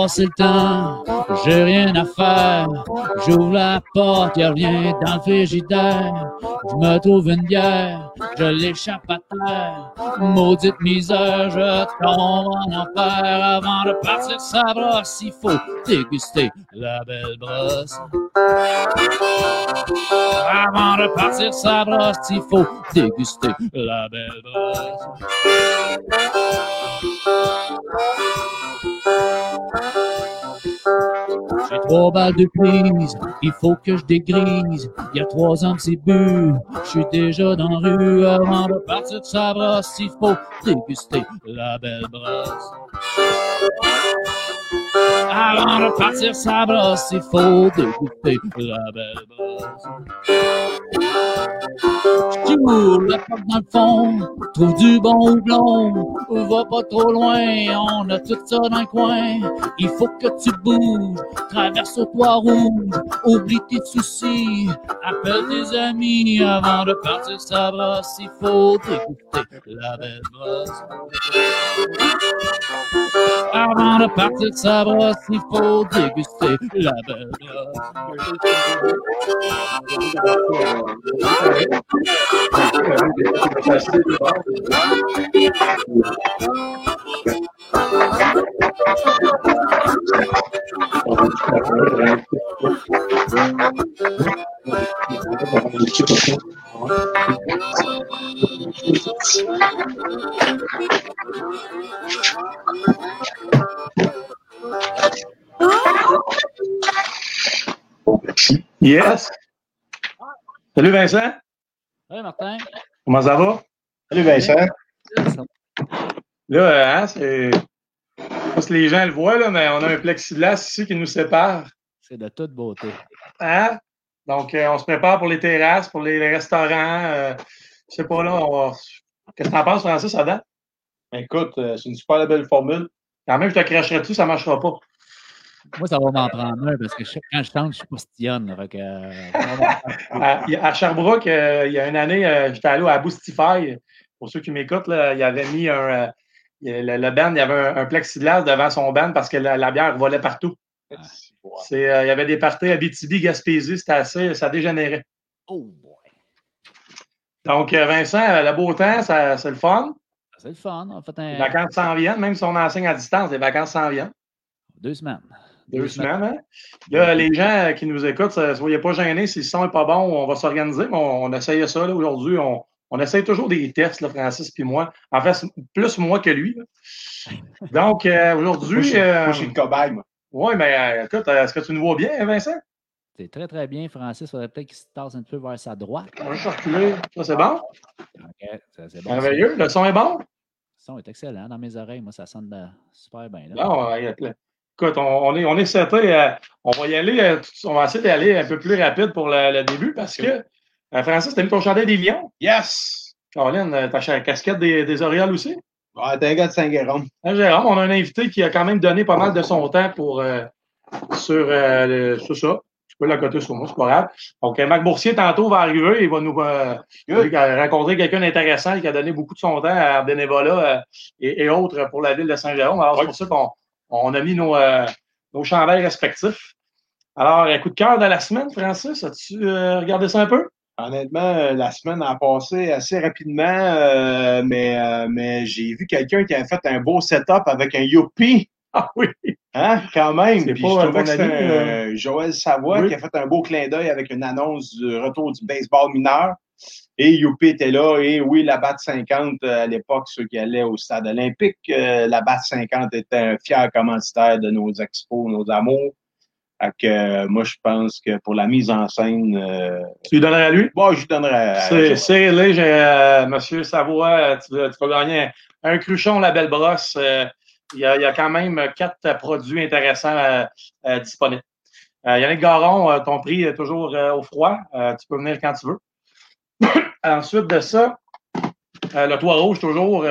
Passer le temps, j'ai rien à faire. J'ouvre la porte, y'a rien dans le frigidaire. Je me trouve une bière, je l'échappe à Maudite misère, je tombe en enfer. Avant de partir sa brosse, il faut déguster la belle brosse. Avant de partir sa brosse, il faut déguster la belle brosse. J'ai trois balles de prise, il faut que je dégrise. Il y a trois ans que c'est bu, je suis déjà dans la rue. Avant de partir de sa brosse, il faut déguster la belle brosse. Avant de partir sa brosse, il faut déguster la belle brosse. J'ouvre la porte dans le fond, trouve du bon houblon, va pas trop loin, on a tout ça dans le coin. Il faut que tu bouges, traverse au toit rouge, oublie tes soucis, appelle tes amis avant de partir sa brosse, il faut déguster la belle brosse. Avant de partir sa brosse, il faut déguster la belle Yes. Salut Vincent. Salut Martin. Comment ça va? Salut Vincent. Là, euh, hein, c'est. Je sais pas si les gens le voient, là, mais on a un plexiglas ici qui nous sépare. C'est de toute beauté. Hein? Donc, euh, on se prépare pour les terrasses, pour les, les restaurants. euh, je sais pas, là, on va- Qu'est-ce que t'en penses, Francis, ça date? Écoute, euh, c'est une super belle formule. Quand même, je te cracherai dessus, ça marchera pas. Moi, ça va m'en prendre un parce que je- quand je chante, je suis postillonne. euh, À, à Sherbrooke, euh, il y a une année, euh, j'étais allé à Boostify. Pour ceux qui m'écoutent, là, il avait mis un. euh, le, le band, il y avait un, un plexiglas devant son band parce que la, la bière volait partout. C'est, euh, il y avait des parties à BTB, Gaspésie, c'était assez, ça dégénérait. oh boy. Donc, Vincent, le beau temps, ça- c'est le fun. C'est le fun. On a fait un... Les vacances s'en viennent, même si on enseigne à distance, les vacances s'en viennent. deux semaines. Deux semaines, hein? Là, les gens euh, qui nous écoutent, ne soyez pas gênés. Si le son n'est pas bon, on va s'organiser. On, on essaye ça là, aujourd'hui. On, on essaye toujours des tests, là, Francis puis moi. En fait, plus moi que lui. là. Donc, euh, aujourd'hui. euh, je suis le cobaye, moi. oui, mais euh, écoute, euh, est-ce que tu nous vois bien, Vincent? C'est très, très bien, Francis. Il faudrait peut-être qu'il se tasse un peu vers sa droite. On va juste reculer. Ça, c'est bon? OK, ça, c'est bon. Merveilleux. Le son est bon? Le son est excellent dans mes oreilles. Moi, ça sonne super bien. là. Non, écoute, on, on est, on est seté. euh, on va y aller. euh, on va essayer d'aller un peu plus rapide pour le, le début parce que, euh, Francis, t'as mis ton chandail des Lions? Yes! Caroline, t'as la casquette des, des Orioles aussi? Ouais, t'es un gars de Saint-Guéron. Hein, Jérôme, on a un invité qui a quand même donné pas mal de son temps pour euh, sur, euh, le- sur ça. Peux l'accoter sur moi, c'est pas grave. Donc, Marc Boursier, tantôt, va arriver. Il va nous euh, rencontrer quelqu'un d'intéressant qui a donné beaucoup de son temps à bénévolat euh, et, et autres pour la ville de Saint-Jérôme. Alors, c'est pour ça qu'on on a mis nos, euh, nos chandails respectifs. Alors, un coup de cœur de la semaine, Francis, as-tu euh, regardé ça un peu? Honnêtement, euh, la semaine a passé assez rapidement, euh, mais, euh, mais j'ai vu quelqu'un qui a fait un beau setup avec un Youpi. Ah oui! Hein, quand même. C'est Puis pas, je que ami, euh, Joël Savoie Oui. qui a fait un beau clin d'œil avec une annonce du retour du baseball mineur. Et Youpi était là. Et oui, la BAT 50, euh, à l'époque, ceux qui allaient au stade olympique, euh, la BAT 50 était un fier commanditaire de nos expos, nos amours. Fait que, euh, moi, je pense que pour la mise en scène, euh, Tu lui donnerais à lui? bon, je lui donnerais à- C'est j'ai, euh, Monsieur Savoie, tu, vas- tu vas gagner un, un cruchon La Belle Brosse. Il y, a, quand même quatre produits intéressants euh, euh, disponibles. Euh, Yannick Garon, euh, ton prix est toujours au froid. Tu peux venir quand tu veux. Ensuite de ça, le toit rouge, toujours,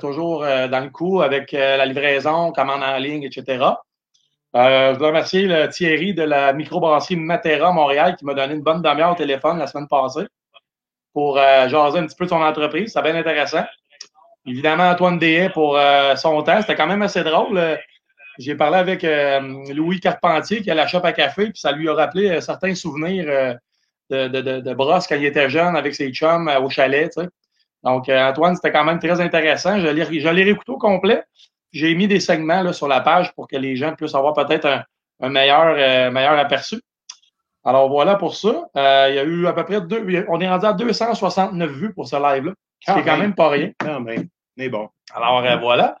toujours dans le coup avec la livraison, commande en ligne, etc. Je dois remercier le Thierry de la microbrasserie Matera Montréal qui m'a donné une bonne demi-heure au téléphone la semaine passée pour jaser un petit peu de son entreprise. C'était bien intéressant. Évidemment, Antoine Dehaye pour euh, son temps. C'était quand même assez drôle. Euh, j'ai parlé avec euh, Louis Carpentier qui a la shop à café, puis ça lui a rappelé euh, certains souvenirs de, de, de, de Brosse quand il était jeune avec ses chums au chalet. Donc, Antoine, c'était quand même très intéressant. Je l'ai, réécouté au complet. J'ai mis des segments là, sur la page pour que les gens puissent avoir peut-être un, un meilleur, meilleur aperçu. Alors voilà pour ça. Euh, il y a eu à peu près deux. On est rendu à 269 vues pour ce live-là. Ce qui est quand même pas rien. Quand même. Mais bon. Alors euh, voilà.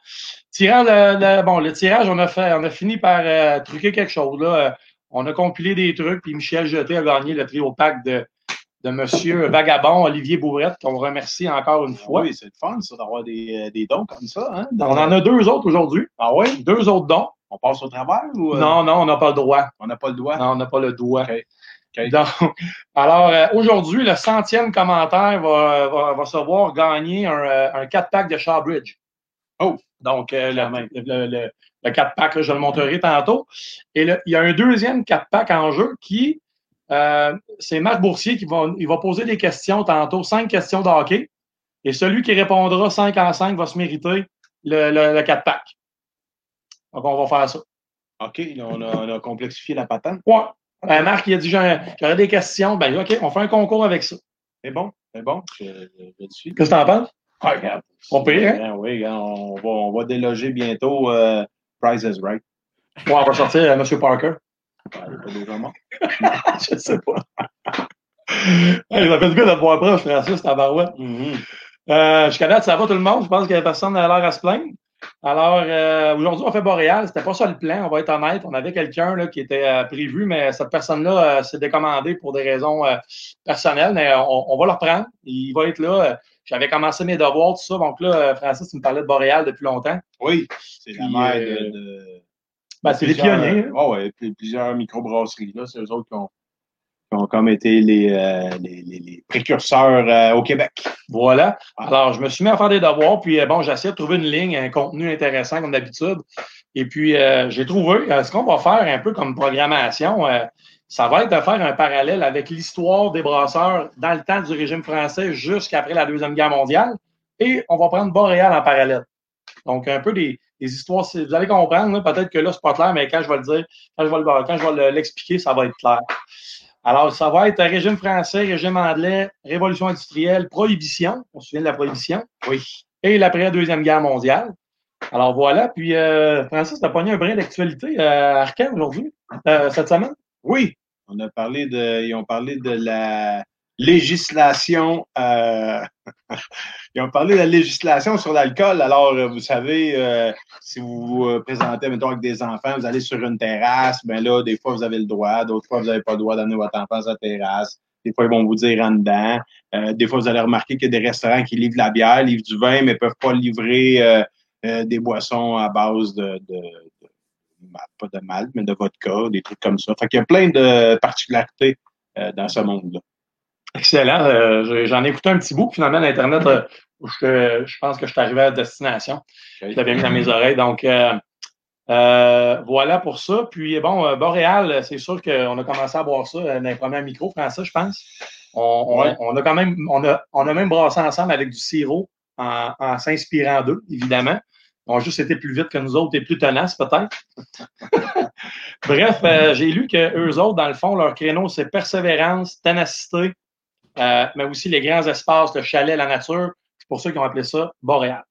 Tirage, le, bon, le tirage, on a fait, on a fini par euh, truquer quelque chose. Là. On a compilé des trucs, puis Michel Jeté a gagné le trio pack de, de Monsieur Vagabond, Olivier Bourrette, qu'on remercie encore une fois. Oui, c'est le fun, ça, d'avoir des, des, dons comme ça. Hein? On en a deux autres aujourd'hui. Ah oui? Deux autres dons. On passe au travers ou. Non, non, on n'a pas le droit. On n'a pas le droit? Non, on n'a pas le droit. Donc, alors, euh, aujourd'hui, le centième commentaire va, va, va se voir gagner un, euh, un 4-pack de Shawbridge. Oh! Donc, euh, le, le, le, le 4-pack, je le montrerai tantôt. Et il y a un deuxième 4-pack en jeu qui, euh, c'est Marc Boursier qui va, il va poser des questions tantôt, cinq questions de hockey. Et celui qui répondra 5 en 5 va se mériter le, le, 4-pack. Donc, on va faire ça. OK, on a, on a complexifié la patente. Ouais. Euh, Marc, il a dit j'aurais des questions. Ben, OK, on fait un concours avec ça. C'est bon, c'est bon. Je, Qu'est-ce que tu en penses? Ah, regarde. On paye, hein? Oui, on va, on va déloger bientôt euh, Price is Right. Ouais, on va sortir euh, M. Parker. Ouais, il est pas déjà mort. je sais pas. hey, ça fait du bien de voir proche, Francis, ta barouette. Mm -hmm. euh, Jusqu'à date, ça va tout le monde? Je pense que personne n'a l'air à se plaindre. Alors, euh, aujourd'hui, on fait Boréal. C'était pas ça le plan, on va être honnête. On avait quelqu'un qui était euh, prévu, mais cette personne-là euh, s'est décommandée pour des raisons personnelles. Mais on, on, va le reprendre. Il va être là. J'avais commencé mes devoirs, tout ça. Donc là, Francis, tu me parlais de Boréal depuis longtemps. Oui, c'est la mère de. de... Ben, c'est les pionniers. Oui, oh, ouais, plusieurs microbrasseries. C'est eux autres qui ont qui ont comme été les, euh, précurseurs euh, au Québec. Voilà. Alors, je me suis mis à faire des devoirs, puis bon, j'essaie de trouver une ligne, un contenu intéressant comme d'habitude. Et puis, euh, j'ai trouvé, ce qu'on va faire un peu comme programmation, ça va être de faire un parallèle avec l'histoire des brasseurs dans le temps du régime français jusqu'après la Deuxième Guerre mondiale. Et on va prendre Boréal en parallèle. Donc, un peu des, histoires, vous allez comprendre, peut-être que là, c'est pas clair, mais quand je vais le dire, quand je vais l'expliquer, ça va être clair. Alors, ça va être régime français, régime anglais, révolution industrielle, prohibition. On se souvient de la prohibition? Oui. Et l'après-deuxième guerre mondiale. Alors voilà. Puis, euh, Francis, tu as pogné un brin d'actualité à Arcan aujourd'hui, euh, cette semaine? Oui. On a parlé de, ils ont parlé de la législation. Euh, ils ont parlé de la législation sur l'alcool. Alors, vous savez, euh, si vous vous présentez, mettons, avec des enfants, vous allez sur une terrasse, ben là, des fois, vous avez le droit, d'autres fois, vous n'avez pas le droit d'amener votre enfant sur la terrasse. Des fois, ils vont vous dire en dedans. Euh, des fois, vous allez remarquer qu'il y a des restaurants qui livrent la bière, livrent du vin, mais ne peuvent pas livrer euh, euh, des boissons à base de, de, pas de malt, mais de vodka, des trucs comme ça. Fait qu'il y a plein de particularités euh, dans ce monde-là. Excellent. Euh, J'en ai écouté un petit bout. Finalement, l'Internet, euh, je, je, pense que je suis arrivé à destination. Okay. Je l'avais mis dans mes oreilles. Donc, euh, euh, voilà pour ça. Puis, bon, Boréal, c'est sûr qu'on a commencé à boire ça dans les premiers micros français, je pense. On, ouais. on, on, a quand même, on a, on a même brassé ensemble avec du sirop en, en s'inspirant d'eux, évidemment. Ils ont juste été plus vite que nous autres et plus tenaces, peut-être. Bref, euh, j'ai lu que eux autres, dans le fond, leur créneau, c'est persévérance, ténacité, euh, mais aussi les grands espaces, le chalet, la nature. C'est pour ça qu'ils ont appelé ça Boréal.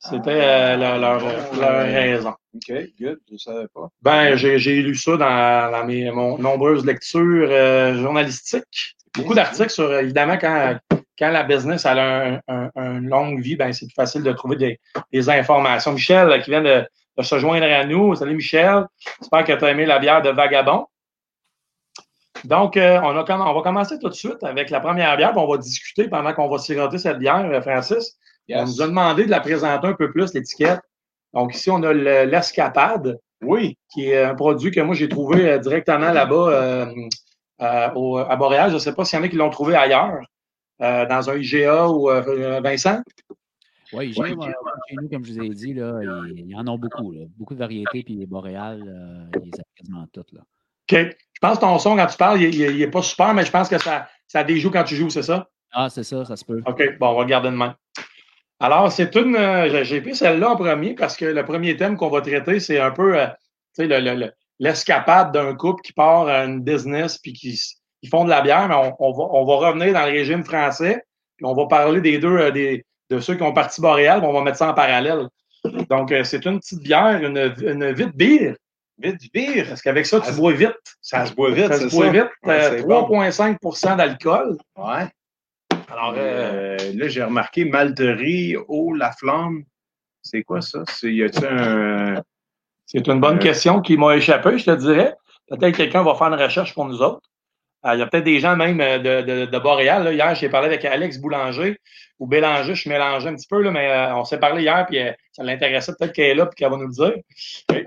C'était euh, leur, leur, leur, raison. OK, good. Je ne savais pas. Ben, j'ai lu ça dans, dans mes mon, nombreuses lectures euh, journalistiques. Beaucoup d'articles sur, évidemment, quand, quand la business a un, un, une longue vie, ben, c'est plus facile de trouver des, des informations. Michel, qui vient de, de, se joindre à nous. Salut, Michel. J'espère que tu as aimé la bière de Vagabond. Donc, euh, on, a, on va commencer tout de suite avec la première bière, puis on va discuter pendant qu'on va siroter cette bière, Francis. Yes. On nous a demandé de la présenter un peu plus, l'étiquette. Donc, ici, on a l'Escapade. Oui. Qui est un produit que moi, j'ai trouvé euh, directement là-bas euh, euh, au, à Montréal. Je ne sais pas s'il y en a qui l'ont trouvé ailleurs, euh, dans un IGA ou Vincent? Oui, IGA, ouais, chez nous, comme je vous ai dit, là, il y en a beaucoup. Là. Beaucoup de variétés, puis les Boréal, ils les quasiment toutes. Là. OK. Je pense que ton son, quand tu parles, il n'est pas super, mais je pense que ça, ça déjoue quand tu joues, c'est ça? Ah, c'est ça, ça se peut. OK, bon, on va regarder demain. Alors, c'est une. euh, J'ai pris celle-là en premier parce que le premier thème qu'on va traiter, c'est un peu euh, tu sais, le- le- le- l'escapade d'un couple qui part à une business puis qui, s- qui font de la bière, mais on, on va, on va revenir dans le régime français, puis on va parler des deux, euh, des, de ceux qui ont parti boréal, on va mettre ça en parallèle. Donc, euh, c'est une petite bière, une, une vite bière, Vite du pire. parce qu'avec ça, tu Ah, bois vite. Ça se boit vite, Ça se boit vite. Ouais, euh, c'est bon. 3,5% d'alcool. Ouais. Alors, euh, Euh, là, j'ai remarqué malterie, eau, la flamme. C'est quoi ça? C'est, y a-tu un. C'est une bonne Euh, question qui m'a échappé, je te dirais. Peut-être que quelqu'un va faire une recherche pour nous autres. Euh, Il y a peut-être des gens même de, de, de Boréal. là. Hier, j'ai parlé avec Alex Boulanger ou Bélanger, je suis mélangé un petit peu, là, mais euh, on s'est parlé hier, puis euh, ça l'intéressait. Peut-être qu'elle est là, puis qu'elle va nous le dire.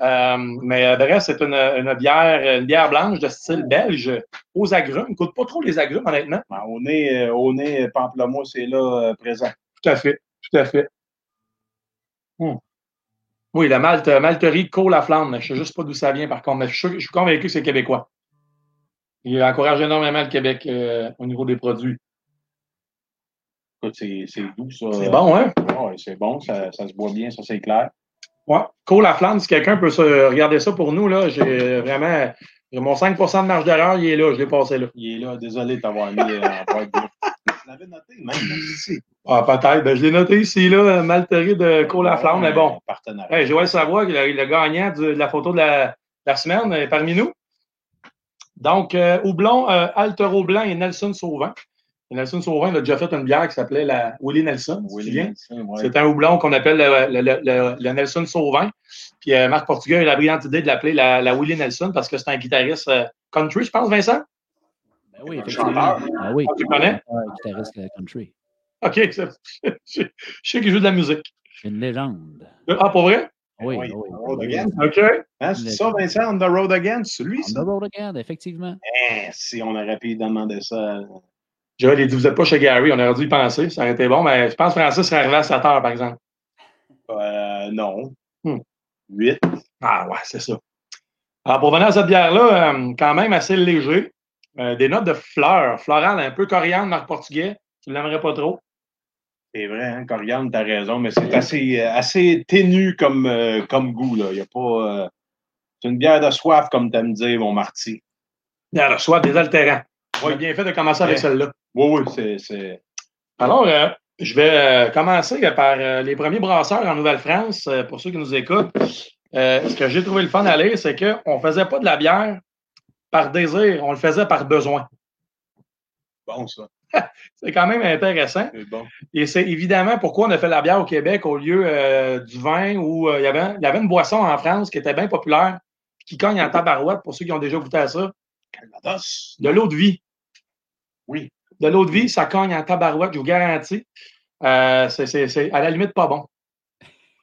Euh, mais euh, bref, c'est une, une bière, une bière blanche de style belge aux agrumes. Ne coûte pas trop les agrumes, honnêtement. Ben, au nez, euh, au nez, pamplemousse est là euh, présent. Tout à fait. Tout à fait. Hmm. Oui, la malte, malterie colle la flamme. Je ne sais juste pas d'où ça vient, par contre. Mais je, suis sûr- je suis convaincu que c'est québécois. Il encourage énormément le Québec euh, au niveau des produits. Écoute, c'est, doux, ça. C'est bon, hein? Ouais, c'est bon, ça, ça se boit bien, ça, c'est clair. Ouais. Colle la flamme, si quelqu'un peut se regarder ça pour nous, là, j'ai vraiment. Mon 5% de marge d'erreur, il est là, je l'ai passé là. Il est là, désolé de t'avoir mis euh, en boîte. Tu l'avais noté, même, ici. Ah, peut-être. Ben, je l'ai noté ici, là, malterie de colle la flamme, mais bon. Partenariat. Hey, Joël Savoie, le, le gagnant de la photo de la, de la semaine, est parmi nous. Donc, euh, Houblon, euh, Altero Blanc et Nelson Sauvin. Et Nelson Sauvin il a déjà fait une bière qui s'appelait la Willie Nelson. ouais. C'est un houblon qu'on appelle le, le- le- le- le Nelson Sauvin. Puis euh, Marc Portugais a eu la brillante idée de l'appeler la, la Willie Nelson parce que c'est un guitariste euh, country, je pense, Vincent? Ben oui, Un chanteur. Ah oui. Ah, tu connais? Ouais, guitariste euh, country. OK, ça- je, sais qu'il joue de la musique. Une légende. Ah, pour vrai? Oui, Oui, road again. OK. Hein, c'est ça, Vincent, On the Road Again? C'est lui, On ça? the road again, effectivement. Hein, si on aurait pu demander ça. Joël, il dit Vous n'êtes pas chez Gary, on aurait dû y penser, ça aurait été bon, mais je pense que Francis serait arrivé à 7 heures, par exemple. Euh, non. Hmm. 8. Ah ouais, c'est ça. Alors, pour venir à cette bière-là, euh, quand même assez léger. Euh, des notes de fleurs, florales, un peu coriandre, Marc Portugais. Tu l'aimerais pas trop? C'est vrai, hein, coriandre, t'as raison, mais c'est assez, assez ténu comme, euh, comme goût. Là. Y a pas, euh, c'est une bière de soif, comme t'aimes dire, mon Marty. Bière de soif, désaltérant. Oui. Bien fait de commencer avec celle-là. Oui, oui, c'est. Alors, euh, je vais euh, commencer par euh, les premiers brasseurs en Nouvelle-France, euh, pour ceux qui nous écoutent. Ce que j'ai trouvé le fun à lire, c'est qu'on ne faisait pas de la bière par désir, on le faisait par besoin. bon, ça. C'est quand même intéressant. Bon. Et c'est évidemment pourquoi on a fait la bière au Québec au lieu du vin où il, y avait, il y avait une boisson en France qui était bien populaire, qui cogne en tabarouette pour ceux qui ont déjà goûté à ça. De l'eau de vie. Oui. De l'eau de vie, ça cogne en tabarouette, je vous garantis. Euh, c'est- à la limite pas bon.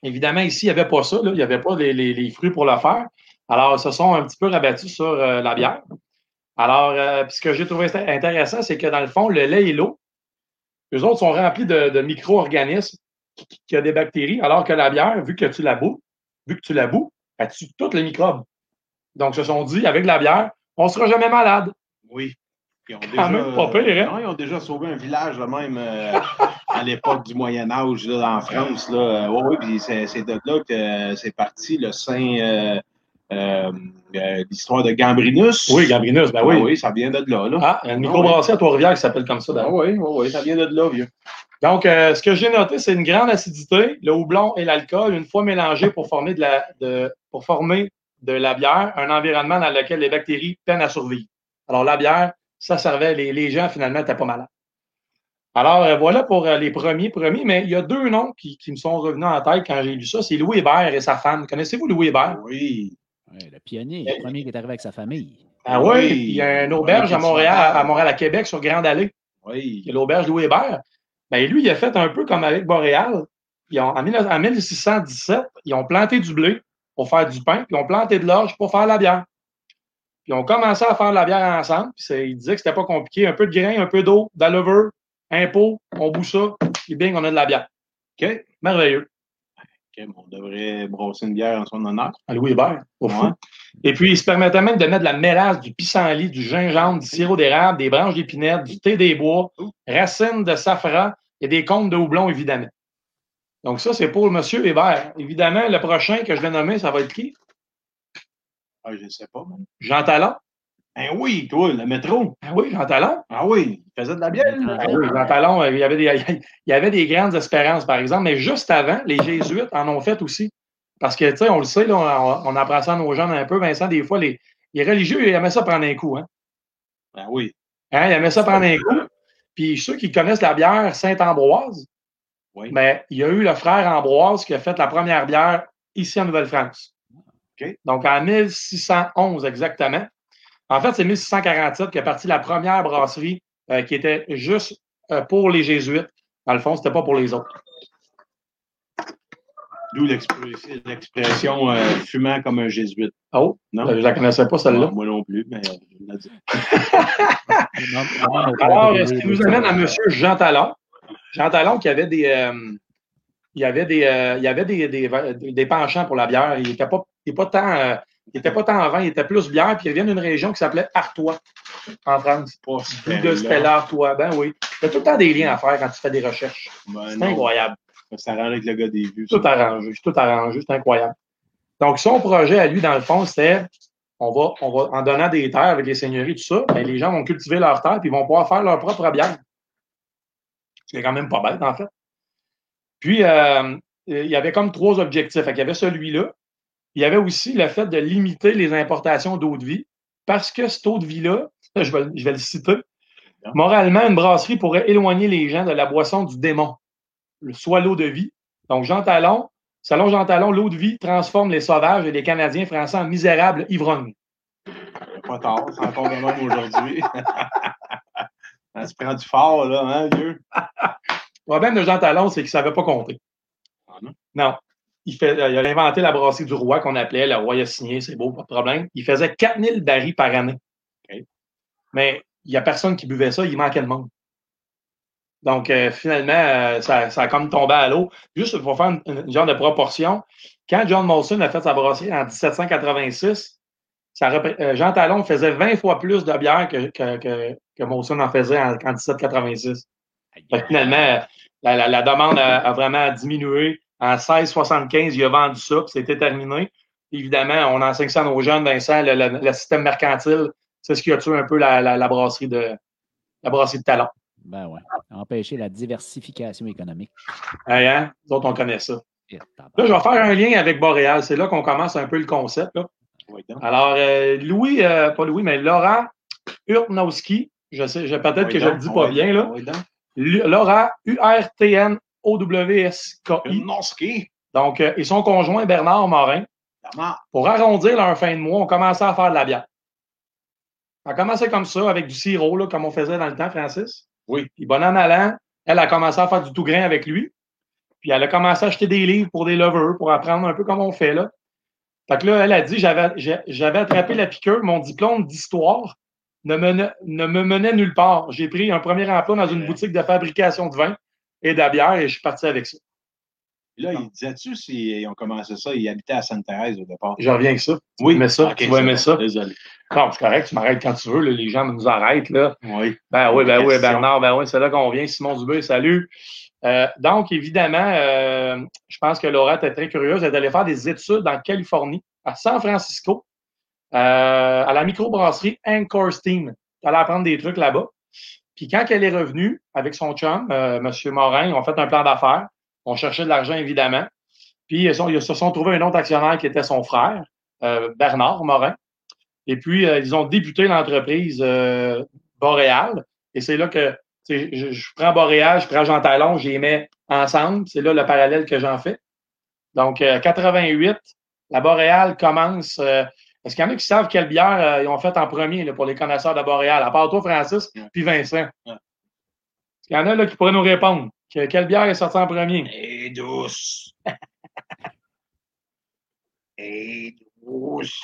Évidemment, ici, il n'y avait pas ça. là. Il n'y avait pas les, les- les fruits pour le faire. Alors, ils se sont un petit peu rabattus sur euh, la bière. Alors, euh, ce que j'ai trouvé int- intéressant, c'est que dans le fond, le lait et l'eau, eux autres sont remplis de, micro-organismes qui ont des bactéries, alors que la bière, vu que tu la boues, vu que tu la boues, elle tue tous les microbes. Donc, ils se sont dit, avec la bière, on ne sera jamais malade. Oui. Ils ont Quand même pas pire, hein? non, ils ont déjà sauvé un village, là, même euh, à l'époque du Moyen-Âge, là, en France. Là. oui, oui, puis c'est, c'est de là que euh, c'est parti le saint. euh, euh, euh, l'histoire de Gambrinus. Oui, Gambrinus, ben Ah oui. oui, ça vient de là. là. Ah, une microbrasserie à Trois-Rivières qui s'appelle comme ça. Ah oui, oui, oui, ça vient de là, vieux. Donc, euh, ce que j'ai noté, c'est une grande acidité, le houblon et l'alcool, une fois mélangés pour former de la, de, pour former de la bière, un environnement dans lequel les bactéries peinent à survivre. Alors, la bière, ça servait, les, les gens, finalement, n'étaient pas malades. Alors, euh, voilà pour euh, les premiers premiers, mais il y a deux noms qui, qui me sont revenus en tête quand j'ai lu ça. C'est Louis Hébert et sa femme. Connaissez-vous Louis Hébert? Oui. Le pionnier, le premier qui est arrivé avec sa famille. Ah oui, Oui. il y a une auberge Oui, à Montréal, à Montréal, à Québec, sur Grande Allée. Oui. Il y a l'auberge Louis Hébert. Ben, lui, il a fait un peu comme avec Boréal. Ils ont, en, 19 en 1617, ils ont planté du blé pour faire du pain, puis ils ont planté de l'orge pour faire la bière. Puis ils ont commencé à faire la bière ensemble. Puis ils disaient que c'était pas compliqué. Un peu de grain, un peu d'eau, de la levure, un pot, on bout ça, puis bing, on a de la bière. OK? Merveilleux. OK, bon, on devrait brasser une bière en son honneur. À Louis Hébert. au. Ouais. Et puis, il se permettait même de mettre de la mélasse, du pissenlit, du gingembre, du sirop d'érable, des branches d'épinette, du thé des bois, racines de safran et des cônes de houblon, évidemment. Donc, ça, c'est pour M. Hébert. Évidemment, le prochain que je vais nommer, ça va être qui? Ah, je ne sais pas. man. Jean Talon? Ben oui, toi, le métro. Ah oui, Jean Talon. Ah oui, il faisait de la bière. Ah oui, Jean Talon, euh, il y, avait des, il y avait des grandes espérances, par exemple, mais juste avant, les Jésuites en ont fait aussi. Parce que, tu sais, on le sait, là, on, on apprend ça à nos jeunes un peu, Vincent, des fois, les, les religieux, ils aimaient ça prendre un coup. Hein? Ben oui. Hein, ils aimaient ça prendre un coup. Puis ceux qui connaissent la bière Saint-Ambroise, Oui. mais il y a eu le frère Ambroise qui a fait la première bière ici en Nouvelle-France. Donc en 1611 exactement. En fait, c'est 1647 qu'est partie la première brasserie euh, qui était juste euh, pour les Jésuites. Dans le fond, c'était pas pour les autres. D'où l'express- l'expression euh, fumant comme un jésuite. Oh, Non? je la connaissais pas celle-là. Moi non plus, mais euh, je l'ai dit. Alors, ce qui nous amène à M. Jean Talon. Jean Talon qui avait des. euh, il y avait des, euh, il y avait des, des, des penchants pour la bière. Il n'était pas, il était pas tant, euh, il était pas tant vin, il était plus bière. Puis il vient d'une région qui s'appelait Artois, en France. Pas D'où de Stella Artois. Ben oui. Il y a tout le temps des liens à faire quand tu fais des recherches. Ben C'est incroyable. ça arrange avec le gars des vues. Tout arrangé. C'est tout arrangé. C'est incroyable. Donc, son projet à lui, dans le fond, c'était on va, on va, en donnant des terres avec les seigneuries, tout ça, ben, les gens vont cultiver leurs terres puis ils vont pouvoir faire leur propre bière. Ce qui est quand même pas bête, en fait. Puis, euh, il y avait comme trois objectifs. Qu'il y avait celui-là. Il y avait aussi le fait de limiter les importations d'eau de vie parce que cette eau de vie-là, je vais, je vais le citer, moralement, une brasserie pourrait éloigner les gens de la boisson du démon, soit l'eau de vie. Donc, Jean Talon, selon Jean Talon, l'eau de vie transforme les sauvages et les Canadiens français en misérables ivrognes. Pas tard, c'est encore de même aujourd'hui. Ça se prend du fort, là, hein, vieux? Le problème de Jean Talon, c'est qu'il ne savait pas compter. Ah non? Non. Il, fait, il a inventé la brasserie du roi qu'on appelait, le roi a signé, c'est beau, pas de problème. Il faisait 4000 barils par année. Mais il n'y a personne qui buvait ça, il manquait de monde. Donc, euh, finalement, euh, ça, ça a comme tombé à l'eau. Juste pour faire une, une genre de proportion, quand John Molson a fait sa brasserie en 1786, ça repré- euh, Jean Talon faisait 20 fois plus de bière que, que, que, que Molson en faisait en, en 1786. Fait que finalement, la, la- la demande a, a vraiment diminué. En 1675, il a vendu ça, puis c'était terminé. Évidemment, on enseigne ça à nos jeunes, Vincent, le, le- le système mercantile, c'est ce qui a tué un peu la, la- la brasserie de la brasserie de talent. Ben ouais. Empêcher la diversification économique. Hein, hein? Nous autres, on connaît ça. Là, je vais faire un lien avec Boréal. C'est là qu'on commence un peu le concept. là. Alors, euh, Louis, euh, pas Louis, mais Laura Urtnowski, je sais, je- peut-être que je donc, le dis pas bien, là. oui, donc. Lu- Laura U-R-T-N-O-W-S-K-I. Non, ski. Donc, euh, et son conjoint Bernard Morin, pour arrondir leur fin de mois, on commençait à faire de la bière. On a commencé comme ça, avec du sirop, là, comme on faisait dans le temps, Francis. Oui. Puis, bon an, elle a commencé à faire du tout grain avec lui. Puis, elle a commencé à acheter des livres pour des lovers, pour apprendre un peu comment on fait, là. Fait que là, elle a dit, j'avais, attrapé la piqûre, mon diplôme d'histoire ne me, ne me menait nulle part. J'ai pris un premier emploi dans une Ouais. boutique de fabrication de vin et de la bière et je suis parti avec ça. Là, il disait-tu s'ils ont commencé ça, ils habitaient à Sainte-Thérèse au départ? Je reviens avec ça. Oui. aimer ça? Tu vas aimer ça? Désolé. Non, c'est correct, tu m'arrêtes quand tu veux. là, les gens nous arrêtent. Là. Oui. Ben oui, ben oui. Bernard, ben oui, c'est là qu'on vient. Simon Dubé, salut. Euh, donc, évidemment, euh, je pense que Laura était très curieuse. Elle est allée faire des études en Californie, à San Francisco, euh, à la microbrasserie Anchor Steam. Elle allait apprendre des trucs là-bas. Puis quand elle est revenue avec son chum, euh, M. Morin, ils ont fait un plan d'affaires. On cherchait de l'argent, évidemment. Puis ils, se sont trouvés un autre actionnaire qui était son frère, euh, Bernard Morin. Et puis, euh, ils ont débuté l'entreprise Boréal. Et c'est là que je, prends Boréal, je prends Jean Talon, je les mets ensemble. C'est là le parallèle que j'en fais. Donc, euh, 88, la Boréal commence. Est-ce qu'il y en a qui savent quelle bière euh, ils ont fait en premier là, pour les connaisseurs de Boréal, à part toi, Francis, Ouais. puis Vincent? Ouais. Est-ce qu'il y en a là, qui pourraient nous répondre? Que- quelle bière est sortie en premier? Et douce. Et douce.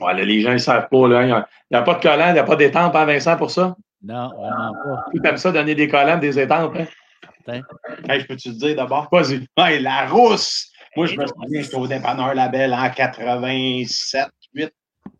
Ouais, là, les gens ne savent pas. là. Il n'y a, il y a pas de collant, il n'y a pas d'étampe, hein, Vincent, pour ça? Non, vraiment pas. Tu aimes ça, donner des collants, des étampes. Hein? Hey, je peux-tu te dire d'abord? Vas-y. Hey, la rousse! Moi, je me souviens, j'étais au dépanneur Label en 87, 8.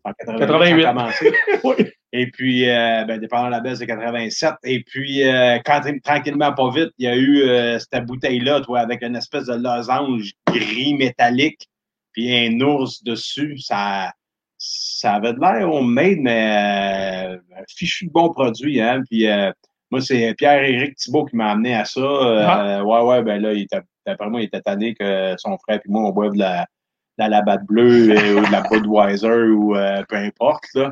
En 88, 88. ça a commencé. Oui. Et puis, euh, ben, dépendant de la baisse de 87. Et puis, euh, quand tranquillement, pas vite, il y a eu euh, cette bouteille-là, toi, avec une espèce de losange gris métallique, puis un ours dessus. Ça, ça avait de l'air homemade, mais euh, un fichu bon produit. Hein? Puis, moi, c'est Pierre-Éric Thibault qui m'a amené à ça. Ah. Ouais, ouais, ben là, il était, d'après moi, il était tanné que son frère et moi, on boive de la, la Labatt bleue ou de la Budweiser ou euh, peu importe. Là.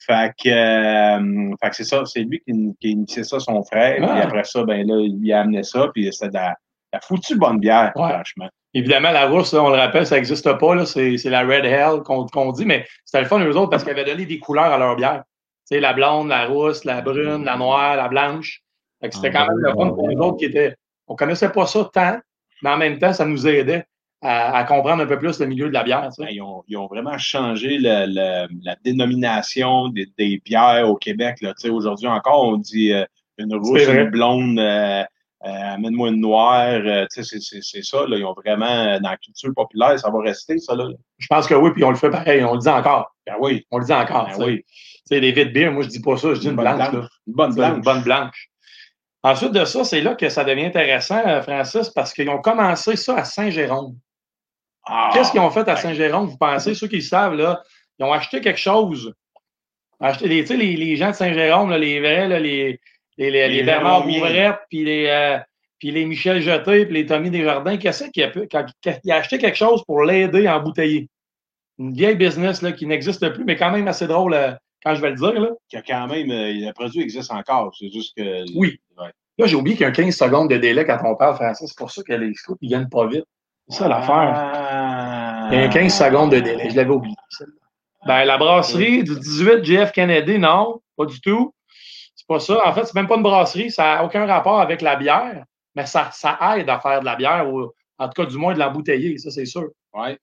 Fait que, euh, fait que c'est ça, c'est lui qui, qui a initié ça, son frère. Ah. Puis après ça, ben là, il lui a amené ça, puis c'était de la, de la foutue bonne bière, Ouais. franchement. Évidemment, la rousse, là, on le rappelle, ça n'existe pas. là. C'est c'est la Red Hell qu'on qu'on dit, mais c'était le fun, eux autres, parce qu'ils avaient donné des couleurs à leur bière. Tu sais, la blonde, la rousse, la brune, la noire, la blanche. Fait que c'était Ah, quand même le fun pour nous autres qui étaient. On connaissait pas ça tant, mais en même temps, ça nous aidait à, à comprendre un peu plus le milieu de la bière. tu sais. Ben, ils, ont, ils ont vraiment changé le- le- la dénomination des, des bières au Québec. Là. Tu sais, Aujourd'hui encore, on dit euh, une vrai. une blonde, euh, euh, amène-moi une noire. tu sais, c'est- ça. Là. Ils ont vraiment, dans la culture populaire, ça va rester, ça. Là. Je pense que oui, puis on le fait pareil. On le dit encore. Ben oui, On le dit encore. ben oui. Tu sais, les vides bières, moi, je dis pas ça, je dis une, blanche. là. Une bonne C'est Une blanche. bonne blanche. Ensuite de ça, c'est là que ça devient intéressant, Francis, parce qu'ils ont commencé ça à Saint-Jérôme. Ah, Qu'est-ce qu'ils ont fait à. Saint-Jérôme, vous pensez? Ceux qui le savent, là, ils ont acheté quelque chose. Acheté, les, tu sais, les, les gens de Saint-Jérôme, les vrais, là, les, les, les, Les Bernard. Bouvrette, puis les, euh, puis les Michel Jeté, puis les Tommy Desjardins, qu'est-ce qu'il a, acheté quelque chose pour l'aider à embouteiller? Une vieille business là, qui n'existe plus, mais quand même assez drôle euh, quand je vais le dire. Là, a quand même, euh, le produit existe encore. C'est juste que. Oui. Ouais. là j'ai oublié qu'il y a un 15 secondes de délai quand on parle français. C'est pour ça que les scouts, ils gagnent pas vite. C'est ça l'affaire. Ah. Il y a un 15 secondes de délai. Je l'avais oublié. Ben, la brasserie du 18 JF Kennedy, non, pas du tout. C'est pas ça. En fait, c'est même pas une brasserie. Ça n'a aucun rapport avec la bière, mais ça, ça aide à faire de la bière, ou en tout cas, du moins de l'embouteiller, ça, c'est sûr. Ouais.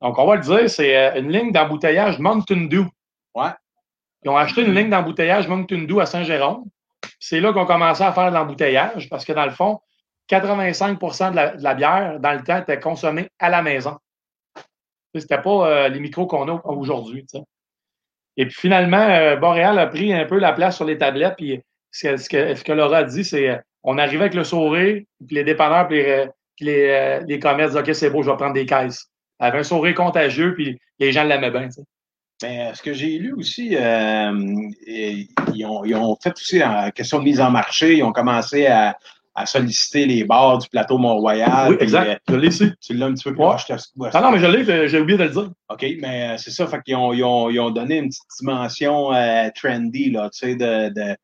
Donc, on va le dire, c'est euh, une ligne d'embouteillage Mountain Dew. Ouais. Ils ont acheté une ligne d'embouteillage Mountain Dew à Saint-Jérôme. C'est là qu'on commençait à faire de l'embouteillage parce que, dans le fond, 85 de la, de la bière, dans le temps, était consommée à la maison. C'était pas euh, les micros qu'on a aujourd'hui. Et puis finalement, euh, Boréal a pris un peu la place sur les tablettes. Puis ce que, Laura a dit, c'est euh, on arrivait avec le sourire, puis les dépanneurs, puis les, euh, puis les, euh, les commerces disaient OK, c'est beau, je vais prendre des caisses. Elle avait un sourire contagieux, puis les gens l'aimaient bien. tu sais. Ben, ce que j'ai lu aussi, ils, ont, ils ont fait aussi en question de mise en marché, ils ont commencé à, à solliciter les bars du plateau Mont-Royal. oui, exact. euh, Je l'ai ici. tu l'as un petit peu plus Ouais. proche. te- Ah non, mais je l'ai, j'ai- j'ai oublié de le dire. OK, mais euh, c'est ça, fait qu'ils ont, ils ont, ils ont donné une petite dimension euh, trendy, là, tu sais, de, de,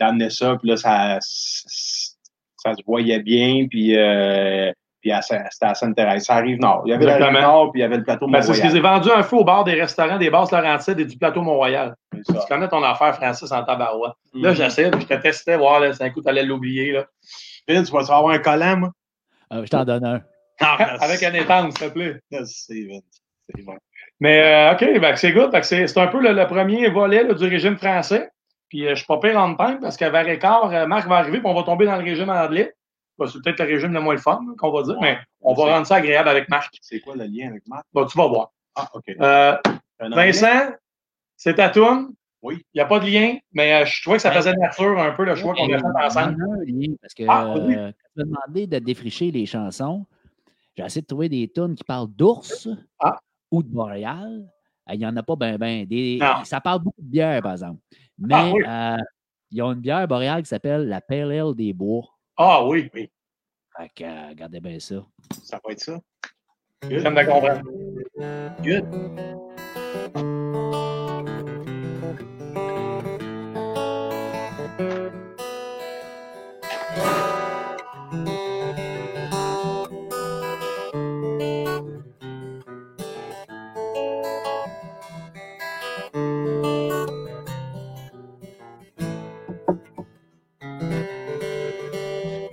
d'amener ça, puis là, ça, ça se voyait bien, puis, euh, puis c'était à Sainte-Thérèse. Ça arrive nord. Il y avait la Exactement. rive nord, puis il y avait le plateau Ben, c'est ce qu'ils Mont-Royal. ont vendu un feu au bar des restaurants des bases Laurentides et du plateau Mont-Royal. Tu connais ton affaire, Francis, en tabarouette. Là, Mhm. j'essaie, je te testais, voir, là, c'est un coup, tu allais l'oublier. là. Tu vas avoir un collant, moi? Euh, je t'en donne un. Avec un étang, s'il te plaît. Merci, Vince. C'est bon. Mais euh, OK, ben, c'est good. C'est un peu le, le premier volet là, du régime français. Puis euh, je suis pas pire en time parce qu'à vers écart, euh, Marc va arriver puis on va tomber dans le régime anglais. Ben, c'est peut-être le régime le moins le fun qu'on va dire, Ouais. mais on va rendre ça agréable avec Marc. C'est quoi le lien avec Matt? Bon, tu vas voir. Ah, OK. Euh? Vincent, c'est ta toune? Oui. Il n'y a pas de lien, mais euh, je trouvais que ça Ouais. faisait nature un peu le choix qu'on a fait ensemble. Il y en a un lien, parce que Ah, oui. euh, quand tu m'as demandé de défricher les chansons, j'ai essayé de trouver des tunes qui parlent d'ours Ah. ou de Boréal. Euh, Il n'y en a pas ben ben. Des, Non. ça parle beaucoup de bière, par exemple. Mais Ah, oui. euh, ils ont une bière boréale qui s'appelle la Pale Ale des Bois. Ah oui, oui. Fait que, euh, regardez bien ça. Ça va être ça? Comprendre. Good.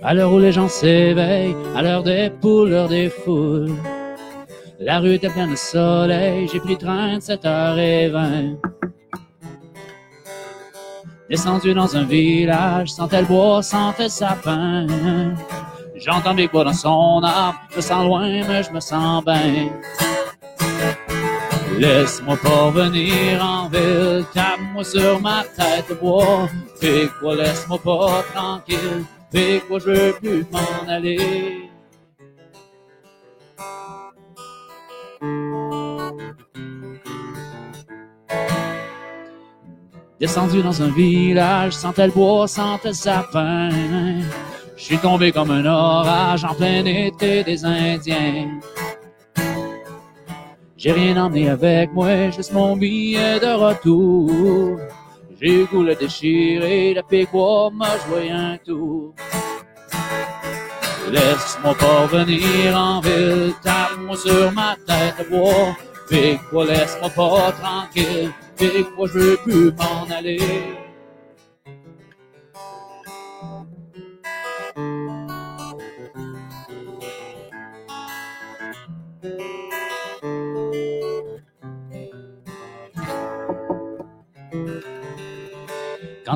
À l'heure où les gens s'éveillent, à l'heure des poules, l'heure des foules. La rue était pleine de soleil, j'ai pris train de 7h20. Descendu dans un village, sentais le bois, sentais le sapin. J'entends des bois dans son arbre, je sens loin, mais je me sens bien. Laisse-moi pas venir en ville, tape-moi sur ma tête de bois. Fais quoi, laisse-moi pas tranquille, fais quoi, je veux plus m'en aller. Descendu dans un village, sentais le bois, sentais le sapin. Je suis tombé comme un orage en plein été des Indiens. J'ai rien emmené avec moi, juste mon billet de retour. J'ai goût le déchirer, le péquois m'a joué un tour. Laisse-moi pas venir en ville, tape-moi sur ma tête bois. Fais quoi, laisse-moi pas tranquille, fais quoi, je veux plus m'en aller.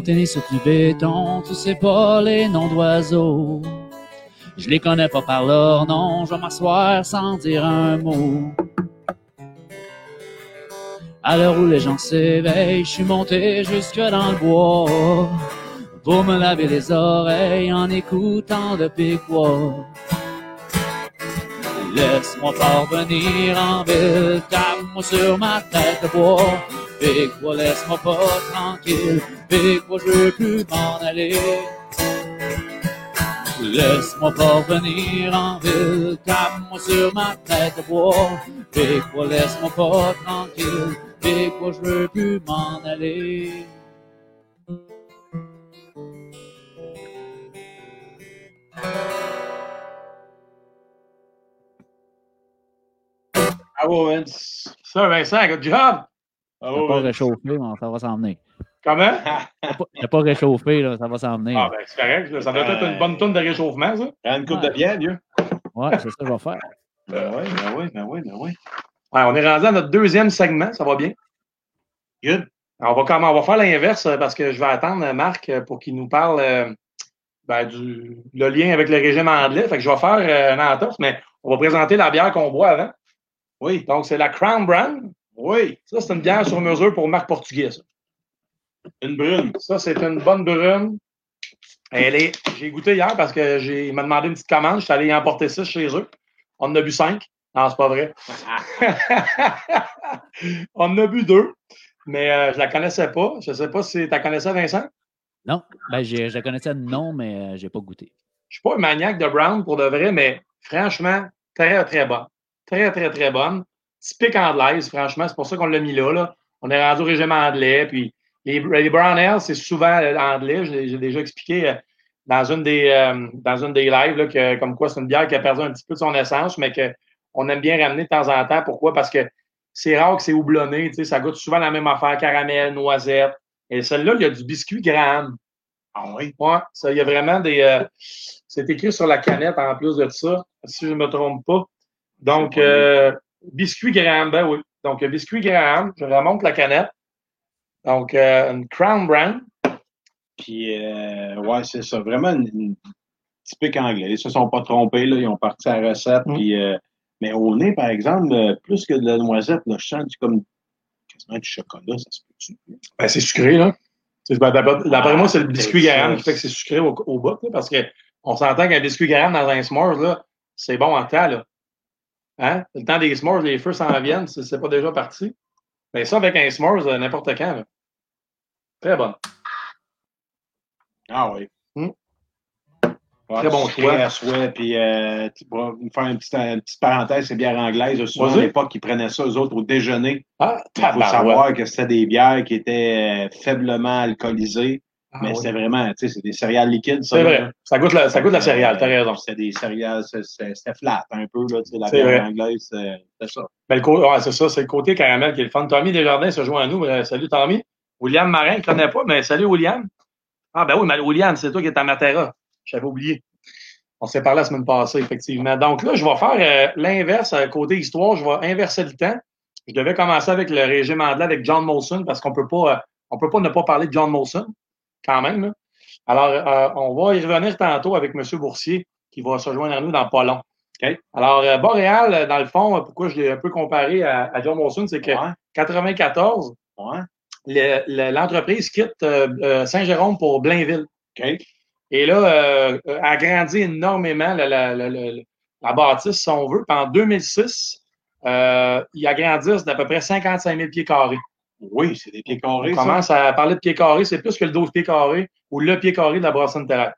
Né sur du béton, tu sais pas les noms d'oiseaux. Je les connais pas par leur nom, je vais m'asseoir sans dire un mot. À l'heure où les gens s'éveillent, je suis monté jusque dans le bois pour me laver les oreilles en écoutant le piquois. Laisse-moi parvenir en ville, tape-moi sur ma tête de bois. Pique-moi, laisse-moi pas tranquille, pique-moi, je veux plus m'en aller. Laisse-moi parvenir en ville, tape-moi sur ma tête de bois. Pique-moi, laisse-moi pas tranquille, pique-moi, je veux plus m'en aller. Bravo, Vince. Ça, Vincent, good job! Bravo, pas Vince. réchauffé, mais ça va s'en venir. Comment? T'as pas, réchauffé, là, ça va s'en venir. Ah, ben, c'est correct. là. Ça doit être une bonne tonne de réchauffement, ça. Prends une coupe de bière, vieux. Ouais, c'est ça que je vais faire. Ben oui, ben oui, ben oui, ben oui. Ouais, on est rendu à notre deuxième segment. Ça va bien? Good. On va, comment, on va faire l'inverse euh, parce que je vais attendre euh, Marc euh, pour qu'il nous parle euh, ben, du le lien avec le régime anglais. Fait que je vais faire euh, un entorse, mais on va présenter la bière qu'on boit avant. Oui, Donc, c'est la Crown Brand. oui. Ça, c'est une bière sur mesure pour Marc Portugais. Ça, Une brune. Ça, c'est une bonne brune. Elle est. J'ai goûté hier parce que j'ai m'a demandé une petite commande. Je suis allé y emporter six chez eux. On en a bu cinq. Non, c'est pas vrai. on en a bu deux. Mais euh, je la connaissais pas. Je sais pas si tu la connaissais, Vincent. Non, ben, je la connaissais de nom, mais euh, j'ai pas goûté. Je suis pas un maniaque de brown pour de vrai, mais franchement, très, très bonne. Très, très, très bonne. Typique anglaise, franchement. C'est pour ça qu'on l'a mis là, là. On est rendu au régime anglais. Puis les, les brown ale, c'est souvent euh, anglais. J'ai déjà expliqué euh, dans une des, euh, dans une des lives, là, que, comme quoi c'est une bière qui a perdu un petit peu de son essence, mais qu'on aime bien ramener de temps en temps. Pourquoi? Parce que c'est rare que c'est houblonné. tu sais, Ça goûte souvent la même affaire, caramel, noisette. Et celle-là, il y a du biscuit Graham. Ah oui? Ouais, ça, il y a vraiment des. euh, c'est écrit sur la canette en plus de ça, si je ne me trompe pas. Donc, euh, biscuit Graham, ben oui. Donc, biscuit Graham, je remonte la canette. Donc, euh, une Crown Brand. Puis, euh, ouais, c'est ça. Vraiment une, une typique anglais. Ils se sont pas trompés, là. Ils ont parti à la recette. Mm. Puis, euh, mais au nez, par exemple, plus que de la noisette, là, je sens du, comme quasiment du chocolat, ça se peut-tu? Ben, c'est sucré, là. Ben, D'après Ah, moi, c'est le biscuit c'est Graham ça. qui fait que c'est sucré au, au bout, là, parce que on s'entend qu'un biscuit Graham dans un s'mores, là, c'est bon en temps, là. Hein? Le temps des s'mores, les feux s'en viennent, c'est pas déjà parti. Mais ça, avec un s'mores, euh, n'importe quand, là. Très bonne. Ah oui. Mm. Ouais, Très bon choix. Puis, euh, faire une petite, une petite parenthèse, c'est bière anglaise. Souvent, à l'époque, ils prenaient ça, eux autres, au déjeuner. Ah, Il faut tabarouette. savoir que c'était des bières qui étaient euh, faiblement alcoolisées. Ah, mais c'était vraiment, tu sais, c'est des céréales liquides. ça, C'est là. vrai. Ça goûte la, ça goûte la céréale, t'as raison. C'était des céréales, c'est- c'est- c'était flat un peu, là, tu sais, la C'est bière anglaise, c'est ça. Ben, le côté, ouais, c'est ça, c'est le côté caramel qui est le fun. Tommy Desjardins se joint à nous. Euh, salut Tommy. William Marin, je ne connais pas, mais salut William. Ah ben oui, mais William, c'est toi qui es à Matera. J'avais oublié. On s'est parlé la semaine passée, effectivement. Donc là, je vais faire euh, l'inverse, euh, côté histoire, je vais inverser le temps. Je devais commencer avec le régime anglais avec John Molson, parce qu'on peut pas, euh, on peut pas ne pas parler de John Molson, quand même. là. Alors, euh, on va y revenir tantôt avec M. Boursier, qui va se joindre à nous dans pas long. Alors, euh, Boréal, euh, dans le fond, pourquoi je l'ai un peu comparé à, à John Molson, c'est que Ouais. 94, Ouais. le- le- l'entreprise quitte euh, Saint-Jérôme pour Blainville. Et là, euh, a grandi énormément la, la, la, la- la bâtisse, si on veut. Puis en 2006, euh, ils agrandissent d'à peu près 55 000 pieds carrés. Oui, c'est des pieds carrés. On ça. commence à parler de pieds carrés, c'est plus que le 12 pieds carrés ou le pied carré de la brasserie de terrasse.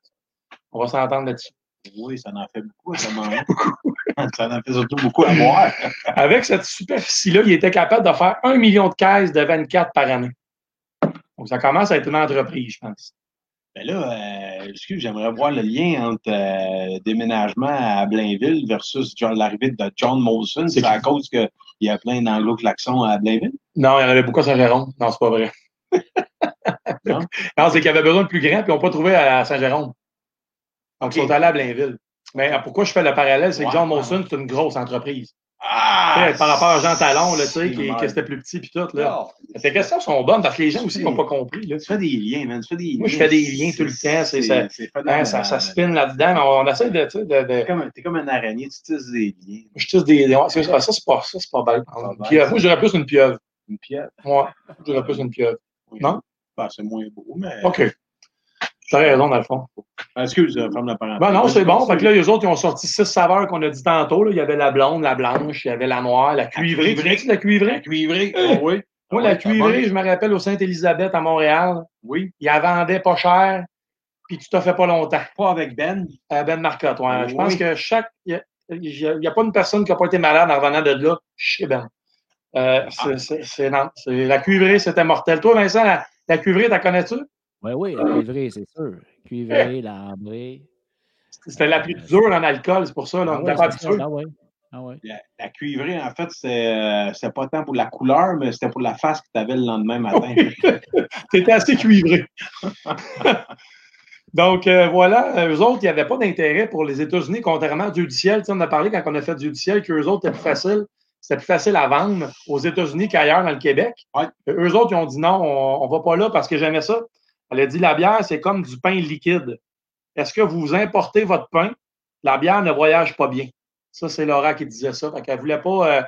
On va s'entendre là-dessus. Oui, ça en fait beaucoup, ça m'en Ça en fait surtout beaucoup à boire. Avec cette superficie-là, il était capable de faire un million de caisses de 24 par année. Donc, ça commence à être une entreprise, je pense. Mais là, euh, excuse, j'aimerais voir le lien entre euh, déménagement à Blainville versus l'arrivée de John Molson. C'est à cause qu'il y a plein d'anglo-klaxons à Blainville? Non, il y en avait beaucoup à Saint-Jérôme. Non, c'est pas vrai. Non? non, c'est qu'il y avait besoin de plus grand, puis ils n'ont pas trouvé à Saint-Jérôme. Donc, ils sont allés à Blainville. Mais euh, pourquoi je fais le parallèle, c'est que John Molson, c'est une grosse entreprise. Ah! Par rapport à Jean Talon, là, tu sais, qui, était plus petit, puis tout. Là. Tes questions sont bonnes parce que les gens aussi n'ont pas compris. Là. Tu fais des liens, man. Tu fais des Moi, je liens. fais des liens tout le temps, c'est ça. Hein, ça, ça spin là-dedans, mais on essaie de. tu de, de- T'es comme, t'es comme un araignée, tu tisses des liens. je tisse des. ouais, c'est ça, c'est pas, ça, c'est pas bête. Pieuvre. Moi, j'aurais plus une pieuvre. Une pierre. Moi, j'aurais plus une pieuvre. Oui. Non? Ben, c'est moins beau, mais. OK. Tu as raison, dans le fond. Excuse, euh, ferme la parenthèse. Ben non, c'est bon. Fait que là, les autres, ils ont sorti six saveurs qu'on a dit tantôt. Là. Il y avait la blonde, la blanche, il y avait la noire, la cuivrée. Tu cuivrée. connais-tu la cuivrée? Cuivré. Euh, oui. Moi, Ah la oui, cuivrée, je me rappelle au Sainte-Élisabeth à Montréal. Oui. Ils la vendaient pas cher, puis tout à fait pas longtemps. Pas avec Ben. À Ben Marcotte, ouais. Je Oui. pense que chaque. Il n'y a, pas une personne qui n'a pas été malade en revenant de là chez Ben. Euh, c'est- la cuivrée, c'était mortel. Toi, Vincent, la, la cuivrée, t'as connais-tu? Oui, oui, la cuivrée, c'est sûr. Cuivrée, lambrée. C'était la plus dure en alcool, c'est pour ça. Là, Ah on pas habitué. Ah. Ah. La, cuivrée, en fait, c'est euh, c'était pas tant pour la couleur, mais c'était pour la face que tu avais le lendemain matin. T'étais assez cuivré. Donc, euh, voilà, eux autres, il n'y avait pas d'intérêt pour les États-Unis, contrairement à Dieu du ciel. Tu sais, on a parlé quand on a fait Dieu du ciel qu'eux autres, c'était plus facile. C'était plus facile à vendre aux États-Unis qu'ailleurs dans le Québec. Ouais. Eux autres, ils ont dit non, on ne va pas là parce que j'aimais ça. Elle a dit la bière, c'est comme du pain liquide. Est-ce que vous importez votre pain? La bière ne voyage pas bien. Ça, c'est Laura qui disait ça. Elle ne voulait, pas, euh,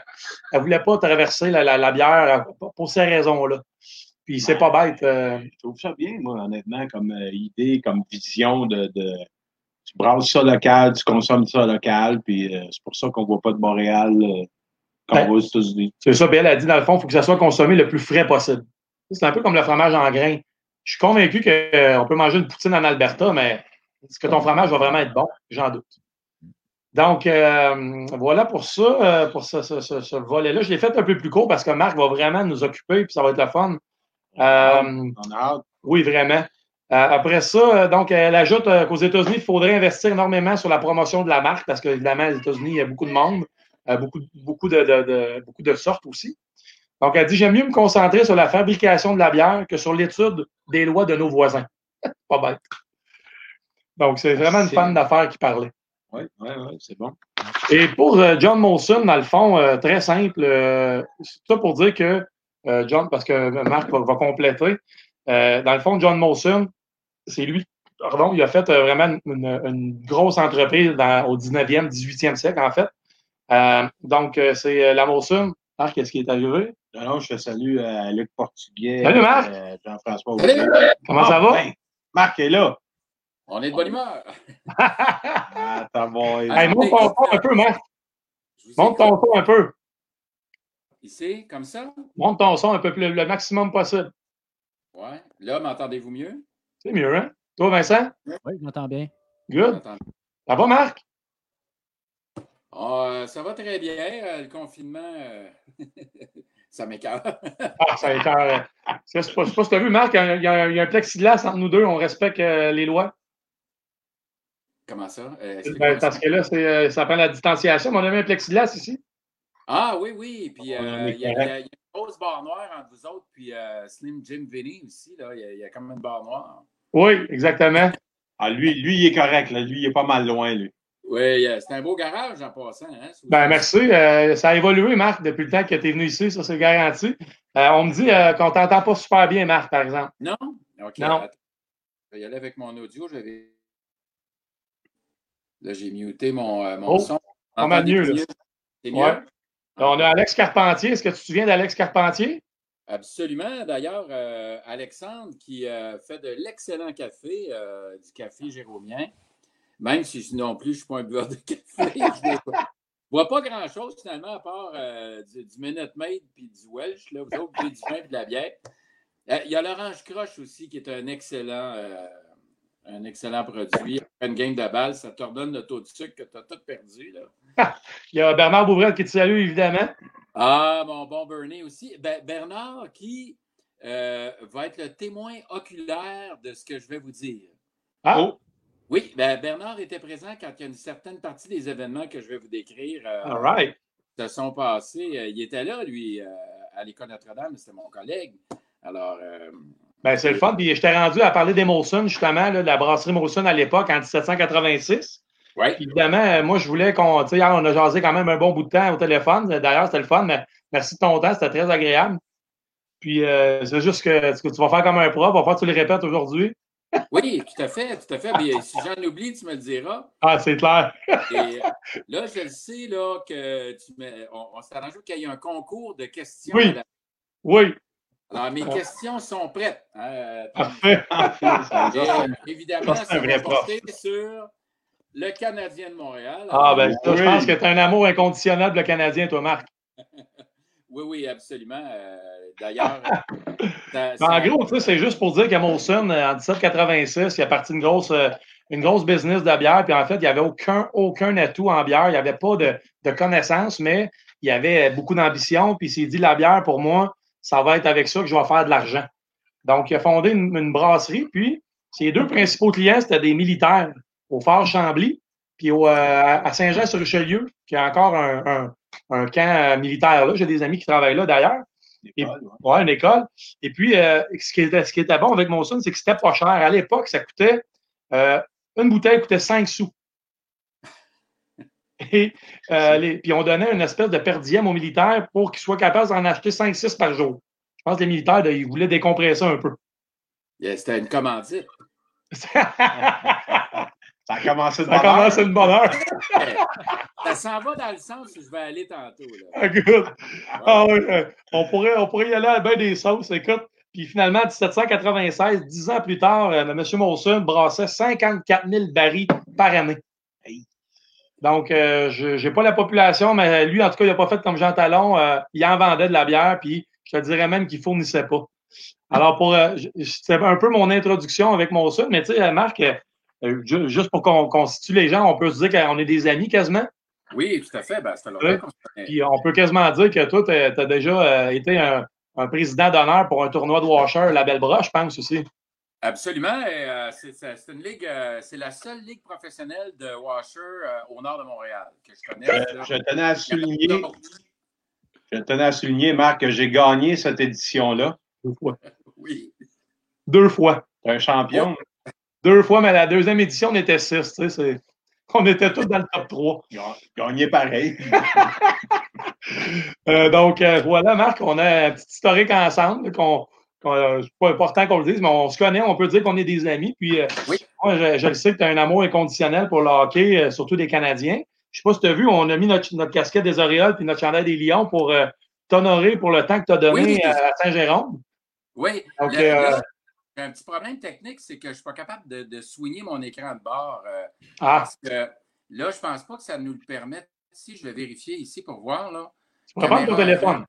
elle voulait pas traverser la, la- la bière euh, pour ces raisons-là. Puis c'est pas bête. euh, Je trouve ça bien, moi, honnêtement, comme euh, idée, comme vision de, de- Tu brasses ça local, tu consommes ça local, puis c'est pour ça qu'on ne voit pas de Montréal quand Ben, on va aux États-Unis. C'est ça, puis elle a dit, dans le fond, il faut que ça soit consommé le plus frais possible. C'est un peu comme le fromage en grains. Je suis convaincu qu'on peut manger une poutine en Alberta, mais est-ce que ton fromage va vraiment être bon? J'en doute. Donc, euh, voilà pour ça, euh, pour ce, ce- ce- ce volet-là. Je l'ai fait un peu plus court parce que Marc va vraiment nous occuper, puis ça va être le fun. Euh, oui, vraiment. Euh, après ça, donc, elle ajoute qu'aux États-Unis, il faudrait investir énormément sur la promotion de la marque parce qu'évidemment, aux États-Unis, il y a beaucoup de monde, beaucoup, beaucoup, de, de- de- beaucoup de sortes aussi. Donc, elle dit J'aime mieux me concentrer sur la fabrication de la bière que sur l'étude des lois de nos voisins. Pas bête. Donc, c'est vraiment une femme d'affaires qui parlait. Oui, oui, oui, c'est bon. Et pour euh, John Molson, dans le fond, euh, très simple, euh, c'est ça pour dire que John, parce que Marc va, va compléter, dans le fond, John Molson, c'est lui. Pardon, il a fait vraiment une, une grosse entreprise dans- au 19e, 18e siècle, en fait. Donc, c'est la Molson. Marc, qu'est-ce qui est arrivé? Non, non, je te salue à Luc Portugais. Salut, Marc. euh, Jean-François. Comment ça Ah, va? ben, Marc est là. On est de bonne humeur. Ah, t'as bon. Hey, monte ton son un peu, Marc. Monte ton son un peu. Ici, comme ça? Monte ton son un peu plus, le maximum possible. Ouais. Là, m'entendez-vous mieux? C'est mieux, hein? Toi, Vincent? Oui, je m'entends bien. Good. Ça va, Marc? Ah, euh, ça va très bien. euh, le confinement, euh, ça m'écarte. Ah, ça euh, Je sais pas, je sais pas si tu as vu, Marc, il y, a, il y a- il y a un plexiglas entre nous deux, on respecte euh, les lois. Comment ça? Euh, Ben, parce ça? que là, c'est, euh, ça prend la distanciation. Mais on a mis un plexiglas ici. Ah oui, oui. Puis euh, il y, a- il y une grosse barre noire entre vous autres, puis euh, Slim Jim Vinny aussi. Là, il, y a, a comme une barre noire. Oui, exactement. Ah, lui, lui, il est correct. Là. Lui, il est pas mal loin, lui. Oui, c'est un beau garage en passant. Hein, Ben, merci. Euh, ça a évolué, Marc, depuis le temps que tu es venu ici, ça, c'est garanti. Euh, on me dit euh, qu'on t'entend pas super bien, Marc, par exemple. Non? OK. Non. attends. Je vais y aller avec mon audio. Je vais... Là, j'ai muté mon, euh, mon Oh. son. Entendez mieux, là. C'est mieux? Ouais. On a Alex Carpentier. Est-ce que tu te souviens d'Alex Carpentier? Absolument. D'ailleurs, euh, Alexandre qui fait de l'excellent café, du café jérômien, même si je- non plus, je ne suis pas un buveur de café. je ne bois pas grand-chose finalement, à part euh, du, du Minute Maid puis du Welsh. Là. Vous autres, du vin et de la bière. Euh, Il y a l'Orange Croche aussi, qui est un excellent, euh, un excellent produit. Après une game de balle, ça te redonne le taux de sucre que tu as tout perdu. Là. Il y a Bernard Bouvrel qui te salue, évidemment. Ah, mon bon Bernie aussi. Ben, Bernard qui euh, va être le témoin oculaire de ce que je vais vous dire. Ah, Oh. Oui, ben, Bernard était présent quand il y a une certaine partie des événements que je vais vous décrire euh, all right. se sont passés. Euh, il était là, lui, euh, à l'École Notre-Dame, c'était mon collègue. Alors, euh, Ben, c'est le fun. Puis je t'ai rendu à parler des Molson, justement, là, de la brasserie Molson à l'époque, en 1786. ouais. Puis Évidemment, moi, je voulais qu'on. Tu sais, on a jasé quand même un bon bout de temps au téléphone. D'ailleurs, c'était le fun, mais merci de ton temps, c'était très agréable. Puis euh, c'est juste que ce que tu vas faire comme un prof, va que tu le répètes aujourd'hui. Oui, tout à fait, tout à fait. Si j'en oublie, tu me le diras. Ah, c'est clair. Et euh, là, je le sais là, que tu me- on, on s'est arrangé qu'il y ait un concours de questions. Oui. la- Oui, Alors, mes questions sont prêtes. euh, parfait. Et, euh, évidemment, c'est porter sur le Canadien de Montréal. Ah, ben, ça, je Oui. pense que tu as un amour inconditionnel pour le Canadien, toi, Marc. Oui, oui, absolument. Euh, D'ailleurs, En gros, c'est juste pour dire qu'à Molson, euh, en 1786, il a parti une grosse, euh, une grosse business de bière. Puis en fait, il n'y avait aucun, aucun atout en bière. Il n'y avait pas de, de connaissances, mais il y avait beaucoup d'ambition. Puis il s'est dit, la bière, pour moi, ça va être avec ça que je vais faire de l'argent. Donc, il a fondé une, une brasserie. Puis, ses deux principaux clients, c'était des militaires au Fort Chambly, puis au, euh, à Saint-Jean-sur-Richelieu, qui a encore un, un- un camp euh, militaire là. J'ai des amis qui travaillent là, d'ailleurs. Et- Ouais, une école. Et puis, euh, ce, qui était, ce qui était bon avec Molson, c'est que c'était pas cher. À l'époque, ça coûtait. euh, une bouteille coûtait 5 sous. Et euh, les- puis on donnait une espèce de per diem aux militaires pour qu'ils soient capables d'en acheter 5-6 par jour. Je pense que les militaires, ils voulaient décompresser un peu. Yeah, C'était une commandite. ça a commencé de bonne heure. commencé de bonne heure. Ça s'en va dans le sens où je vais aller tantôt. Là. Ah, Écoute, ah ouais, euh, on, pourrait, on pourrait y aller à bien des sauces. Écoute, puis finalement, 1796, dix ans plus tard, euh, M. Molson brassait 54 000 barils par année. Donc, euh, je n'ai pas la population, mais lui, en tout cas, il n'a pas fait comme Jean Talon. euh, il en vendait de la bière, puis je te dirais même qu'il ne fournissait pas. Alors, pour euh, un peu mon introduction avec Molson, mais tu sais, Marc, juste pour qu'on situe les gens, on peut se dire qu'on est des amis quasiment. Oui, tout à fait. Ben, connaît. Puis on peut quasiment dire que toi, tu as, déjà euh, été un, un président d'honneur pour un tournoi de washer, la Belle Broche, je pense aussi. Absolument. euh, c'est une ligue, euh, c'est la seule ligue professionnelle de washer euh, au nord de Montréal que je connais. Euh, je tenais à souligner, je tenais à souligner, Marc, que j'ai gagné cette édition-là. Deux fois. Oui. Deux fois. T'es un champion. Deux fois, mais la deuxième édition, on était six. tu sais, c'est- On était tous dans le top 3. Ga- Gagné pareil. Euh, donc, euh, voilà, Marc, on a un petit historique ensemble. qu'on qu'on- euh, c'est pas important qu'on le dise, mais on se connaît, on peut dire qu'on est des amis. Puis, euh, Oui. moi, je, je le sais que tu as un amour inconditionnel pour le hockey, euh, surtout des Canadiens. Je sais pas si tu as vu, on a mis notre, notre casquette des Orioles puis notre chandail des Lions pour euh, t'honorer pour le temps que tu as donné Oui. à Saint-Jérôme. Oui. Donc, Le- euh, là, j'ai un petit problème technique, c'est que je ne suis pas capable de, de soigner mon écran de bord. euh, Ah, parce que là, je ne pense pas que ça nous le permette. Si je vais vérifier ici pour voir, là. tu pourrais prendre ton téléphone.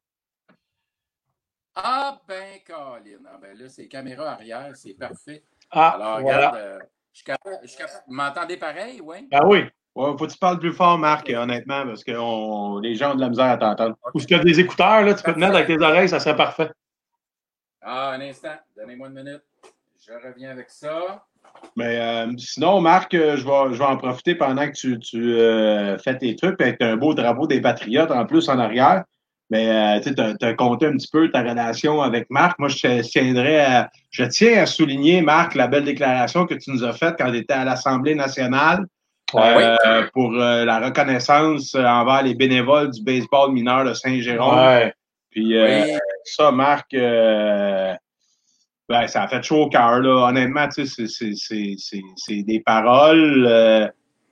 Ah, ben, Colin. Ah, ben là, c'est caméra arrière, c'est parfait. Ah, Alors, voilà. regarde, euh, je suis capable. je suis capable- Vous m'entendez pareil, oui? Ben oui. Ouais, faut que tu parles plus fort, Marc, honnêtement, parce que on- les gens ont de la misère à t'entendre. Ou si tu as des écouteurs, là, tu peux te mettre avec tes oreilles, ça serait parfait. Ah, un instant. Donnez-moi une minute. Je reviens avec ça. Mais euh, sinon, Marc, euh, je vais, je vais en profiter pendant que tu, tu euh, fais tes trucs avec un beau drapeau des Patriotes en plus en arrière. Mais euh, tu as, compté un petit peu ta relation avec Marc. Moi, je te- tiendrais à, je tiens à souligner, Marc, la belle déclaration que tu nous as faite quand tu étais à l'Assemblée nationale euh, pour euh, la reconnaissance envers les bénévoles du baseball mineur de Saint-Jérôme. Ouais. Puis euh, Oui. ça, Marc, euh, ben, ça a fait chaud au cœur, là. Honnêtement, tu sais, c'est- c'est- c'est c'est- c'est des paroles. euh,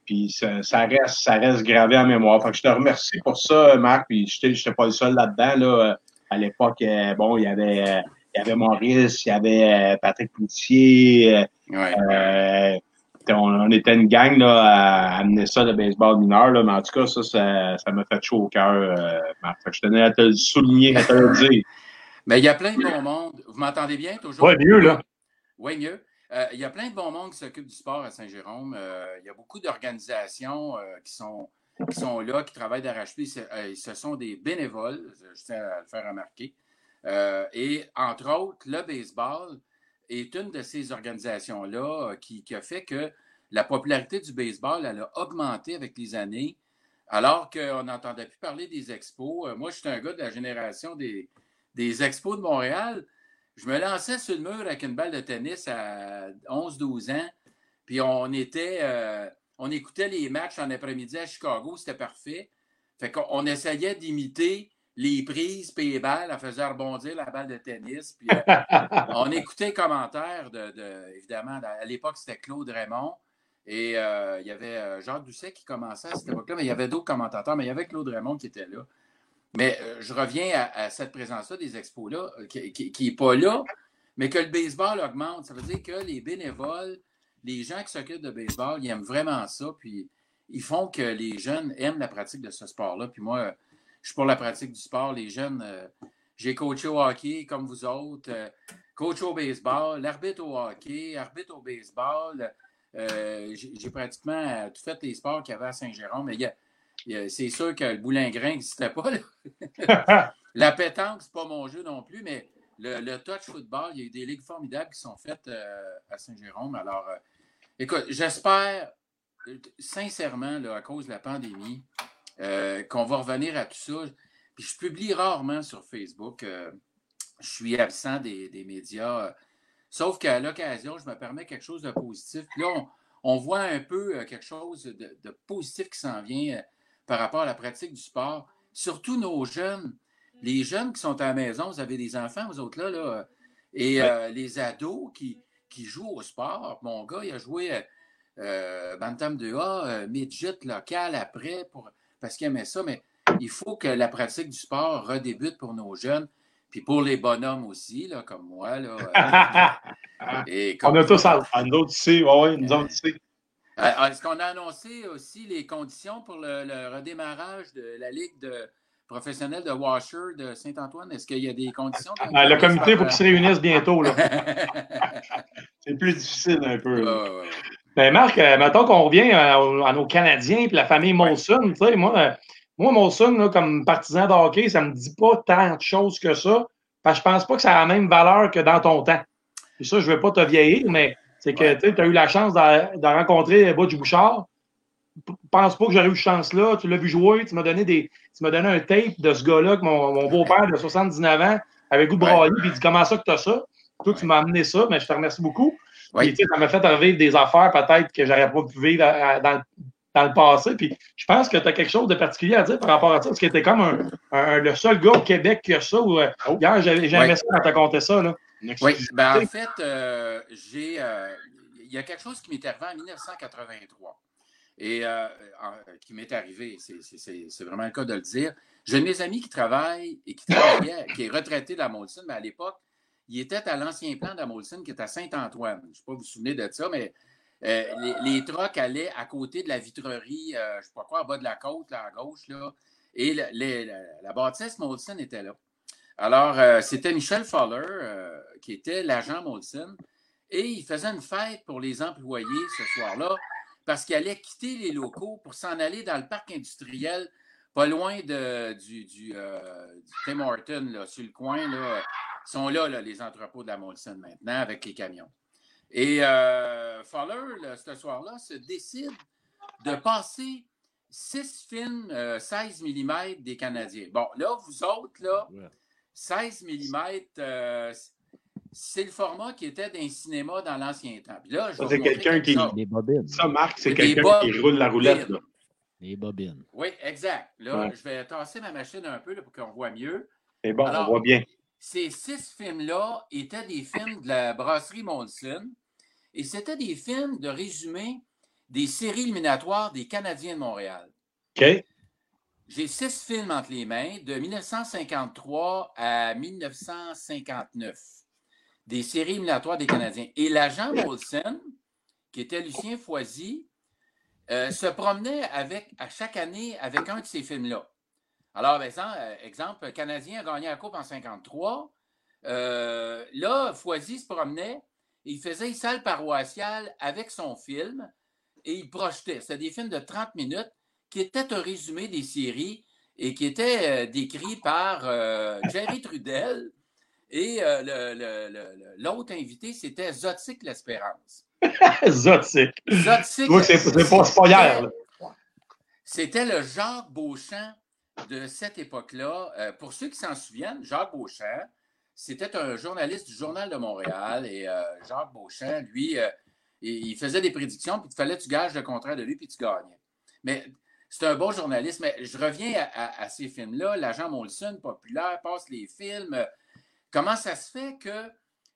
Puis ça, ça reste, ça reste gravé en mémoire. Fait que je te remercie pour ça, Marc. Puis je n'étais pas le seul là-dedans. Là. À l'époque, bon, il y avait il y avait Maurice, il y avait Patrick Poutier. Ouais. Euh, on, on était une gang là, à amener ça de baseball mineur, là, mais en tout cas, ça, ça, m'a fait chaud au cœur, euh, je tenais à te le souligner, à te le dire. Mais il y a plein de bon monde. Vous m'entendez bien toujours? Ouais, mieux, là. Oui, mieux. Euh, il y a plein de bon monde qui s'occupent du sport à Saint-Jérôme. Euh, il y a beaucoup d'organisations euh, qui, sont, qui sont là, qui travaillent d'arrache-pied. Euh, Ce sont des bénévoles, je tiens à le faire remarquer. Euh, et entre autres, le baseball est une de ces organisations-là euh, qui, a fait que la popularité du baseball elle a augmenté avec les années, alors qu'on n'entendait plus parler des expos. Euh, Moi, je suis un gars de la génération des, des expos de Montréal. Je me lançais sur le mur avec une balle de tennis à 11-12 ans, puis on était, euh, on écoutait les matchs en après-midi à Chicago, c'était parfait. Fait qu'on on essayait d'imiter les prises puis les balles, on faisait rebondir la balle de tennis. Puis, euh, on écoutait les commentaires de, de- évidemment, à l'époque, c'était Claude Raymond. Et euh, il y avait euh, Jacques Doucet qui commençait à cette époque-là, mais il y avait d'autres commentateurs, mais il y avait Claude Raymond qui était là. Mais euh, je reviens à, à cette présence-là des expos-là, qui n'est pas là, mais que le baseball augmente. Ça veut dire que les bénévoles, les gens qui s'occupent de baseball, ils aiment vraiment ça, puis ils font que les jeunes aiment la pratique de ce sport-là. Puis moi, je suis pour la pratique du sport. Les jeunes, euh, j'ai coaché au hockey comme vous autres, euh, coach au baseball, arbitre au hockey, arbitre au baseball. Euh, j'ai pratiquement euh, tout fait les sports qu'il y avait à Saint-Jérôme. Mais c'est sûr que le boulingrin n'existait pas. là. La pétanque, c'est pas mon jeu non plus, mais le, le touch football, il y a eu des ligues formidables qui sont faites à Saint-Jérôme. Alors, écoute, j'espère sincèrement, là, à cause de la pandémie, euh, qu'on va revenir à tout ça. Puis je publie rarement sur Facebook. euh, je suis absent des, des médias. euh, sauf qu'à l'occasion, je me permets quelque chose de positif. Puis là, on, on voit un peu quelque chose de, de positif qui s'en vient par rapport à la pratique du sport. Surtout nos jeunes. Les jeunes qui sont à la maison, vous avez des enfants, vous autres là, là et les ados qui, qui jouent au sport. Mon gars, il a joué Bantam 2A, euh, midget local après, pour, parce qu'il aimait ça, mais il faut que la pratique du sport redébute pour nos jeunes, puis pour les bonhommes aussi, là, comme moi. Là, euh, On a tous autres ici, ouais, nous autres ici. Euh, Est-ce qu'on a annoncé aussi les conditions pour le, le redémarrage de la Ligue de professionnelle de Washer de Saint-Antoine? Est-ce qu'il y a des conditions? Ah, le comité, pour qu'il se réunisse bientôt. C'est plus difficile un peu. Ben Marc, euh, mettons qu'on revient à, à nos Canadiens puis la famille Molson. Tu sais, moi, euh, moi, Molson, là, comme partisan de hockey, ça me dit pas tant de choses que ça. Parce que je pense pas que ça a la même valeur que dans ton temps. Et ça, je veux pas te vieillir, mais c'est que Ouais. tu as eu la chance de, de rencontrer Butch Bouchard. P- Pense pas que j'aurais eu cette chance-là. Tu l'as vu jouer, tu m'as donné des. Tu m'as donné un tape de ce gars-là que mon, mon beau-père de 79 ans avait le goût de brailler, puis il dit Comment ça que tu as ça? Toi, tu m'as amené ça, mais je te remercie beaucoup. Puis, ça m'a fait revivre des affaires peut-être que j'aurais pas pu vivre à- à- dans, dans le passé. Puis je pense que tu as quelque chose de particulier à dire par rapport à ça, parce que tu comme un, un- le seul gars au Québec qui a ça. Où, euh, Oh. Hier, j'avais ça quand tu as compté ça. Là. Oui, ben en fait, euh, j'ai, euh, il y a quelque chose qui m'est arrivé en 1983 et euh, qui m'est arrivé, c'est- c'est c'est- c'est vraiment le cas de le dire. J'ai mes amis qui travaille et qui travaillait, qui est retraité de la Molson, mais à l'époque, il était à l'ancien plan de la Molson qui est à Saint-Antoine. Je ne sais pas si vous vous souvenez de ça, mais euh, les, les trucks allaient à côté de la vitrerie, euh, je ne sais pas quoi, en bas de la côte, là, à gauche, là, et la, la bâtisse Molson était là. Alors, euh, c'était Michel euh, qui était l'agent Molson, et il faisait une fête pour les employés ce soir-là, parce qu'il allait quitter les locaux pour s'en aller dans le parc industriel, pas loin de, du, du Tim Horton, là, sur le coin. Là. Ils sont là, là, les entrepôts de la Molson maintenant, avec les camions. Et euh, Faller, là, ce soir-là, se décide de passer six films euh, 16 mm des Canadiens. Bon, là, vous autres, là, Ouais. 16 mm, c'est le format qui était d'un cinéma dans l'ancien temps. Puis là, je Ça, c'est quelqu'un qui-. Les bobines. Ça, Marc, c'est quelqu'un qui roule la roulette. Là. Les bobines. Oui, exact. Là, Ouais. je vais tasser ma machine un peu là, pour qu'on voit mieux. C'est bon, Alors- on voit bien. Ces six films-là étaient des films de la brasserie Molson et c'était des films de résumé des séries éliminatoires des Canadiens de Montréal. OK. J'ai six films entre les mains de 1953 à 1959. Des séries éliminatoires des Canadiens. Et l'agent Molson, qui était Lucien Foisy, euh, se promenait avec, à chaque année avec un de ces films-là. Alors, exemple, euh, exemple, le Canadien a gagné la Coupe en 53. Euh, là, Foisy se promenait et il faisait une salle paroissiale avec son film et il projetait. C'était des films de 30 minutes qui étaient un résumé des séries et qui étaient décrits par Jerry Trudel. Et l'autre invité, c'était Zotique l'Espérance. Zotique. Zotique. c'est pas, hier. C'était le Jacques Beauchamp de cette époque-là. Euh, pour ceux qui s'en souviennent, Jacques Beauchamp, c'était un journaliste du Journal de Montréal et euh, Jacques Beauchamp, lui, euh, il faisait des prédictions, puis il fallait que tu gages le contrat de lui, puis tu gagnais. Mais c'est un bon journaliste, mais je reviens à, ces films-là. L'agent Molson, populaire, passe les films. Comment ça se fait que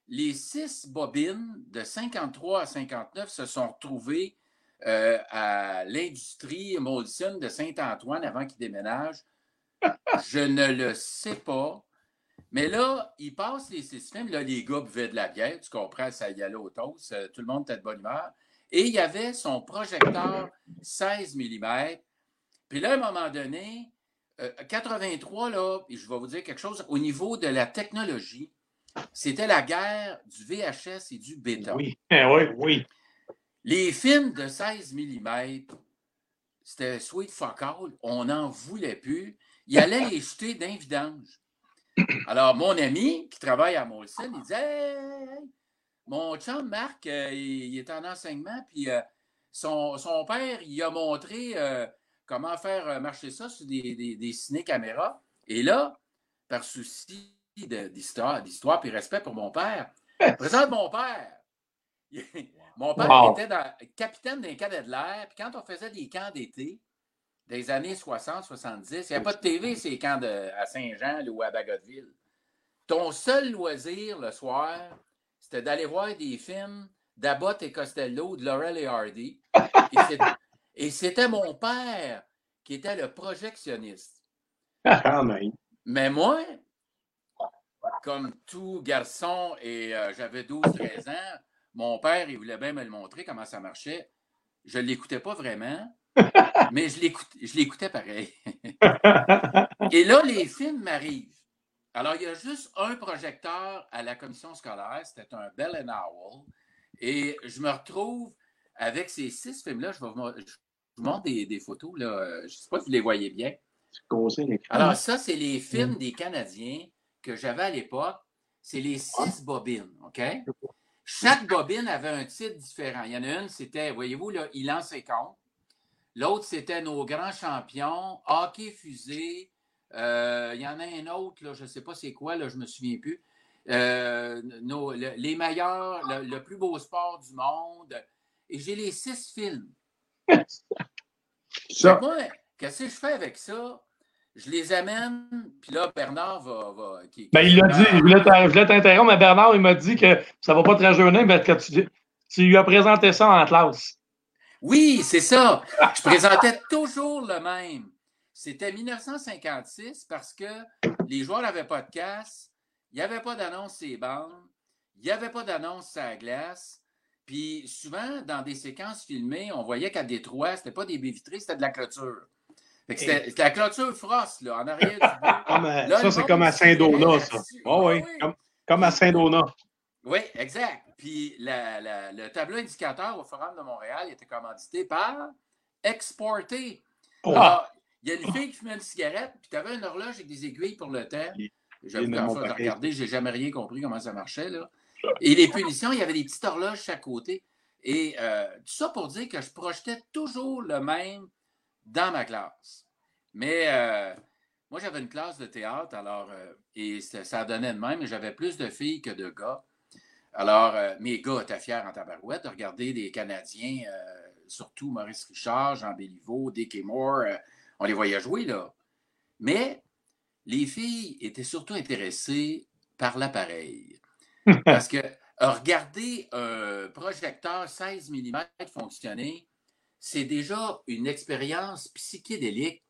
les six bobines de 53 à 59 se sont retrouvées euh, à l'industrie Molson de Saint-Antoine avant qu'il déménage? Je ne le sais pas. Mais là, il passe les films. Là, les gars buvaient de la bière. Tu comprends, ça y allait au toast. Euh, tout le monde était de bonne humeur. Et il y avait son projecteur 16 mm. Puis là, à un moment donné, 83, euh, là, et je vais vous dire quelque chose, au niveau de la technologie, c'était la guerre du VHS et du bêta. Oui, oui, oui. Les films de 16 mm, c'était Sweet Fuck All, on n'en voulait plus. Il allait les jeter d'un vidange. Alors, mon ami qui travaille à Molson, il disait Mon chum Marc, euh, il, est en enseignement, puis euh, son, père, il a montré euh, comment faire marcher ça sur des, des, des ciné-caméras. Et là, par souci d'histoire, d'histoire puis respect pour mon père. Présente mon père. Mon père était capitaine d'un cadet de l'air. Puis quand on faisait des camps d'été des années 60, 70, il n'y avait pas de TV, ces camps de, à Saint-Jean ou à Bagotville. Ton seul loisir le soir, c'était d'aller voir des films d'Abbott et Costello, de Laurel et Hardy. Et c'était mon père qui était le projectionniste. Ah, Mais moi, comme tout garçon, et euh, j'avais 12-13 ans, mon père, il voulait bien me le montrer comment ça marchait. Je ne l'écoutais pas vraiment, mais je l'écoutais pareil. et là, les films m'arrivent. Alors, il y a juste un projecteur à la commission scolaire, c'était un Bell Owl, et je me retrouve avec ces six films-là. Je, je vous montre des, photos, là. je ne sais pas si vous les voyez bien. Alors, ça, c'est les films des Canadiens que j'avais à l'époque, c'est les six bobines, OK? Chaque bobine avait un titre différent. Il y en a une, c'était, voyez-vous, là, il lance ses comptes. L'autre, c'était nos grands champions, hockey fusée. Euh, il y en a un autre, là, je ne sais pas c'est quoi, là, je ne me souviens plus. Euh, les meilleurs, le, plus beau sport du monde. Et j'ai les six films. Ça. Moi, qu'est-ce que je fais avec ça? Je les amène, puis là, Bernard va. ben, il l'a dit, je voulais t'interrompre, mais Bernard, il m'a dit que ça ne va pas te rajeunir, mais que tu, tu lui as présenté ça en classe. Oui, c'est ça. Je présentais toujours le même. C'était 1956 parce que les joueurs n'avaient pas de casse, il n'y avait pas d'annonce sur les bandes, il n'y avait pas d'annonce la glace. Puis souvent, dans des séquences filmées, on voyait qu'à Détroit, ce n'était pas des baies vitrées, c'était de la clôture. C'était la clôture frost, là, en arrière du bout. ça, c'est comme à Saint-Donat, ça. Oh, oui, Comme, à Saint-Donat. Oui, exact. Puis le tableau indicateur au Forum de Montréal était commandité par Exporté. Oh. il y a une fille qui fumait une cigarette, puis tu avais une horloge avec des aiguilles pour le temps. J'avoue qu'en fait, de regarder, je n'ai jamais rien compris comment ça marchait. Là. Et les punitions, il y avait des petites horloges chaque côté. Et euh, tout ça pour dire que je projetais toujours le même dans ma classe. Mais euh, moi, j'avais une classe de théâtre, alors, euh, et ça donnait de même, mais j'avais plus de filles que de gars. Alors, euh, mes gars étaient fiers en tabarouette de regarder des Canadiens, surtout Maurice Richard, Jean Béliveau, Dick Moore, on les voyait jouer, là. Mais les filles étaient surtout intéressées par l'appareil. Parce que regarder un projecteur 16 mm fonctionner, c'est déjà une expérience psychédélique.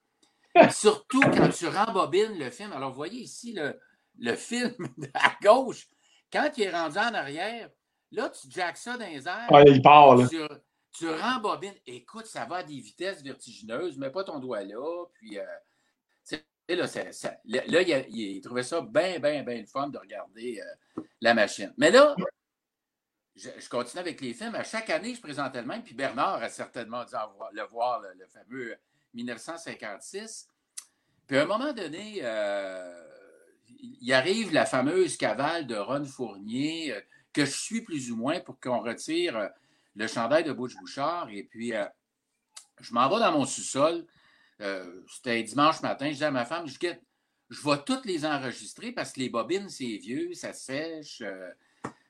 Surtout quand tu rembobines le film. Alors, vous voyez ici le, le film à gauche. Quand il est rendu en arrière, là, tu jacks ça dans les airs. Ouais, il part, là. Tu, tu rembobines. Écoute, ça va à des vitesses vertigineuses. Mets pas ton doigt là. Puis, euh, là, ça- ça- là, là, il, a- il trouvait ça bien, bien, bien le fun de regarder euh, la machine. Mais là, je, continue avec les films. À chaque année, je présentais le même. Puis Bernard a certainement dû le voir, le, fameux 1956. Puis à un moment donné, euh, il arrive la fameuse cavale de Ron Fournier, euh, que je suis plus ou moins pour qu'on retire euh, le chandail de Butch Bouchard. Et puis, euh, je m'en vais dans mon sous-sol. Euh, C'était dimanche matin. Je dis à ma femme, je, je vais toutes les enregistrer parce que les bobines, c'est vieux, ça sèche, euh,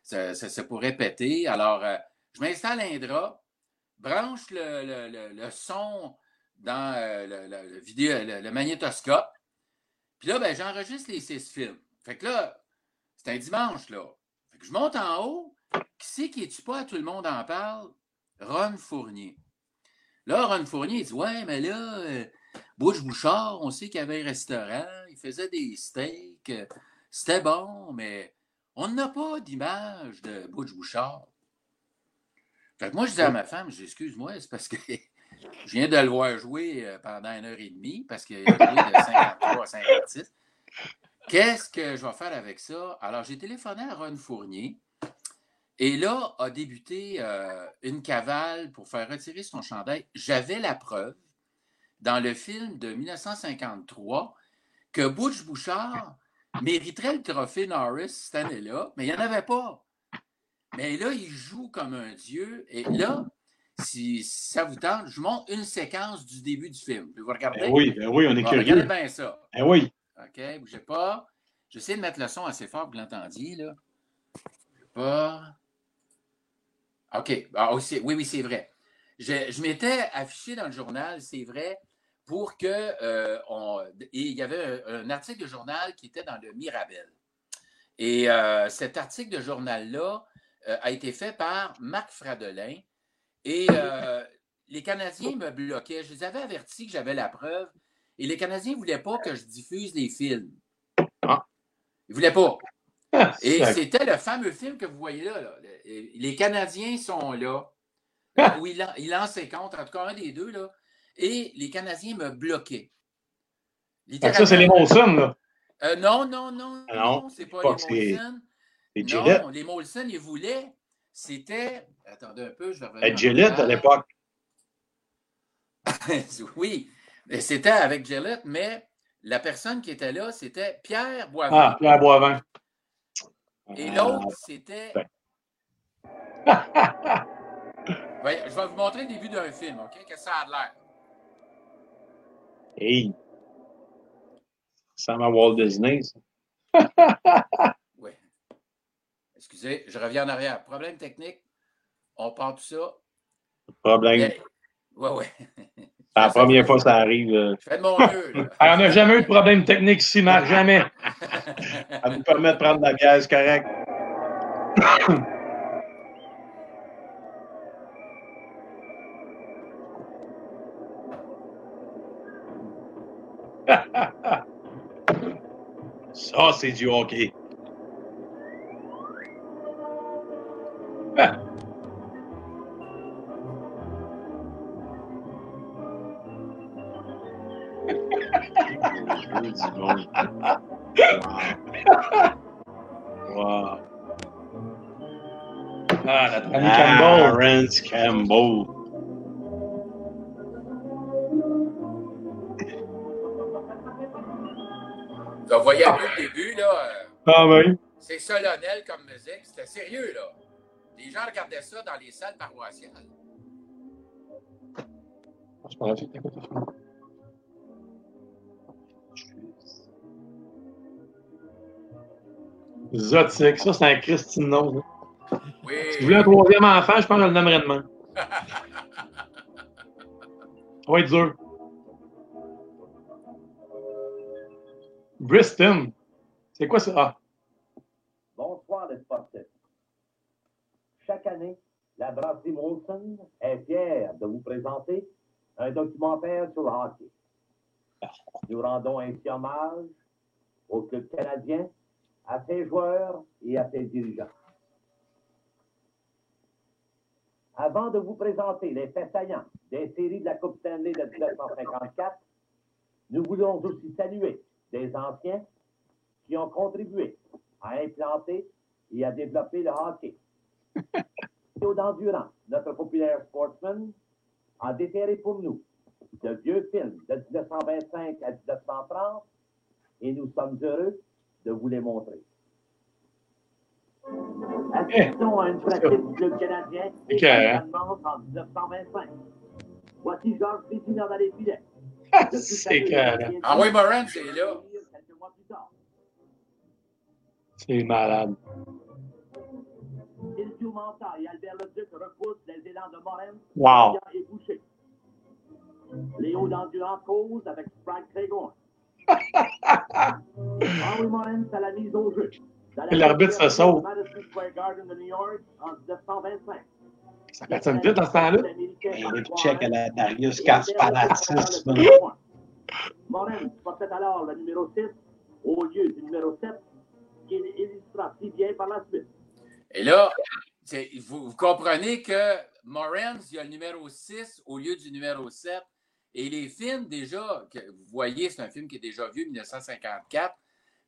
ça, ça, ça pourrait péter. Alors, euh, je m'installe un drap, branche le, le- le- son dans euh, le magnétoscope. Puis là, ben, j'enregistre les six films. Fait que là, c'est un dimanche, là. Fait que je monte en haut. Qui c'est qui est-tu pas? Tout le monde en parle. Ron Fournier. Là, Ron Fournier, il dit Ouais, mais là, euh, Bouche Bouchard, on sait qu'il y avait un restaurant, il faisait des steaks, euh, c'était bon, mais on n'a pas d'image de Butch Bouchard. Fait que moi, je dis à ma femme, je dis, excuse-moi, c'est parce que je viens de le voir jouer euh, pendant une heure et demie, parce qu'il a joué de 53 à 56. Qu'est-ce que je vais faire avec ça? Alors, j'ai téléphoné à Ron Fournier. Et là, a débuté euh, une cavale pour faire retirer son chandail. J'avais la preuve dans le film de 1953 que Butch Bouchard mériterait le trophée Norris cette année-là, mais il n'y en avait pas. Mais là, il joue comme un dieu. Et là, si ça vous tente, je montre une séquence du début du film. Vous regardez? Ben oui, ben oui, on est Bon, curieux. regardez bien ça. Ben oui. OK, bougez pas. J'essaie de mettre le son assez fort pour que vous l'entendiez, là. Bougez Pas. OK. Ah, oui, oui, oui, c'est vrai. Je, je m'étais affiché dans le journal, c'est vrai, pour que. euh, on- et il y avait un, un article de journal qui était dans le Mirabel. Et euh, cet article de journal-là euh, a été fait par Marc Fradelin. Et les Canadiens me bloquaient. Je les avais avertis que j'avais la preuve. Et les Canadiens ne voulaient pas que je diffuse les films. Ah. Ils ne voulaient pas. Et Sac- c'était le fameux film que vous voyez là. là. Les Canadiens sont là. Ah. Où ils lan- ils lancent ses comptes, en tout cas un des deux. Là. Et les Canadiens me bloquaient. Que ça, c'est les Molson, là. Euh, non, non, non, Ah non, non, c'est pas les Molson. Gillette. Non, les Molson, ils voulaient. C'était. Attendez un peu, je vais revenir Et en Gillette à l'époque. oui, c'était avec Gillette, mais la personne qui était là, c'était Pierre Boivin. Ah, Pierre Boivin. Et l'autre, c'était. ouais. Voyez, je vais vous montrer le début d'un film, OK? Qu'est-ce que ça a l'air? Hey. Ça à Walt Disney, ça. Oui. Excusez, je reviens en arrière. Problème technique. On part tout ça. Problème. Oui, oui. C'est la première fois que ça arrive. euh, Je fais de mon mieux. Ah, on n'a jamais eu de problème technique ici, Marc, jamais. Ça nous permet de prendre de la bière, c'est correct. Ça, c'est. Peu le début, là. euh, Ah oui. C'est solennel comme musique. C'était sérieux, là. Les gens regardaient ça dans les salles paroissiales. Je pense que c'était quoi, ça? Zotique, ça c'est un Christine Nose. Oui. Si vous voulez un troisième enfant, je pense que je le nommerais demain. Ça va être dur. Briston. C'est quoi ça? Ah, Bonsoir les sportifs. Chaque année, la brasserie Molson est fière de vous présenter un documentaire sur le hockey. Nous rendons ainsi hommage au club canadien, à ses joueurs et à ses dirigeants. Avant de vous présenter les faits saillants des séries de la Coupe Stanley de 1954, nous voulons aussi saluer des anciens qui ont contribué à implanter et à développer le hockey. Théo d'Endurant, notre populaire sportsman, a déterré pour nous de vieux films de 1925 à 1930 et nous sommes heureux de vous les montrer. Assistons à une pratique du club canadien Ok, au hein? En 1925. Voici Georges Pétinard dans les filets. C'est que Ah oui, Moran, c'est là. C'est malade. Silvio Manta et Albert Leduc repoussent les élans de Morin Wow. Léo d'Endurant cause avec Frank Grégoire. Henri Morin à la mise au jeu. L'arbitre se sauve. Madison Square Garden de New York en 1925. Ça patine vite dans ce temps-là? Un check à la Darius Kasparakis. Morin portait alors le numéro 6 au lieu du numéro 7 qu'il illustra si bien par la suite. Et là, vous, vous comprenez que Morans, il y a le numéro 6 au lieu du numéro 7. Et les films, déjà, que vous voyez, c'est un film qui est déjà vieux, 1954.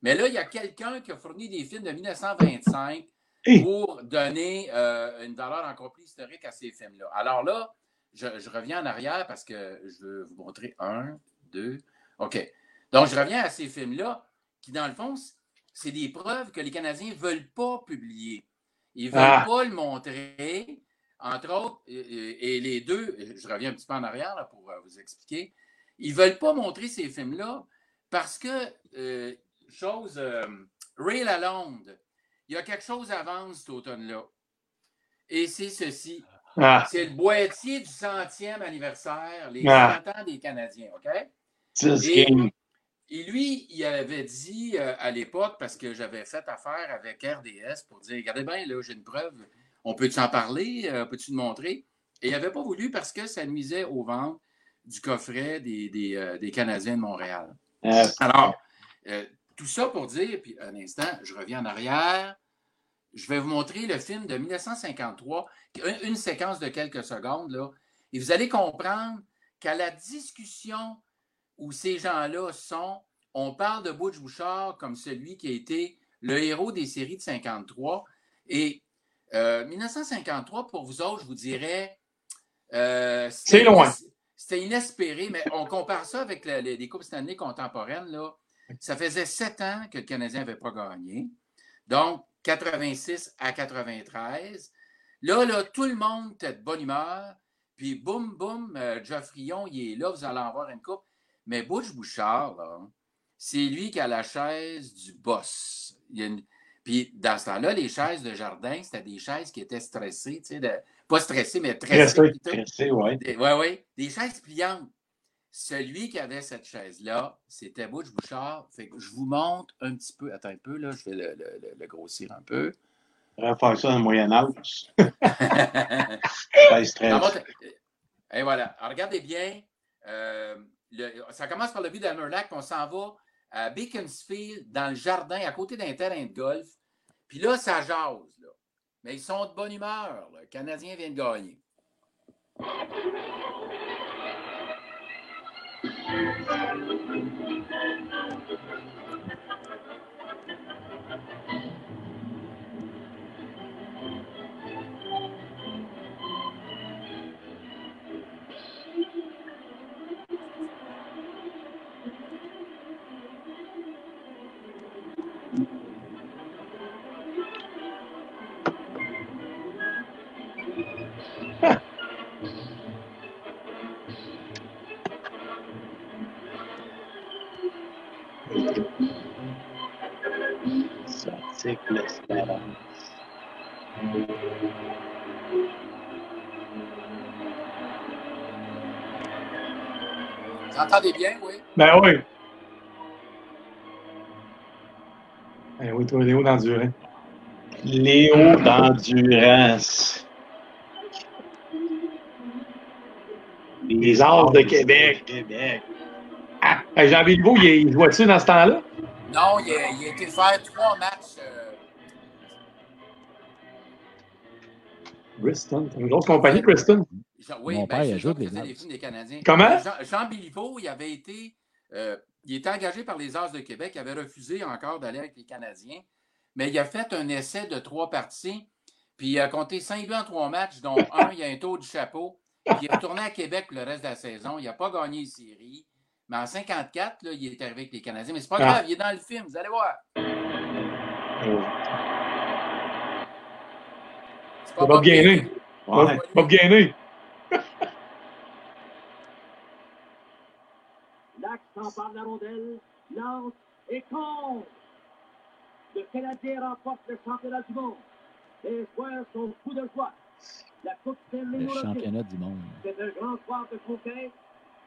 Mais là, il y a quelqu'un qui a fourni des films de 1925 Hey. pour donner euh, une valeur encore plus historique à ces films-là. Alors là, je, je reviens en arrière parce que je veux vous montrer un, deux. OK. Donc, je reviens à ces films-là qui, dans le fond, c'est des preuves que les Canadiens ne veulent pas publier. Ils ne veulent Ah. pas le montrer. Entre autres, et, et- et les deux, je reviens un petit peu en arrière là, pour euh, vous expliquer, ils ne veulent pas montrer ces films-là parce que, euh, chose, euh, Ray Lalonde, il y a quelque chose vendre cet automne-là. Et c'est ceci. Ah, C'est le boîtier du centième anniversaire, les Ah. 100 ans des Canadiens, OK? 10 Et-. Et lui, il avait dit euh, à l'époque, parce que j'avais fait affaire avec RDS pour dire Regardez bien, là, j'ai une preuve, on peut t'en parler, Euh, peux-tu te montrer? Et il n'avait pas voulu parce que ça nuisait aux ventes du coffret des, des, euh, des Canadiens de Montréal. Euh, Alors, euh, tout ça pour dire, puis un instant, je reviens en arrière. Je vais vous montrer le film de 1953, une, une séquence de quelques secondes, là, et vous allez comprendre qu'à la discussion où ces gens-là sont, on parle de Butch Bouchard comme celui qui a été le héros des séries de 53. Et euh, 1953, pour vous autres, je vous dirais. euh, C'est loin. C'était inespéré, mais on compare ça avec le- les, les Coupes Stanley contemporaines. Là. Ça faisait sept ans que le Canadien n'avait pas gagné. Donc, 86 à 93. Là, là, tout le monde était de bonne humeur. Puis, boum, boum, euh, Jeff Rion, il est là, vous allez en voir une coupe. Mais Butch Bouchard, c'est lui qui a la chaise du boss. Il y a une- Puis, dans ce temps-là, les chaises de jardin, c'était des chaises qui étaient stressées, tu sais, de- pas stressées, mais Stressé. tressées. plutôt. Pressé, ouais. Des- Ouais, ouais, des chaises pliantes. Celui qui avait cette chaise-là, c'était Butch Bouchard. Fait que je vous montre un petit peu. Attends un peu, là, je vais le, le- le- le grossir un peu. On va faire ça dans Moyen-Âge. Et voilà. Alors, regardez bien. euh, le- ça commence par le but d'Hammerlack, on s'en va à Beaconsfield, dans le jardin, à côté d'un terrain de golf. Puis là, ça jase. Là. Mais ils sont de bonne humeur. là. Le Canadien vient de gagner. Ça, l'espérance. Vous entendez bien, oui? Ben oui. Ben oui, toi, Léo d'Endurant. Léo d'Endurance. Les As de Québec. Québec. Ah, Jean Béliveau, il, il jouait-tu dans ce temps-là? Non, il a, il a été faire trois matchs. euh, Bristol. C'est une grosse compagnie, Bristol. Jean- oui, Mon ben, père, il c'est a joué eux qui avec les films des Canadiens. Comment? Jean, Jean il avait été. euh, il était engagé par les As de Québec. Il avait refusé encore d'aller avec les Canadiens. Mais il a fait un essai de trois parties. Puis il a compté cinq buts en trois matchs, dont un, il a un tour du chapeau. Puis il est retourné à Québec pour le reste de la saison. Il n'a pas gagné les séries. Mais en 54, là, il est arrivé avec les Canadiens. Mais c'est pas Ah. grave, il est dans le film. Vous allez voir. C'est C'est Bob Gainé. Bob, Ouais. Bob Gainé. L'axe s'empare de la rondelle, lance et compte. Le Canadien remporte le championnat du monde. Les joueurs sont fous de joie. La Coupe Stanley Le championnat du monde. C'est un grand soir de conquête.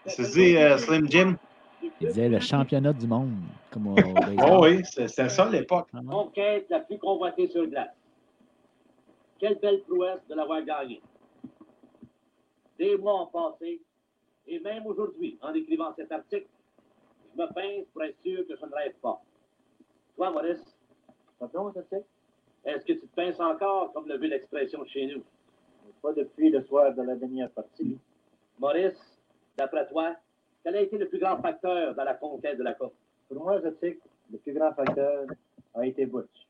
Tu dis, euh, Slim Jim? Il disait le championnat du monde. Comme. Oh oui, c'est- c'était ça l'époque. Conquête la plus convoitée sur glace. Quelle belle prouesse de l'avoir gagnée. Des mois ont passé, et même aujourd'hui, en écrivant cet article, je me pince pour être sûr que je ne rêve pas. Toi, Maurice, ça cet article? Est-ce que tu te pinces encore, comme le veut l'expression chez nous? Pas depuis le soir de la dernière partie. Maurice, d'après toi, quel a été le plus grand facteur dans la conquête de la Coupe? Pour moi, je sais que le plus grand facteur a été Butch.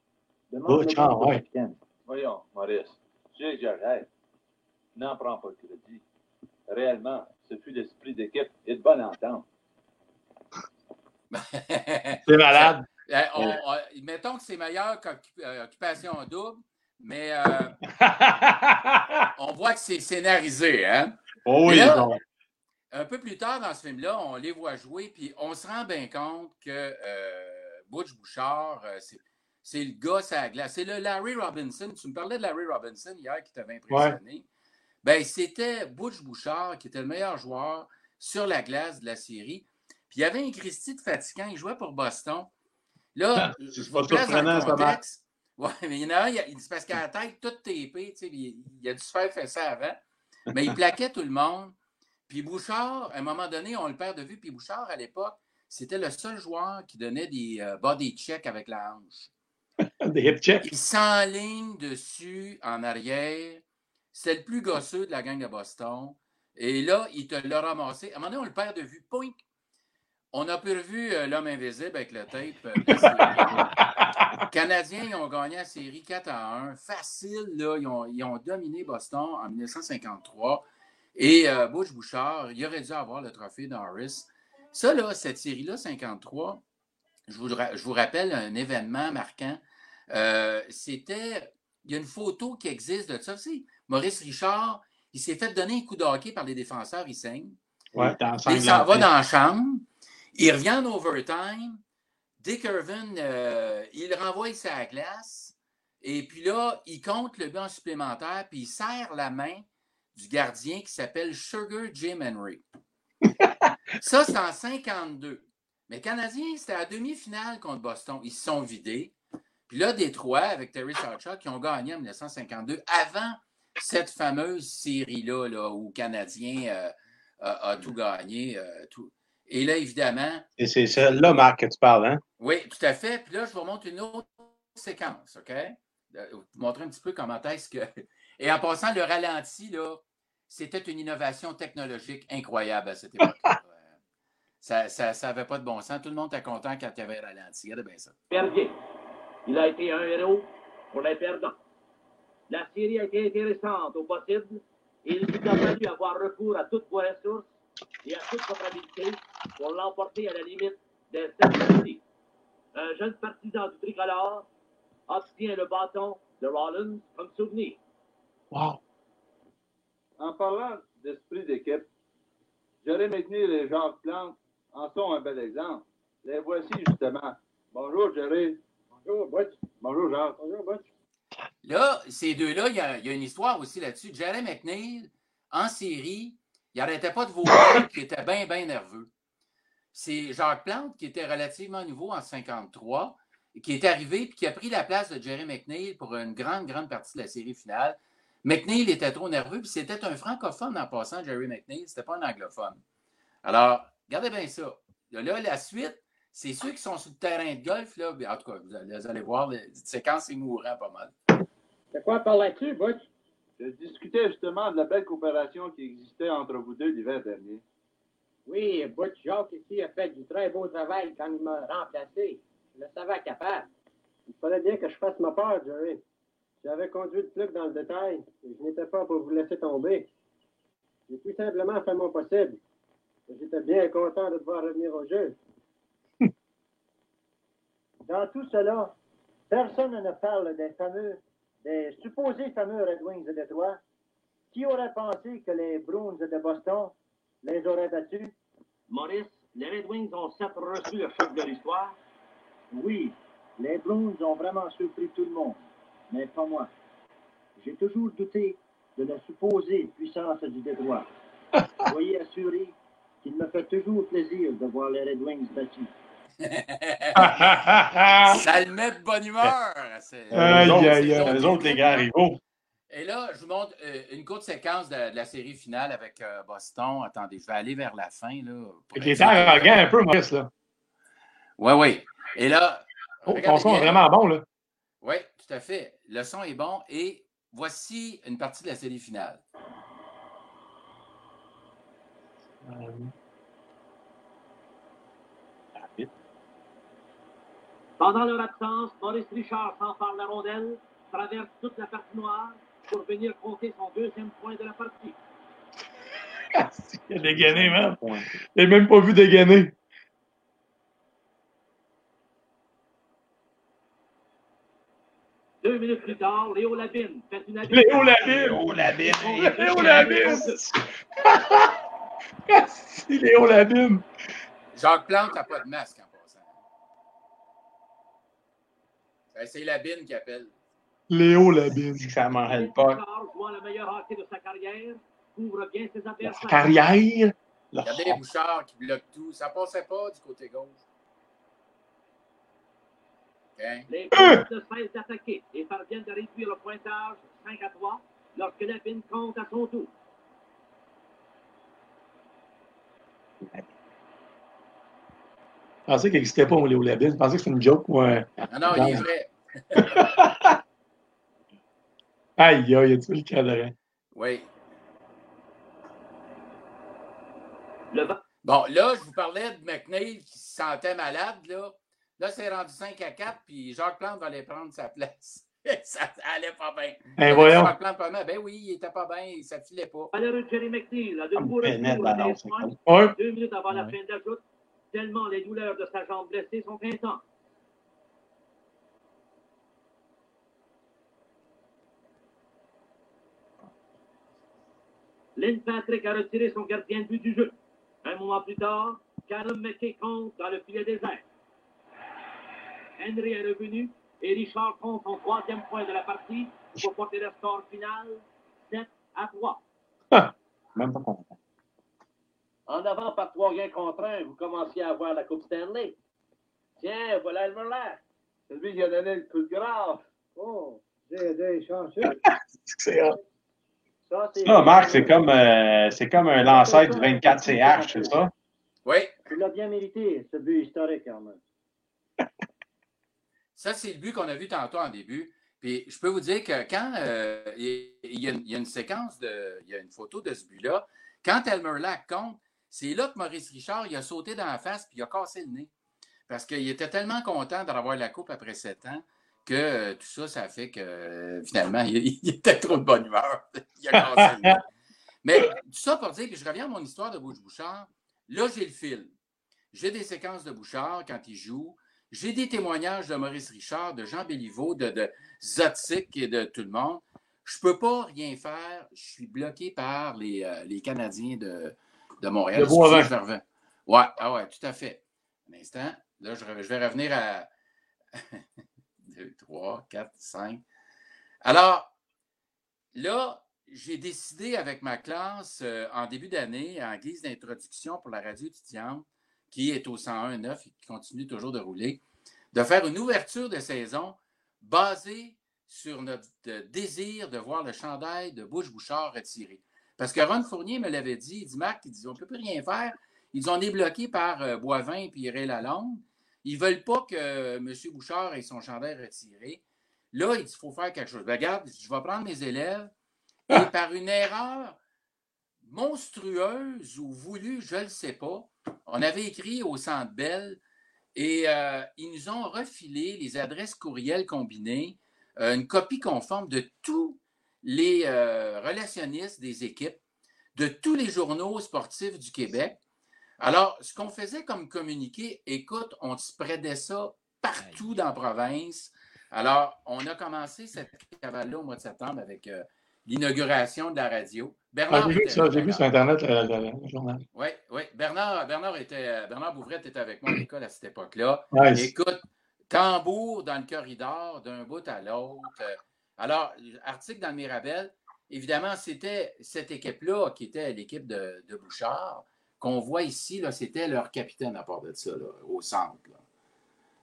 Demande Butch, ah, ouais. capitaine. Voyons, Maurice, tu exagères. N'en prends pas le crédit. Réellement, ce fut l'esprit d'équipe et de bonne entente. C'est malade. Euh, on- on- mettons que c'est meilleur qu'occupation double, mais euh, on voit que c'est scénarisé. Hein? Oh oui, Et là, bon. Un peu plus tard dans ce film-là, on les voit jouer, puis on se rend bien compte que euh, Butch Bouchard, euh, c'est, c'est le gars à la glace. C'est le Larry Robinson. Tu me parlais de Larry Robinson hier qui t'avait impressionné. Ben, c'était Butch Bouchard qui était le meilleur joueur sur la glace de la série. Puis il y avait un Christy de fatigant, il jouait pour Boston. Là, je C'est je pas vous place dans le contexte. Mais il y en a un, il c'est parce qu'à la tête, toute TP, tu sais, il, il a dû se faire faire ça avant. Mais il plaquait tout le monde. Puis Bouchard, à un moment donné, on le perd de vue. Puis Bouchard, à l'époque, c'était le seul joueur qui donnait des euh, body checks avec la hanche. Il s'enligne dessus, en arrière. C'est le plus gosseux de la gang de Boston. Et là, il te l'a ramassé. À un moment donné, on le perd de vue. Poink! On a pu revu euh, l'homme invisible avec le tape. euh, Canadiens, ils ont gagné la série 4 à 1. Facile, là. Ils ont, ils ont dominé Boston en 1953. Et euh, Butch Bouchard, il aurait dû avoir le trophée Norris. Ça, là, cette série-là, 53, je je vous rappelle un événement marquant. Euh, C'était. Il y a une photo qui existe de ça. Savez, Maurice Richard, il s'est fait donner un coup de hockey par les défenseurs, il saigne. Ouais, Il s'en va dans la chambre. Il revient en overtime. Dick Irvin, euh, il renvoie la glace. Et puis là, il compte le but en supplémentaire, puis il serre la main du gardien qui s'appelle Sugar Jim Henry. Ça, c'est en 52. Mais les Canadiens, c'était à la demi-finale contre Boston. Ils se sont vidés. Puis là, Détroit, avec Terry Sawchuk, qui ont gagné en 1952, avant cette fameuse série-là, là, où le Canadien euh, a, a tout gagné. euh, tout. Et là, évidemment, Et c'est celle-là, Marc, que tu parles, hein? oui, tout à fait. Puis là, je vous montre une autre séquence, OK? Vous montrer un petit peu comment est-ce que. Et en passant, le ralenti, là, c'était une innovation technologique incroyable à cette époque-là. Euh, ça n'avait ça, avait pas de bon sens. Tout le monde était content quand il y avait le ralenti. Regardez bien ça. Perrier. Il a été un héros pour les perdants. La série a été intéressante au possible et il nous a fallu avoir recours à toutes vos ressources et à toute votre habileté pour l'emporter à la limite des parties. Un jeune partisan du tricolore obtient le bâton de Rollins comme souvenir. Wow. En parlant d'esprit d'équipe, Jerry McNeil et Jacques Plante en sont un bel exemple. Les voici justement. Bonjour Jerry. Bonjour Butch. Bonjour Jacques. Bonjour. Là, ces deux-là, il y, a- il y a une histoire aussi là-dessus. Jerry McNeil, en série, il n'arrêtait pas de vomir, qui était bien, bien nerveux. C'est Jacques Plante, qui était relativement nouveau en 53, qui est arrivé et qui a pris la place de Jerry McNeil pour une grande, grande partie de la série finale. McNeil était trop nerveux, puis c'était un francophone en passant, Jerry McNeil, c'était pas un anglophone. Alors, regardez bien ça. Là, la suite, c'est ceux qui sont sur le terrain de golf, là, en tout cas, vous allez, vous allez voir, les séquences, c'est mourant pas mal. De quoi parlais-tu, Butch? Je discutais justement de la belle coopération qui existait entre vous deux l'hiver dernier. Oui, Butch Jacques ici a fait du très beau travail quand il m'a remplacé. Je le savais capable. Il fallait bien que je fasse ma part, Jerry. J'avais conduit le truc dans le détail et je n'étais pas pour vous laisser tomber. J'ai tout simplement fait mon possible. J'étais bien content de devoir revenir au jeu. Dans tout cela, personne ne parle des fameux, des supposés fameux Red Wings de Détroit. Qui aurait pensé que les Bruins de Boston les auraient battus? Maurice, les Red Wings ont certes reçu le choc de l'histoire. Oui, les Bruins ont vraiment surpris tout le monde, mais pas moi. J'ai toujours douté de la supposée puissance du Détroit. Soyez assurés qu'il me fait toujours plaisir de voir les Red Wings battus. Ça le met de bonne humeur. Autres, aïe. Les autres, les gars, rivaux. Et là, je vous montre euh, une courte séquence de, de la série finale avec euh, Boston. Attendez, je vais aller vers la fin. Là, était arrogant un peu, Maurice, là. Oui, oui. Et là, Oh, ton son est vraiment bon, là. Oui, tout à fait. Le son est bon. Et voici une partie de la série finale. Pendant leur absence, Maurice Richard s'empare de la rondelle, traverse toute la partie noire pour venir compter son deuxième point de la partie. Il a dégainé, man. Il n'a même pas vu dégainer. Deux minutes plus tard, Léo Labine fait une habile- Léo Labine! Léo Labine! Léo Labine! Léo Labine! Jacques Plante n'a pas de masque en passant. Ben, C'est la bine qui appelle. Léo Labine. Ça m'en pas. Richard, jouant le meilleur hockey de sa carrière, couvre bien ses La adversaires. carrière. Regardez les Bouchard qui bloquent tout. Ça passait pas du côté gauche. OK? Les Bruins ne cessent d'attaquer et parviennent de réduire le pointage 5 à 3 lorsque Labine compte à son tour. Je pensais qu'il n'existait pas, Léo Labine. Je pensais que c'était une joke ou un. Non, non, il est vrai. Aïe, aïe, il a tué le cadran? Oui. Le Bon, là, je vous parlais de McNeil qui se sentait malade, là. Là, c'est rendu 5 à 4, puis Jacques Plante va aller prendre sa place. ça allait pas bien. Ben voyons. Jacques Plante, pas bien. Ben oui, il était pas bien, ça filait pas. malheureux Jerry McNeil Ah, à 15 points, Ouais. deux minutes avant la fin de la joute, tellement les douleurs de sa jambe blessée sont intenses. Lynn Patrick a retiré son gardien de but du jeu. Un moment plus tard, Callum McKay compte dans le filet désert. Henry est revenu et Richard compte son troisième point de la partie pour porter le score final 7 à 3. Même pas content. En avant par trois gains contre un, vous commenciez à avoir la Coupe Stanley. Tiens, voilà le Merlac. C'est lui qui a donné le coup de grâce. Oh, j'ai des chanceux. C'est. Ça. Ah, Marc, c'est comme, euh, c'est comme un lanceur du 24 CH, c'est ça? Oui, Tu l'as bien mérité, ce but historique, quand même. ça, c'est le but qu'on a vu tantôt en début. Puis je peux vous dire que quand euh, il il y, a une- il y a une séquence, de, il y a une photo de ce but-là, quand Elmer Lack compte, c'est là que Maurice Richard il a sauté dans la face puis il a cassé le nez. Parce qu'il était tellement content d'avoir la coupe après sept ans que euh, tout ça, ça fait que euh, finalement, il, il était trop de bonne humeur. il a. Mais tout ça pour dire que je reviens à mon histoire de Bouchard. Là, j'ai le film. J'ai des séquences de Bouchard quand il joue. J'ai des témoignages de Maurice Richard, de Jean Béliveau, de, de Zotic et de tout le monde. Je ne peux pas rien faire. Je suis bloqué par les, euh, les Canadiens de, de Montréal. De. Ouais, ah ouais, tout à fait. Un instant. Là, je vais revenir à 2, 3, 4, 5. Alors, là, j'ai décidé avec ma classe euh, en début d'année, en guise d'introduction pour la radio étudiante, qui est au 101.9 et qui continue toujours de rouler, de faire une ouverture de saison basée sur notre euh, désir de voir le chandail de Bush Bouchard retiré. Parce que Ron Fournier me l'avait dit, il dit Marc, il dit, on ne peut plus rien faire. Ils ont est bloqués par euh, Boivin et Ray Lalonde. Ils ne veulent pas que euh, M. Bouchard ait son chandail retiré. Là, il dit, il faut faire quelque chose. Ben, regarde, je vais prendre mes élèves et par une erreur monstrueuse ou voulue, je ne le sais pas, on avait écrit au Centre Bell et euh, ils nous ont refilé les adresses courriels combinées, euh, une copie conforme de tous les euh, relationnistes des équipes, de tous les journaux sportifs du Québec. Alors, ce qu'on faisait comme communiqué, écoute, on spreadait ça partout dans la province. Alors, on a commencé cette cavale-là au mois de septembre avec l'inauguration de la radio. Bernard ah, j'ai vu ça, j'ai vu sur Internet le, journal. Oui, oui. Bernard, Bernard, était, Bernard Bouvrette était avec moi à l'école à cette époque-là. Écoute, tambour dans le corridor d'un bout à l'autre. Alors, article dans le Mirabel, évidemment, c'était cette équipe-là qui était l'équipe de, Bouchard, qu'on voit ici, c'était leur capitaine à part de ça, au centre.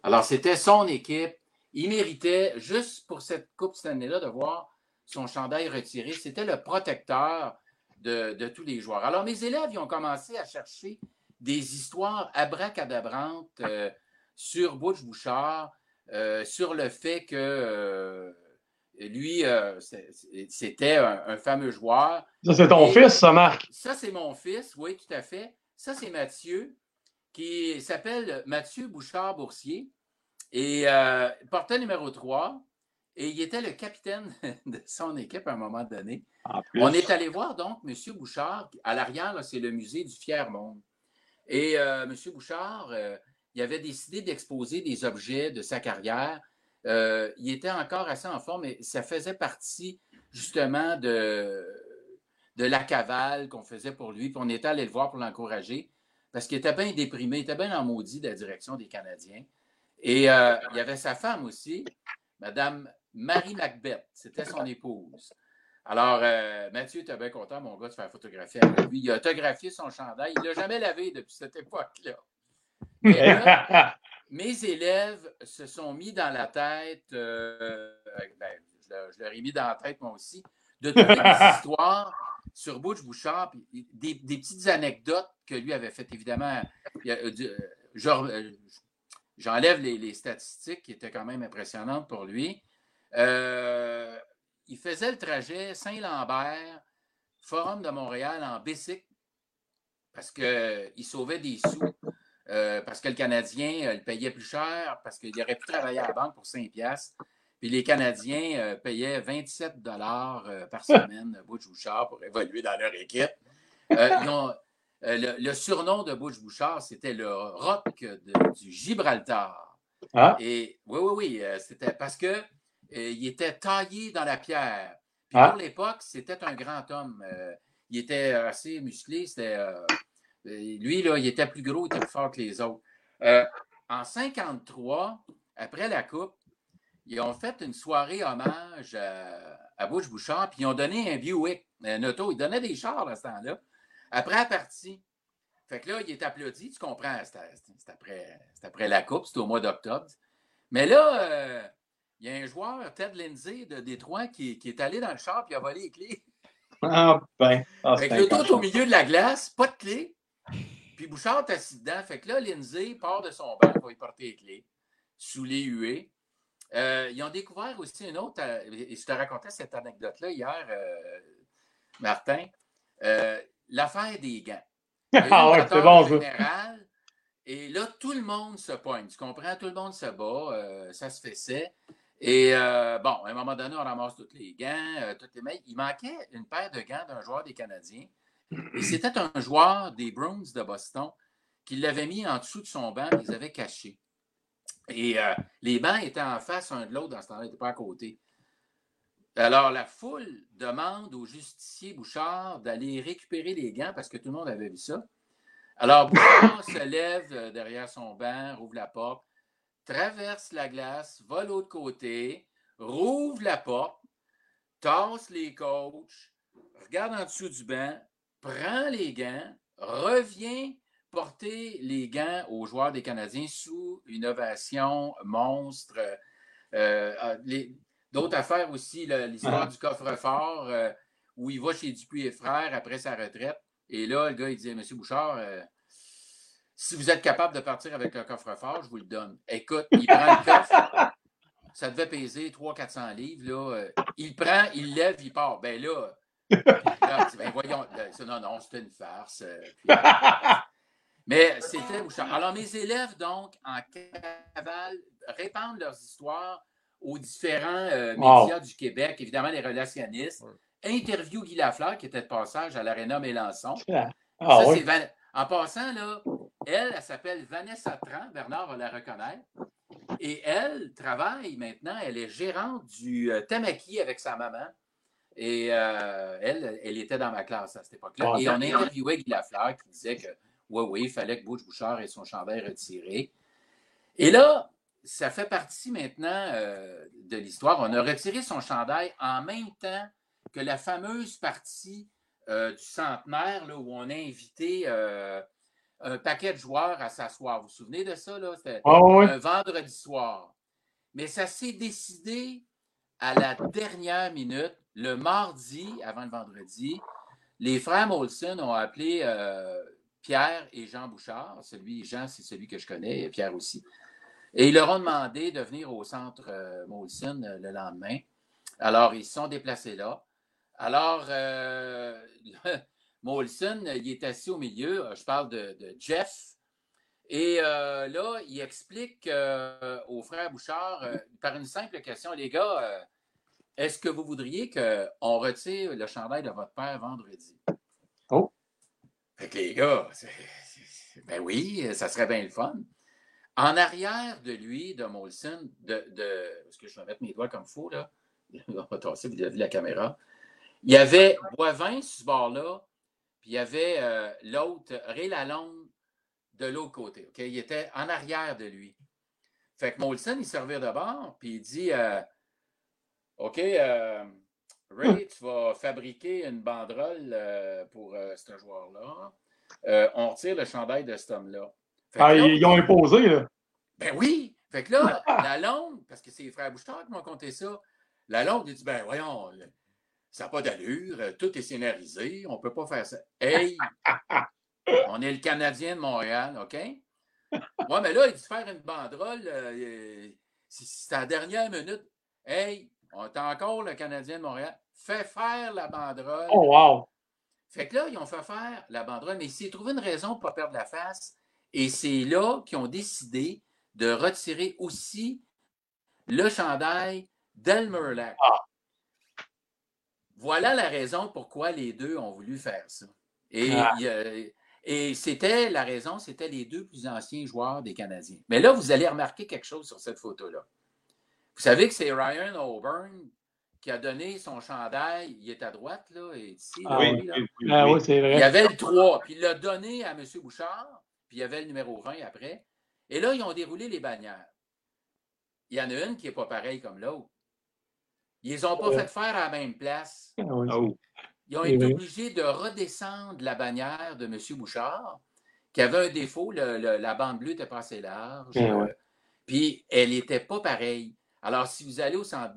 Alors, c'était son équipe. Il méritait, juste pour cette Coupe cette année-là, de voir son chandail retiré. C'était le protecteur de, tous les joueurs. Alors, mes élèves, ils ont commencé à chercher des histoires abracadabrantes euh, sur Butch Bouchard, euh, sur le fait que euh, lui, c'était un, fameux joueur. Ça, c'est ton fils, ça, Marc? Ça, c'est mon fils, oui, tout à fait. Ça, c'est Mathieu, qui s'appelle Mathieu Bouchard-Boursier et portait numéro 3. Et il était le capitaine de son équipe à un moment donné. On est allé voir donc M. Bouchard. À l'arrière, c'est le musée du Fier Monde. Et euh, M. Bouchard, euh, il avait décidé d'exposer des objets de sa carrière. Euh, il était encore assez en forme, mais ça faisait partie justement de, la cavale qu'on faisait pour lui. Puis on était allé le voir pour l'encourager parce qu'il était bien déprimé, il était bien en maudit de la direction des Canadiens. Et il y avait sa femme aussi, Madame Marie Macbeth, c'était son épouse. Alors, euh, Mathieu était bien content, mon gars, de faire photographier avec lui. Il a autographié son chandail. Il ne l'a jamais lavé depuis cette époque-là. mes élèves se sont mis dans la tête, euh, ben, je, leur ai mis dans la tête moi aussi, de toutes les histoires sur Butch Bouchard, des, petites anecdotes que lui avait faites, évidemment. Euh, j'enlève les, les, statistiques qui étaient quand même impressionnantes pour lui. Euh, il faisait le trajet Saint-Lambert, Forum de Montréal en bicycle, parce qu'il sauvait des sous, euh, parce que le Canadien euh, le payait plus cher, parce qu'il aurait pu travailler à la banque pour 5 piastres. Puis les Canadiens payaient 27 dollars par semaine Butch Bouchard pour évoluer dans leur équipe. le, surnom de Butch Bouchard, c'était le rock du Gibraltar. Ah. Et oui, oui, oui, c'était parce que euh, il était taillé dans la pierre. Ah. Pour l'époque, c'était un grand homme. Euh, il était assez musclé. Euh, lui, là, il était plus gros, il était plus fort que les autres. en 53, après la Coupe, ils ont fait une soirée hommage à, à Bush Bouchard, puis ils ont donné un Buick, un auto. Ils donnaient des chars à ce temps-là. Après la partie, fait que là, il est applaudi, tu comprends, c'est après, après, la Coupe, c'était au mois d'octobre. Mais là, il y a un joueur, Ted Lindsay de Détroit, qui, qui est allé dans le char et a volé les clés. Ah, ben. Ah, Avec le tout au milieu de la glace, pas de clés. Puis Bouchard est assis dedans. Fait que là, Lindsay part de son banc pour y porter les clés sous les huées. Euh, ils ont découvert aussi une autre, euh, et je te racontais cette anecdote-là hier, euh, Martin, l'affaire des gants. Ah ouais, c'est bon, général, Et là, tout le monde se pointe. Tu comprends? Tout le monde se bat. ça se fait et bon, à un moment donné, on ramasse tous les gants, toutes les mailles. Il manquait une paire de gants d'un joueur des Canadiens. Et c'était un joueur des Bruins de Boston qui l'avait mis en dessous de son banc, mais ils avaient caché. Et euh, les bancs étaient en face un de l'autre dans ce temps-là, ils n'étaient pas à côté. Alors, la foule demande au justicier Bouchard d'aller récupérer les gants parce que tout le monde avait vu ça. Alors, Bouchard se lève derrière son banc, rouvre la porte traverse la glace, va l'autre côté, rouvre la porte, tasse les coachs, regarde en dessous du banc, prend les gants, revient porter les gants aux joueurs des Canadiens sous une ovation monstre. Euh, ah, D'autres affaires aussi, l'histoire du coffre-fort, euh, où il va chez Dupuis et Frères après sa retraite. Et là, le gars, il dit Monsieur Bouchard, euh, si vous êtes capable de partir avec le coffre-fort, je vous le donne. Écoute, il prend le coffre. Ça devait peser 300-400 livres. Là. Euh, Il prend, il lève, il part. Ben là, là, ben voyons, ben, non, non, c'était une farce. euh, puis, euh, mais c'était Bouchard. Alors, mes élèves, donc, en cavale, répandent leurs histoires aux différents euh, Wow. médias du Québec, évidemment, les relationnistes. Interview Guy Lafleur, qui était de passage à l'Arena Mélenchon. Ah Ça, oui. c'est Van- En passant, là, elle, elle s'appelle Vanessa Tran. Bernard va la reconnaître. Et elle travaille maintenant, elle est gérante du euh, Tamaki avec sa maman. Et euh, elle, elle était dans ma classe à cette époque-là. Et on a d'accord. interviewé Guy Lafleur qui disait que, oui, oui, il fallait que Butch Bouchard ait son chandail retiré. Et là, ça fait partie maintenant euh, de l'histoire. On a retiré son chandail en même temps que la fameuse partie euh, du centenaire là, où on a invité euh, un paquet de joueurs à s'asseoir. Vous vous souvenez de ça? C'était oui. un vendredi soir. Mais ça s'est décidé à la dernière minute, le mardi avant le vendredi. Les frères Molson ont appelé euh, Pierre et Jean Bouchard. Celui, Jean, c'est celui que je connais, et Pierre aussi. Et ils leur ont demandé de venir au centre euh, Molson euh, le lendemain. Alors, ils se sont déplacés là. Alors, Molson, il est assis au milieu. Je parle de, Jeff. Et là, il explique aux frères Bouchard, par une simple question, les gars, est-ce que vous voudriez qu'on retire le chandail de votre père vendredi? Oh. Fait que les gars, ben oui, ça serait bien le fun. En arrière de lui, de Molson, de, de est-ce que je vais mettre mes doigts comme faux, là? On va tasser, vous avez vu la caméra. Il y avait Boivin sur ce bord-là, puis il y avait euh, l'autre, Ray Lalonde, de l'autre côté. Il était en arrière de lui. Fait que Molson, il servait de bord, puis il dit euh, OK, euh, Ray, tu vas fabriquer une banderole euh, pour euh, ce joueur-là. Euh, on retire le chandail de cet homme-là. Ah, là, ils, ont imposé, là. ben oui! Fait que là, la longue, parce que c'est les frères Bouchard qui m'ont conté ça, la longue, il dit Ben voyons, ça n'a pas d'allure, tout est scénarisé, on ne peut pas faire ça. Hey! On est le Canadien de Montréal, OK? Ouais, mais là, il dit faire une banderole, euh, c'est c'est à la dernière minute. Hey, on est encore le Canadien de Montréal. Fais faire la banderole. Oh, wow. Fait que là, ils ont fait faire la banderole, mais ils s'est trouvé une raison pour ne pas perdre la face. Et c'est là qu'ils ont décidé de retirer aussi le chandail d'Elmerlac. Voilà la raison pourquoi les deux ont voulu faire ça. Et, Ah. et c'était la raison, c'était les deux plus anciens joueurs des Canadiens. Mais là, vous allez remarquer quelque chose sur cette photo-là. Vous savez que c'est Ryan O'Byrne qui a donné son chandail. Il est à droite, là, et ici. Ah lui, oui, là. oui, oui, Ah oui. c'est Il y vrai. avait le 3, puis il l'a donné à M. Bouchard, puis il y avait le numéro 20 après. Et là, ils ont déroulé les bannières. Il y en a une qui n'est pas pareille comme l'autre. Ils les ont pas fait faire à la même place. Ah oui. Oh. Ils ont été vrai. obligés de redescendre la bannière de M. Bouchard, qui avait un défaut, le- le- la bande bleue était pas assez large. Ah ouais. puis elle n'était pas pareille. Alors, si vous allez au Centre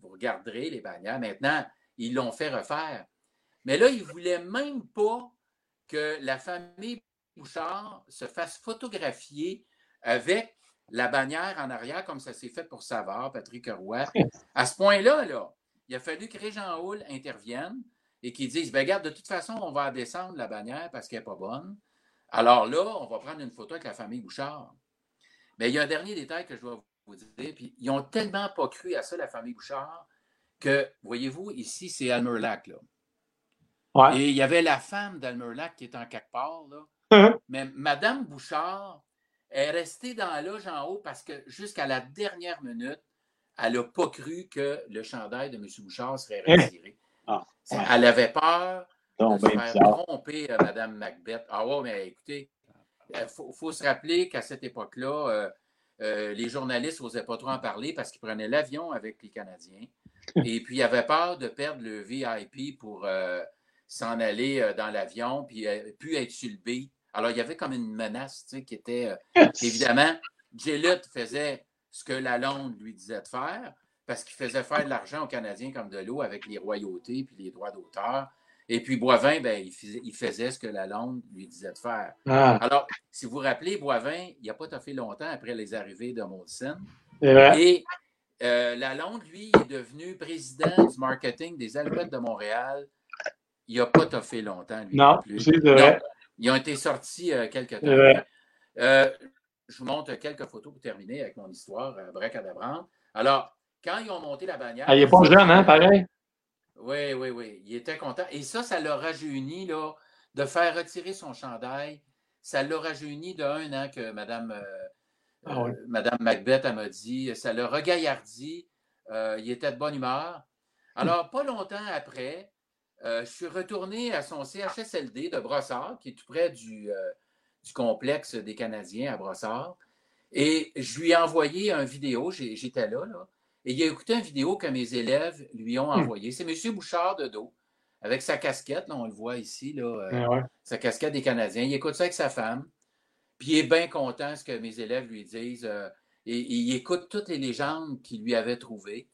vous regarderez les bannières. Maintenant, ils l'ont fait refaire. Mais là, ils ne voulaient même pas que la famille Bouchard se fasse photographier avec la bannière en arrière, comme ça s'est fait pour Savard, Patrick Roy. À ce point-là, là, il a fallu que Régent Houle intervienne et qu'ils disent ben, regarde, de toute façon, on va descendre la bannière parce qu'elle n'est pas bonne. Alors là, on va prendre une photo avec la famille Bouchard. Mais il y a un dernier détail que je dois vous dire. Puis ils ont tellement pas cru à ça, la famille Bouchard, que, voyez-vous, ici, c'est Almerlac, là. Ouais. Et il y avait la femme d'Almerlac qui est en quelque part, là. Hein? Mais Madame Bouchard est restée dans la loge en haut parce que jusqu'à la dernière minute, elle n'a pas cru que le chandail de M. Bouchard serait Hein? retiré. Ah. Elle avait peur de se ben faire bizarre. tromper, euh, Madame Macbeth. Ah ouais, mais écoutez, il faut, faut se rappeler qu'à cette époque-là, euh, euh, les journalistes n'osaient pas trop en parler parce qu'ils prenaient l'avion avec les Canadiens. Et puis, ils avaient peur de perdre le VIP pour euh, s'en aller euh, dans l'avion, puis puis être sur le B. Alors, il y avait comme une menace tu sais, qui était, évidemment, Gillett faisait ce que Lalonde lui disait de faire, parce qu'il faisait faire de l'argent aux Canadiens comme de l'eau avec les royautés puis les droits d'auteur. Et puis Boivin, ben, il, faisait, il faisait ce que la Lalonde lui disait de faire. Ah, Alors, si vous vous rappelez, Boivin, il n'a pas fait longtemps après les arrivées de Molson. Et euh, Lalonde, lui, est devenu président du marketing des Alouettes de Montréal. Il n'a pas toffé longtemps, lui. Non, plus. c'est vrai. Non, ils ont été sortis euh, quelques temps. Euh, je vous montre quelques photos pour terminer avec mon histoire, euh. Alors, quand ils ont monté la bannière. Ah, il n'est pas jeune, hein, pareil? Oui, oui, oui. Il était content. Et ça, ça l'a rajeuni là, de faire retirer son chandail. Ça l'a rajeuni de un an que Mme, euh, Ah oui. euh, Madame Macbeth elle m'a dit. Ça l'a regaillardi. Euh, il était de bonne humeur. Alors, pas longtemps après, euh, je suis retourné à son CHSLD de Brossard, qui est tout près du, du complexe des Canadiens à Brossard. Et je lui ai envoyé une vidéo, j'étais là, là, et il a écouté une vidéo que mes élèves lui ont envoyée. C'est M. Bouchard de dos, avec sa casquette, là, on le voit ici, là, euh, Ah ouais. sa casquette des Canadiens. Il écoute ça avec sa femme, puis il est bien content ce que mes élèves lui disent. euh, et, et il écoute toutes les légendes qu'il lui avait trouvées.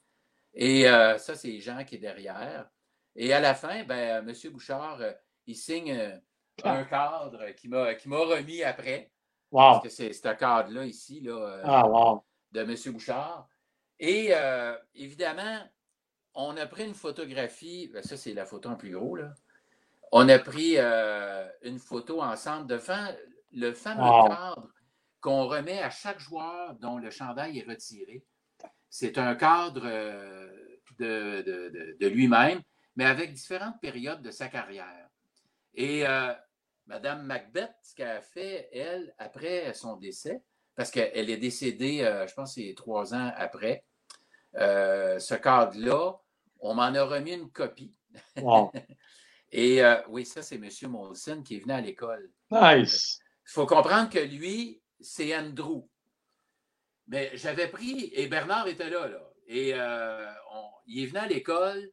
Et euh, ça, c'est Jean qui est derrière. Et à la fin, ben, M. Bouchard, il signe euh, un cadre qui m'a qui m'a remis après. Wow. Parce que c'est ce cadre-là ici, là, Ah, wow. de M. Bouchard. Et euh, évidemment, on a pris une photographie, ben, ça c'est la photo en plus gros, là. On a pris euh, une photo ensemble devant le fameux Wow. cadre qu'on remet à chaque joueur dont le chandail est retiré. C'est un cadre euh, de, de- de- de lui-même, mais avec différentes périodes de sa carrière. Et Madame Macbeth, ce qu'elle a fait, elle, après son décès, parce qu'elle est décédée, euh, je pense, c'est trois ans après, euh, ce cadre-là, on m'en a remis une copie. Wow. Et euh, oui, ça, c'est M. Molson qui est venu à l'école. Nice. Il faut comprendre que lui, c'est Andrew. Mais j'avais pris, et Bernard était là, là. Et on- il est venu à l'école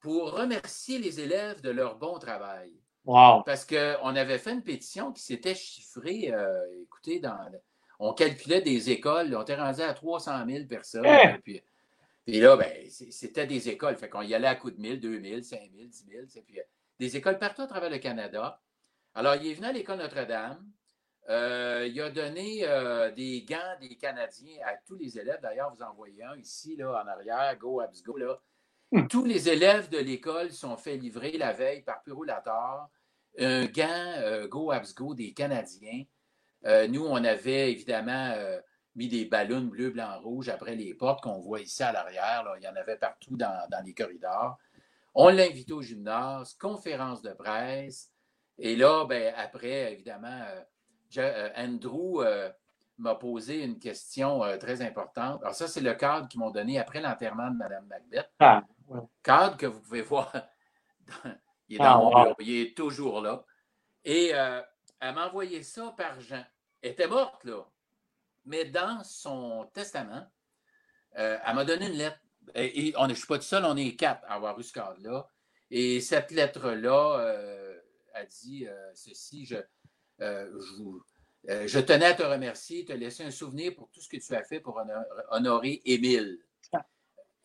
pour remercier les élèves de leur bon travail. Wow. Parce qu'on avait fait une pétition qui s'était chiffrée, écoutez, dans, on calculait des écoles, on était rendu à 300 000 personnes. Hein? Puis, puis là, ben, c'était des écoles. Fait qu'on y allait à coups de 1000, 2000, 5000, 10 000. c'est- Puis, euh, des écoles partout à travers le Canada. Alors, il est venu à l'école Notre-Dame. Euh, il a donné euh, des gants des Canadiens à tous les élèves. D'ailleurs, vous en voyez un ici, là, en arrière, Go Abs Go. Là. Hmm. Tous les élèves de l'école sont fait livrer la veille par Purulator un gant euh, Go Abs Go des Canadiens. Euh, nous, on avait évidemment euh, mis des ballons bleu, blanc, rouge après les portes qu'on voit ici à l'arrière. Il y en avait partout dans, dans les corridors. On l'a invité au gymnase, conférence de presse. Et là, ben, après, évidemment, euh, Andrew m'a posé une question très importante. Alors, ça, c'est le cadre qu'ils m'ont donné après l'enterrement de Mme Macbeth. Ah, ouais. Cadre que vous pouvez voir. dans- il est dans Ah, mon bureau. Il est toujours là. Et elle m'a envoyé ça par Jean. Elle était morte, là. Mais dans son testament, euh, elle m'a donné une lettre. Et, et on je ne suis pas tout seul, on est quatre à avoir eu ce cadre-là. Et cette lettre-là euh, a dit euh, ceci je, je, vous- je tenais à te remercier, te laisser un souvenir pour tout ce que tu as fait pour honor- honorer Émile.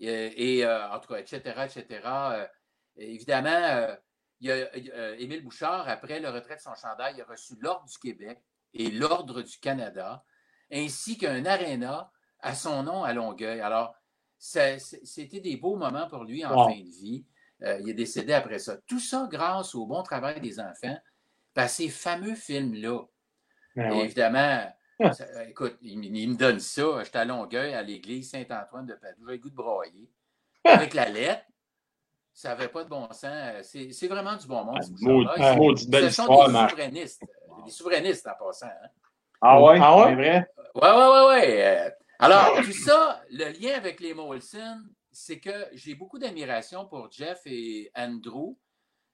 Et, et, en tout cas, etc., etc. Évidemment, il y a, Émile Bouchard, après le retrait de son chandail, il a reçu l'Ordre du Québec et l'Ordre du Canada, ainsi qu'un aréna à son nom à Longueuil. Alors, c'était des beaux moments pour lui en Wow. fin de vie. Euh, il est décédé après ça. Tout ça grâce au bon travail des enfants, par ces fameux films-là. Ben évidemment, Ah. ça- écoute, il, me donne ça. J'étais à Longueuil, à l'église Saint-Antoine de Padoue. J'avais le goût de broyer. Avec la lettre, ça n'avait pas de bon sens. C'est c'est vraiment du bon monde. Ah, maudite belle histoire, des Marc. souverainistes. Des souverainistes en passant. hein. Ah ouais? Ah ouais? C'est vrai? Oui, oui, oui, oui. Alors, tout ça, le lien avec les Molson, c'est que j'ai beaucoup d'admiration pour Jeff et Andrew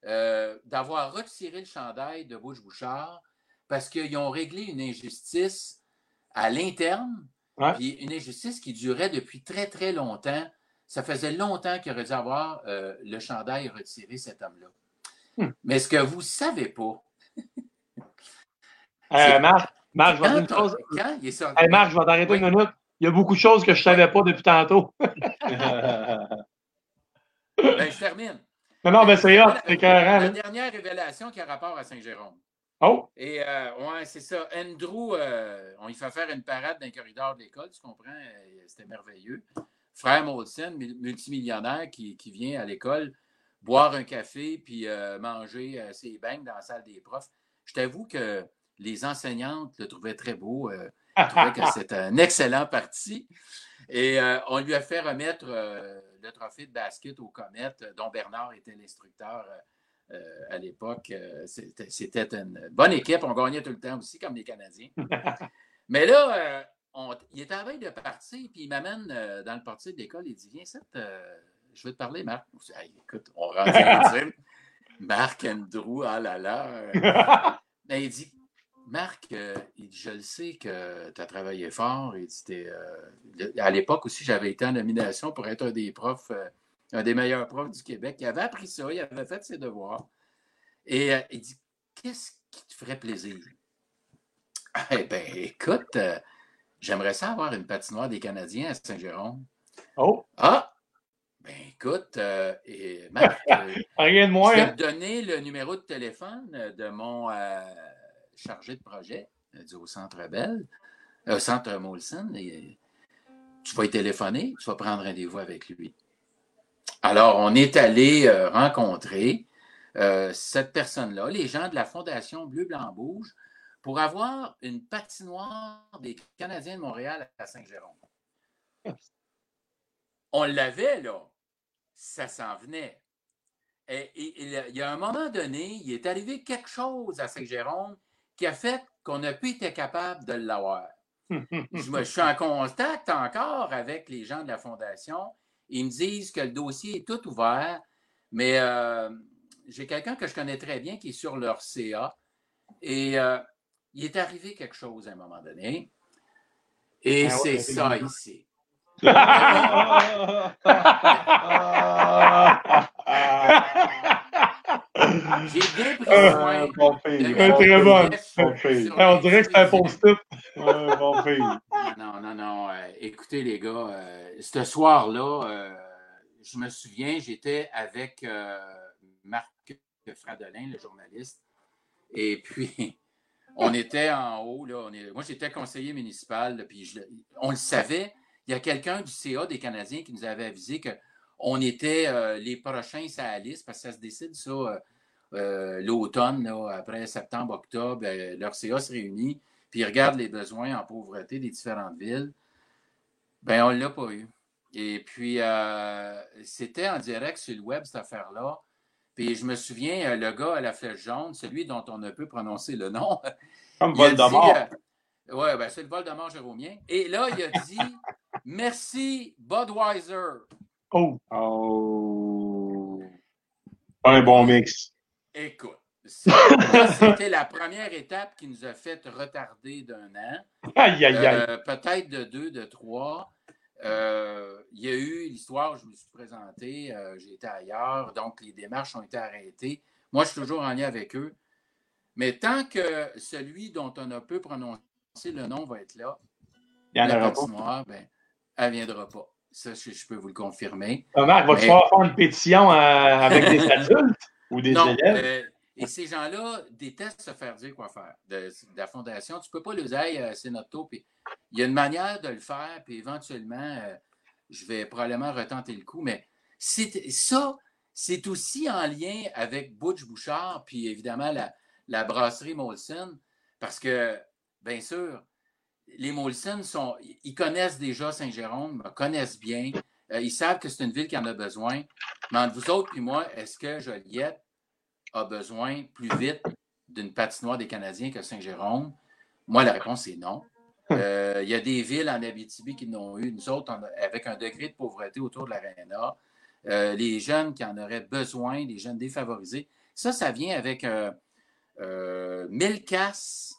euh, d'avoir retiré le chandail de Butch Bouchard parce qu'ils ont réglé une injustice à l'interne, Ouais. puis une injustice qui durait depuis très, très longtemps. Ça faisait longtemps qu'il aurait dû avoir euh, le chandail retiré, cet homme-là. Hmm. Mais ce que vous ne savez pas, Euh, Marc, Marc, je vais te dire quand, une chose. quand il est sorti. Hey, Marc, je vais t'arrêter Oui. une minute. Il y a beaucoup de choses que je ne savais pas depuis tantôt. Ben, je termine. non, non, ben c'est hot, La- c'est. La là. dernière révélation qui a rapport à Saint-Jérôme. Oh! Et euh, ouais, c'est ça. Andrew, euh, on lui fait faire une parade dans les corridors de l'école, tu comprends? Euh, C'était merveilleux. Frère Molson, mul- multimillionnaire, qui, qui vient à l'école boire un café puis euh, manger euh, ses beignes dans la salle des profs. Je t'avoue que les enseignantes le trouvaient très beau. euh, trouvaient que c'était un excellent parti. Et euh, on lui a fait remettre le trophée de basket aux comètes, dont Bernard était l'instructeur à l'époque. C'était une bonne équipe. On gagnait tout le temps aussi, comme les Canadiens. Mais là, on- il était à la veille de partir, puis il m'amène euh, dans le portier de l'école. Il dit Viens, ça, je veux te parler, Marc. Je dis, Hey, écoute, on rentre. Marc Andrew, ah là là. euh, mais il dit Marc, euh, il dit, je le sais que tu as travaillé fort. Il dit, euh, à l'époque aussi, j'avais été en nomination pour être un des profs, euh, un des meilleurs profs du Québec. Il avait appris ça, il avait fait ses devoirs. Et euh, il dit Qu'est-ce qui te ferait plaisir? Eh bien, écoute, euh, j'aimerais ça avoir une patinoire des Canadiens à Saint-Jérôme. Oh! Ah Ben écoute, euh, et Marc, euh, Rien de moins, je vais hein? te donner le numéro de téléphone euh, de mon euh, chargé de projet du au Centre Bell, euh, Centre Molson. et, tu vas y téléphoner, tu vas prendre rendez-vous avec lui. Alors, on est allé rencontrer cette personne-là, les gens de la Fondation Bleu, Blanc, Rouge, pour avoir une patinoire des Canadiens de Montréal à Saint-Jérôme. On l'avait, là. Ça s'en venait. Et, il y a un moment donné, il est arrivé quelque chose à Saint-Jérôme qui a fait qu'on n'a plus été capable de l'avoir. Je suis en contact encore avec les gens de la Fondation. Ils me disent que le dossier est tout ouvert, mais euh, j'ai quelqu'un que je connais très bien qui est sur leur CA. Et euh, il est arrivé quelque chose à un moment donné. Et Ah ouais, c'est ça ici. J'ai bien pris soin Ah, bon de fille, très bon on dirait que c'est un post-it. Bon fille. Non, non, non. euh, écoutez, les gars, euh, ce soir-là, euh, je me souviens, j'étais avec euh, Marc Fradolin, le journaliste, et puis on était en haut. Là, moi, j'étais conseiller municipal, puis on le savait. Il y a quelqu'un du CA des Canadiens qui nous avait avisé qu'on était euh, les prochains à la parce que ça se décide, ça, euh, euh, l'automne, après septembre, octobre, euh, leur CA se réunit puis ils regardent les besoins en pauvreté des différentes villes, ben on ne l'a pas eu. Et puis, c'était en direct sur le web, cette affaire-là. Puis je me souviens, euh, le gars à la flèche jaune, celui dont on ne peut prononcer le nom, Comme Voldemort. euh, ouais, ben c'est le Voldemort jérômien. Et là, il a dit Merci Budweiser. Oh! Oh. Un bon mix. Écoute, c'était la première étape qui nous a fait retarder d'un an. Aïe, aïe, aïe. Euh, peut-être de deux, de trois. Euh, il y a eu l'histoire, je me suis présenté, euh, j'ai été ailleurs, donc les démarches ont été arrêtées. Moi, je suis toujours en lien avec eux. Mais tant que celui dont on a peu prononcé le nom va être là, Il y en la aura pas. patinoire, ben, elle ne viendra pas. Ça, je, je peux vous le confirmer. Ah, Marc, va-tu mais- faire une pétition euh, avec des adultes? Ou des non, élèves? Et ces gens-là détestent se faire dire quoi faire de, la fondation. Tu ne peux pas leur dire, euh, c'est notre. Puis il y a une manière de le faire, puis éventuellement, euh, je vais probablement retenter le coup. Mais ça, c'est aussi en lien avec Butch Bouchard, puis évidemment la, brasserie Molson, parce que, bien sûr, les Molson sont, ils connaissent déjà Saint-Jérôme, me connaissent bien. Euh, ils savent que c'est une ville qui en a besoin. Mais entre vous autres puis moi, est-ce que Joliette a besoin plus vite d'une patinoire des Canadiens que Saint-Jérôme? Moi, la réponse est non. Euh, Il y a des villes en Abitibi qui n'ont eu, nous autres, on avec un degré de pauvreté autour de l'aréna. Euh, les jeunes qui en auraient besoin, les jeunes défavorisés. Ça, ça vient avec euh, euh, 1000 casses,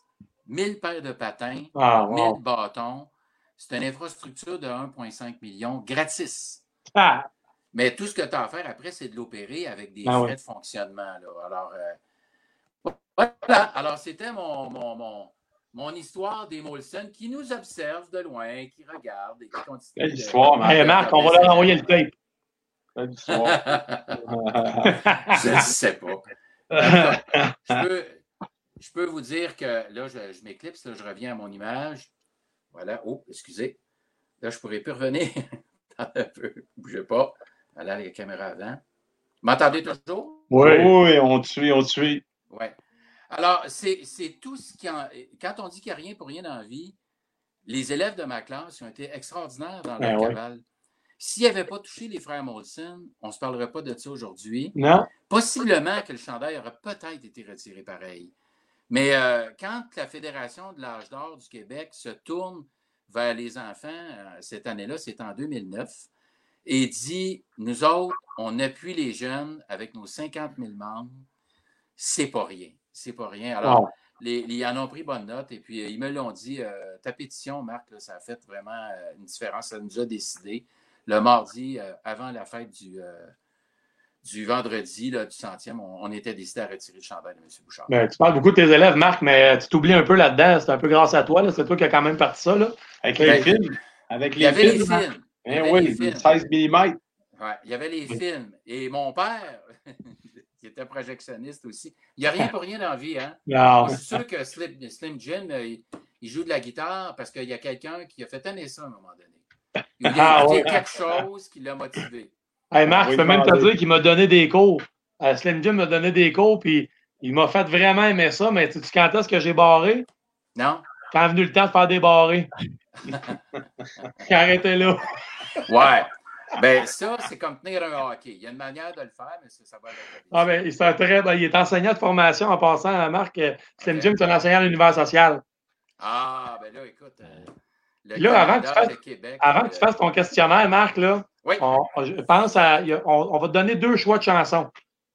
1000 paires de patins, Ah, 1000 wow. bâtons. C'est une infrastructure de 1,5 million gratis. Ah, Mais tout ce que tu as à faire après, c'est de l'opérer avec des Ah frais ouais. de fonctionnement. là. Alors, euh, voilà. Alors, c'était mon, mon, mon, mon histoire des Molson qui nous observe de loin, qui regarde et qui continue. Belle de- histoire, Marc. Hey, Marc, on va leur envoyer le tape. Histoire. je ne sais pas. Je peux, je peux vous dire que là, je, je m'éclipse, là, je reviens à mon image. Voilà. Oh, excusez. Là, je ne pourrais plus revenir. Un peu. Bougez pas. Voilà les caméras avant. M'entendez toujours? oui, oui, on te suit, on te suit. Oui. Alors, c'est c'est tout ce qui en. Quand on dit qu'il n'y a rien pour rien dans la vie, les élèves de ma classe ont été extraordinaires dans leur Ben ouais. cavale. S'ils n'avaient pas touché les frères Molson, on ne se parlerait pas de ça aujourd'hui. Non? Possiblement que le chandail aurait peut-être été retiré pareil. Mais euh, quand la Fédération de l'âge d'or du Québec se tourne vers les enfants, euh, cette année-là, c'est en 2009, et dit Nous autres, on appuie les jeunes avec nos 50 000 membres, c'est pas rien. C'est pas rien. Alors, Wow. les, les- ils en ont pris bonne note et puis euh, ils me l'ont dit. euh, ta pétition, Marc, là, ça a fait vraiment euh, une différence. Ça nous a décidé le mardi, euh, avant la fête du, du vendredi, là, du centième, on, on était décidé à retirer le chandail de M. Bouchard. Ben, tu parles beaucoup de tes élèves, Marc, mais tu t'oublies un peu là-dedans. C'est un peu grâce à toi. C'est toi qui as quand même parti ça. Là. Avec Ben, les films. Avec il y les avait les films. Eh oui, les les films. 16 mm. Ouais, il y avait les films. Et mon père, qui était projectionniste aussi, il n'y a rien pour rien dans la vie. Hein? Non. Je suis sûr que Slim, Slim Jim, euh, il, il joue de la guitare parce qu'il y a quelqu'un qui a fait aimer ça à un moment donné. Il a Ah, ouais. quelque chose qui l'a motivé. Hey, Marc, je peux même te dire qu'il m'a donné des cours. Euh, Slim Jim m'a donné des cours, puis il m'a fait vraiment aimer ça. Mais sais-tu quand est-ce que j'ai barré? Non? Quand est venu le temps de faire des barrés. J'ai arrêté là. Ouais. Ben, ça, c'est comme tenir un hockey. Il y a une manière de le faire, mais ça, ça va vie. Ah, ben, c'est un très, ben, il est enseignant de formation en passant à Marc. euh, Slim Jim, c'est un enseignant à l'univers social. Ah, ben là, écoute. euh, le Là, avant que tu fasses- Québec. Avant euh, que tu fasses ton questionnaire, Marc, là, Oui. on, on- je pense à, il on, on va te donner deux choix de chansons.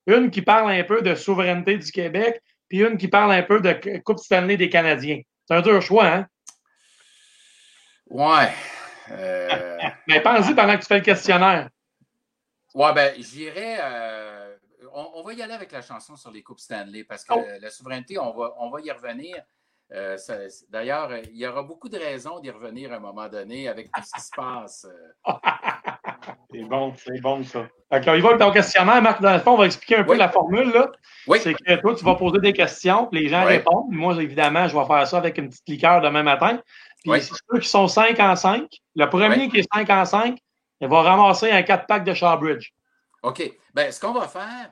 Une qui parle un peu de souveraineté du Québec, puis une qui parle un peu de Coupe Stanley des Canadiens. C'est un dur choix, hein? Ouais. Euh, Mais pense-y pendant que tu fais le questionnaire. ouais, ben, j'irais. euh, on, on va y aller avec la chanson sur les Coupes Stanley parce que Oh. la souveraineté, on va, on va y revenir. Euh, D'ailleurs, il y aura beaucoup de raisons d'y revenir à un moment donné avec tout ce qui se passe. C'est bon, c'est bon, ça. Fait qu'on y va avec ton questionnaire, Marc. Dans le fond, on va expliquer un peu Oui. la formule. Là. Oui. C'est que toi, tu vas poser des questions, puis les gens Oui. répondent. Moi, évidemment, je vais faire ça avec une petite liqueur demain matin. Puis ceux qui sont 5 en 5, le premier qui est 5 en 5, il va ramasser un 4-pack de Shawbridge. OK. Ben, ce qu'on va faire,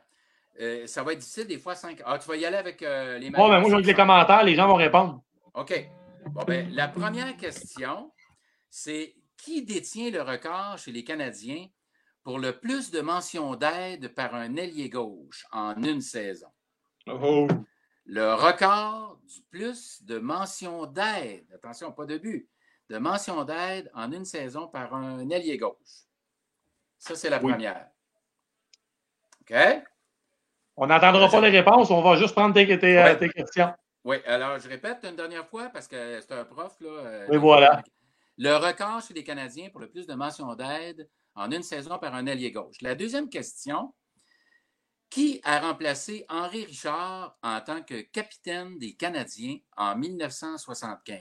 euh, ça va être difficile des fois. Cinq... Ah, tu vas y aller avec euh, les Bon, ben, moi, je vais avec les commentaires, les gens vont répondre. OK. Bon, ben, la première question, c'est qui détient le record chez les Canadiens pour le plus de mentions d'aide par un ailier gauche en une saison? Oh, Le record du plus de mentions d'aide, attention, pas de but, de mentions d'aide en une saison par un ailier gauche. Ça, c'est la Oui. première. OK? On n'entendra pas les réponses, on va juste prendre tes, tes, euh, Ouais. tes questions. Oui, alors je répète une dernière fois parce que c'est un prof. Là, euh, Oui, voilà. Le record chez les Canadiens pour le plus de mentions d'aide en une saison par un ailier gauche. La deuxième question qui a remplacé Henri Richard en tant que capitaine des Canadiens en 1975?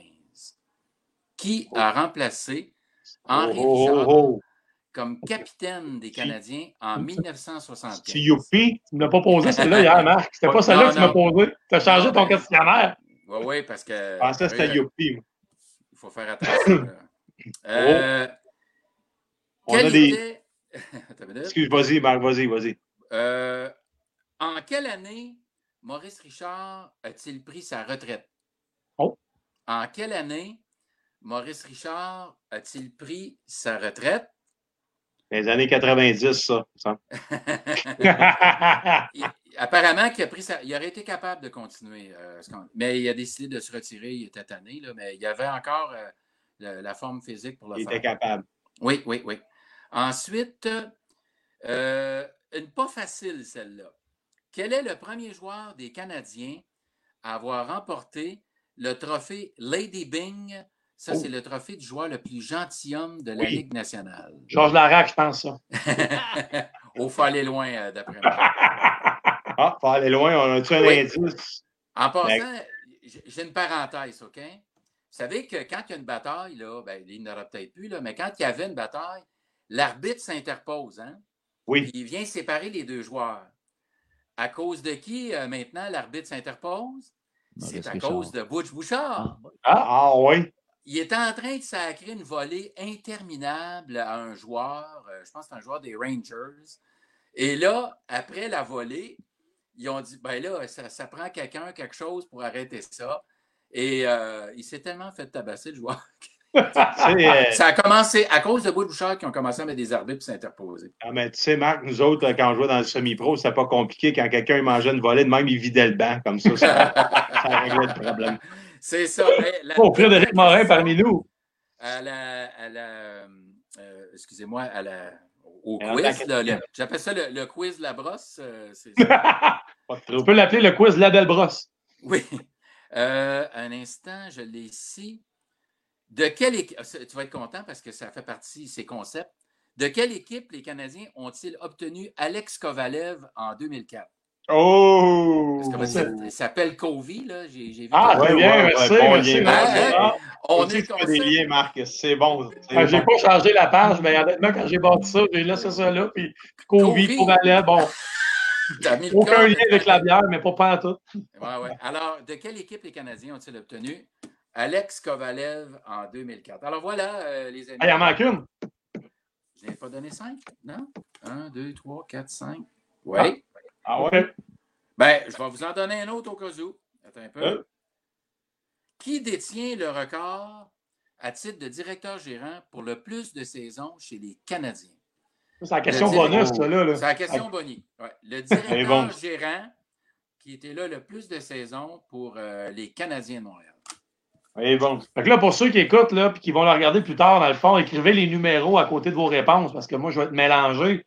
Qui a remplacé Henri oh, oh, Richard oh. comme capitaine des Canadiens en 1975? C'est Youpi. Tu ne m'as pas posé celle-là hier, Marc. C'était pas celle-là que tu m'as non. posée. Tu as changé ton questionnaire. Oui, oui, parce que. Pensais que c'était euh, Youpi. moi. Il faut faire attention. là. Euh, On quel a des. était- Attends une minute. Excuse, vas-y, Marc, vas-y, vas-y. Euh, en quelle année Maurice Richard a-t-il pris sa retraite? Oh. En quelle année Maurice Richard a-t-il pris sa retraite? Les années 90, ça. ça. Il- apparemment, qu'il a pris sa- il aurait été capable de continuer, euh, mais il a décidé de se retirer. Il était tanné, là, mais il avait encore euh, le- la forme physique pour le Il faire. était capable. Oui, oui, oui. Ensuite, euh, une pas facile celle-là. Quel est le premier joueur des Canadiens à avoir remporté le trophée Lady Bing? Ça, Oh. c'est le trophée du joueur le plus gentilhomme de la Oui. Ligue nationale. Georges Larac, je pense ça. Au faut aller loin, euh, d'après moi. Ah, faut aller loin, on a-tu un Oui. indice? En passant, j'ai une parenthèse, OK? Vous savez que quand il y a une bataille, là, ben, il n'y en aura peut-être plus, là, mais quand il y avait une bataille, l'arbitre s'interpose, hein? Oui. Il vient séparer les deux joueurs. À cause de qui, euh, maintenant, l'arbitre s'interpose? C'est à cause de Butch Bouchard. Ah, ah oui. Il était en train de sacrer une volée interminable à un joueur, euh, je pense que c'est un joueur des Rangers. Et là, après la volée, ils ont dit, ben là, ça, ça prend quelqu'un, quelque chose pour arrêter ça. Et euh, il s'est tellement fait tabasser le joueur. Euh, Ça a commencé à cause de Butch Bouchard qui ont commencé à mettre des arbitres pour s'interposer. ah, mais tu sais, Marc, nous autres, quand on jouait dans le semi-pro, c'était pas compliqué. Quand quelqu'un il mangeait une volée, de même, il vidait le banc. Comme ça, ça, ça réglait le problème. C'est ça. la- Oh, Frédéric Morin parmi nous. à la, à la, euh, excusez-moi, à la, au quiz, j'appelle ça le, le quiz La Brosse. euh, ça. Trouble. peux l'appeler le quiz La Belle Brosse. oui. Euh, un instant, je l'ai ici. De quelle équipe, tu vas être content parce que ça fait partie de ces concepts. De quelle équipe les Canadiens ont-ils obtenu Alex Kovalev en 2004? Oh! Parce que, il s'appelle Covey, là. J'ai vu. Ah, très bien, merci, bon merci, lien, merci. merci. Ah, on est tu des liens, Marc. C'est bon. ah, J'ai pas changé la page, mais honnêtement, quand j'ai bâti ça, j'ai laissé ça là, puis Covalet, bon, mis aucun lien de- avec la bière, mais pas pas en tout. Ouais, ouais. Alors, de quelle équipe les Canadiens ont-ils obtenu? Alex Kovalev en 2004? Alors voilà, euh, les amis. Ah, il en manque une. Je n'ai pas donné cinq, non? Un, deux, trois, quatre, cinq. Oui. Ah ouais? Ben, je vais vous en donner un autre au cas où. Attends un peu. Euh. Qui détient le record à titre de directeur gérant pour le plus de saisons chez les Canadiens? C'est la question bonus, ça, là. là. C'est la question Bonnie. Ouais. Le directeur bon. gérant qui était là le plus de saisons pour euh, les Canadiens de Montréal. Et bon. Fait que là, pour ceux qui écoutent, là, puis qui vont le regarder plus tard, dans le fond, écrivez les numéros à côté de vos réponses, parce que moi, je vais être mélangé.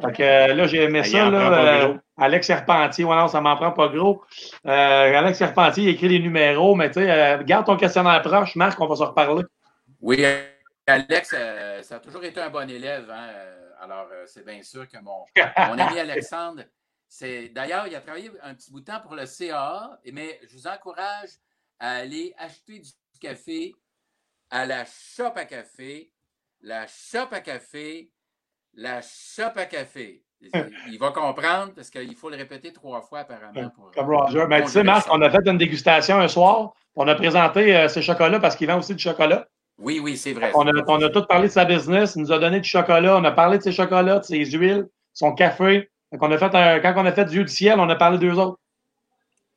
Fait que euh, là, j'ai aimé Ah, ça, là. euh. Alex Serpentier, ouais, non, ça m'en prend pas gros. Euh, Alex Serpentier, il écrit les numéros, mais tu sais, euh, garde ton questionnaire proche, Marc, on va se reparler. Oui, Alex, euh, ça a toujours été un bon élève. hein, Alors, euh, c'est bien sûr que mon, mon ami Alexandre, c'est d'ailleurs, il a travaillé un petit bout de temps pour le CAA, mais je vous encourage à aller acheter du café à la shop à café, la shop à café, la shop à café. Il va comprendre parce qu'il faut le répéter trois fois apparemment. Pour, Comme Roger. Mais pour tu sais, Marc, on a fait une dégustation un soir. On a présenté euh, ses chocolats parce qu'il vend aussi du chocolat. Oui, oui, c'est vrai. On a, on a tout parlé de sa business. Il nous a donné du chocolat. On a parlé de ses chocolats, de ses huiles, son café. Fait qu'on a fait un- quand on a fait du Dieu du ciel, on a parlé d'eux autres.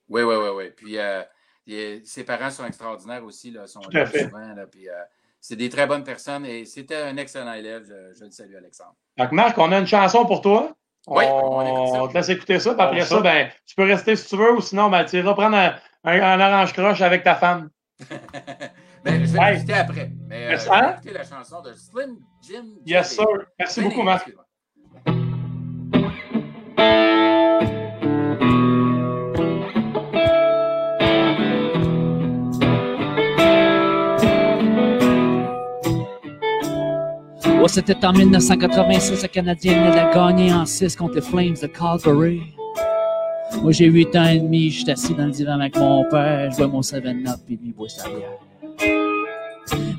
Oui, oui, oui, oui. Puis euh, et ses parents sont extraordinaires aussi, là, sont là souvent. Là, puis, euh, c'est des très bonnes personnes et c'était un excellent élève. Je, je le salue, Alexandre. Donc, Marc, on a une chanson pour toi. Oui, on, te laisse écouter ça. Puis après ça, ça. ben, tu peux rester si tu veux ou sinon, ben, tu iras prendre un, un- un orange croche avec ta femme. Mais je vais Ouais. l'écouter après. Mais euh, hein? écouter la chanson de Slim Jim. Yes, sir. Merci beaucoup, Marc. Oh, c'était en 1986, le Canadien venait de la gagner en 6 contre les Flames de Calgary. Moi, j'ai 8 ans et demi, je suis assis dans le divan avec mon père, je bois mon 7-Up et lui il boit sa bière.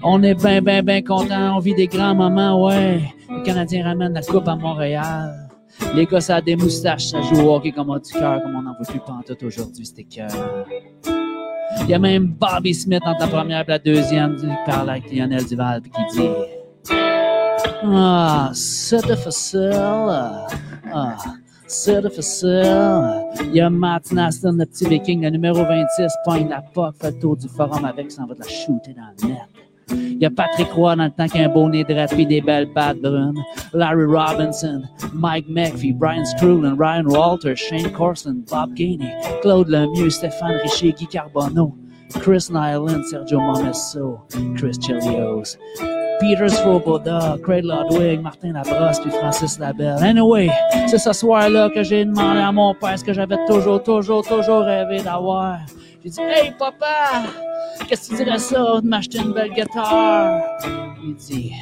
On est ben, ben, ben content, on vit des grands moments, ouais. Le Canadien ramène la coupe à Montréal. Les gars, ça a des moustaches, ça joue au hockey comme on a du cœur, comme on n'en veut plus pantoute aujourd'hui, c'était cœur. Il y a même Bobby Smith entre la première et la deuxième, qui parle avec Lionel Duval, qui dit... Ah, c'est difficile. Ah, c'est difficile. Il y a Matt Naston, le petit viking, le numéro 26, pogne la POC, fait le tour du forum avec, s'en va de la shooter dans le net. Il y a Patrick Roy dans le temps qui a un beau nez droit puis des belles pattes brunes. Larry Robinson, Mike McPhee, Brian Screwlin, Ryan Walter, Shane Corson, Bob Gainey, Claude Lemieux, Stéphane Richer, Guy Carbonneau, Chris Nyland, Sergio Momesso, Chris Chelios, Peter Svoboda, Craig Ludwig, Martin Labrosse, puis Francis Labelle. Anyway, c'est ce soir-là que j'ai demandé à mon père ce que j'avais toujours, toujours, toujours rêvé d'avoir. J'ai dit, Hey papa, qu'est-ce que tu dirais ça de m'acheter une belle guitare? Il dit,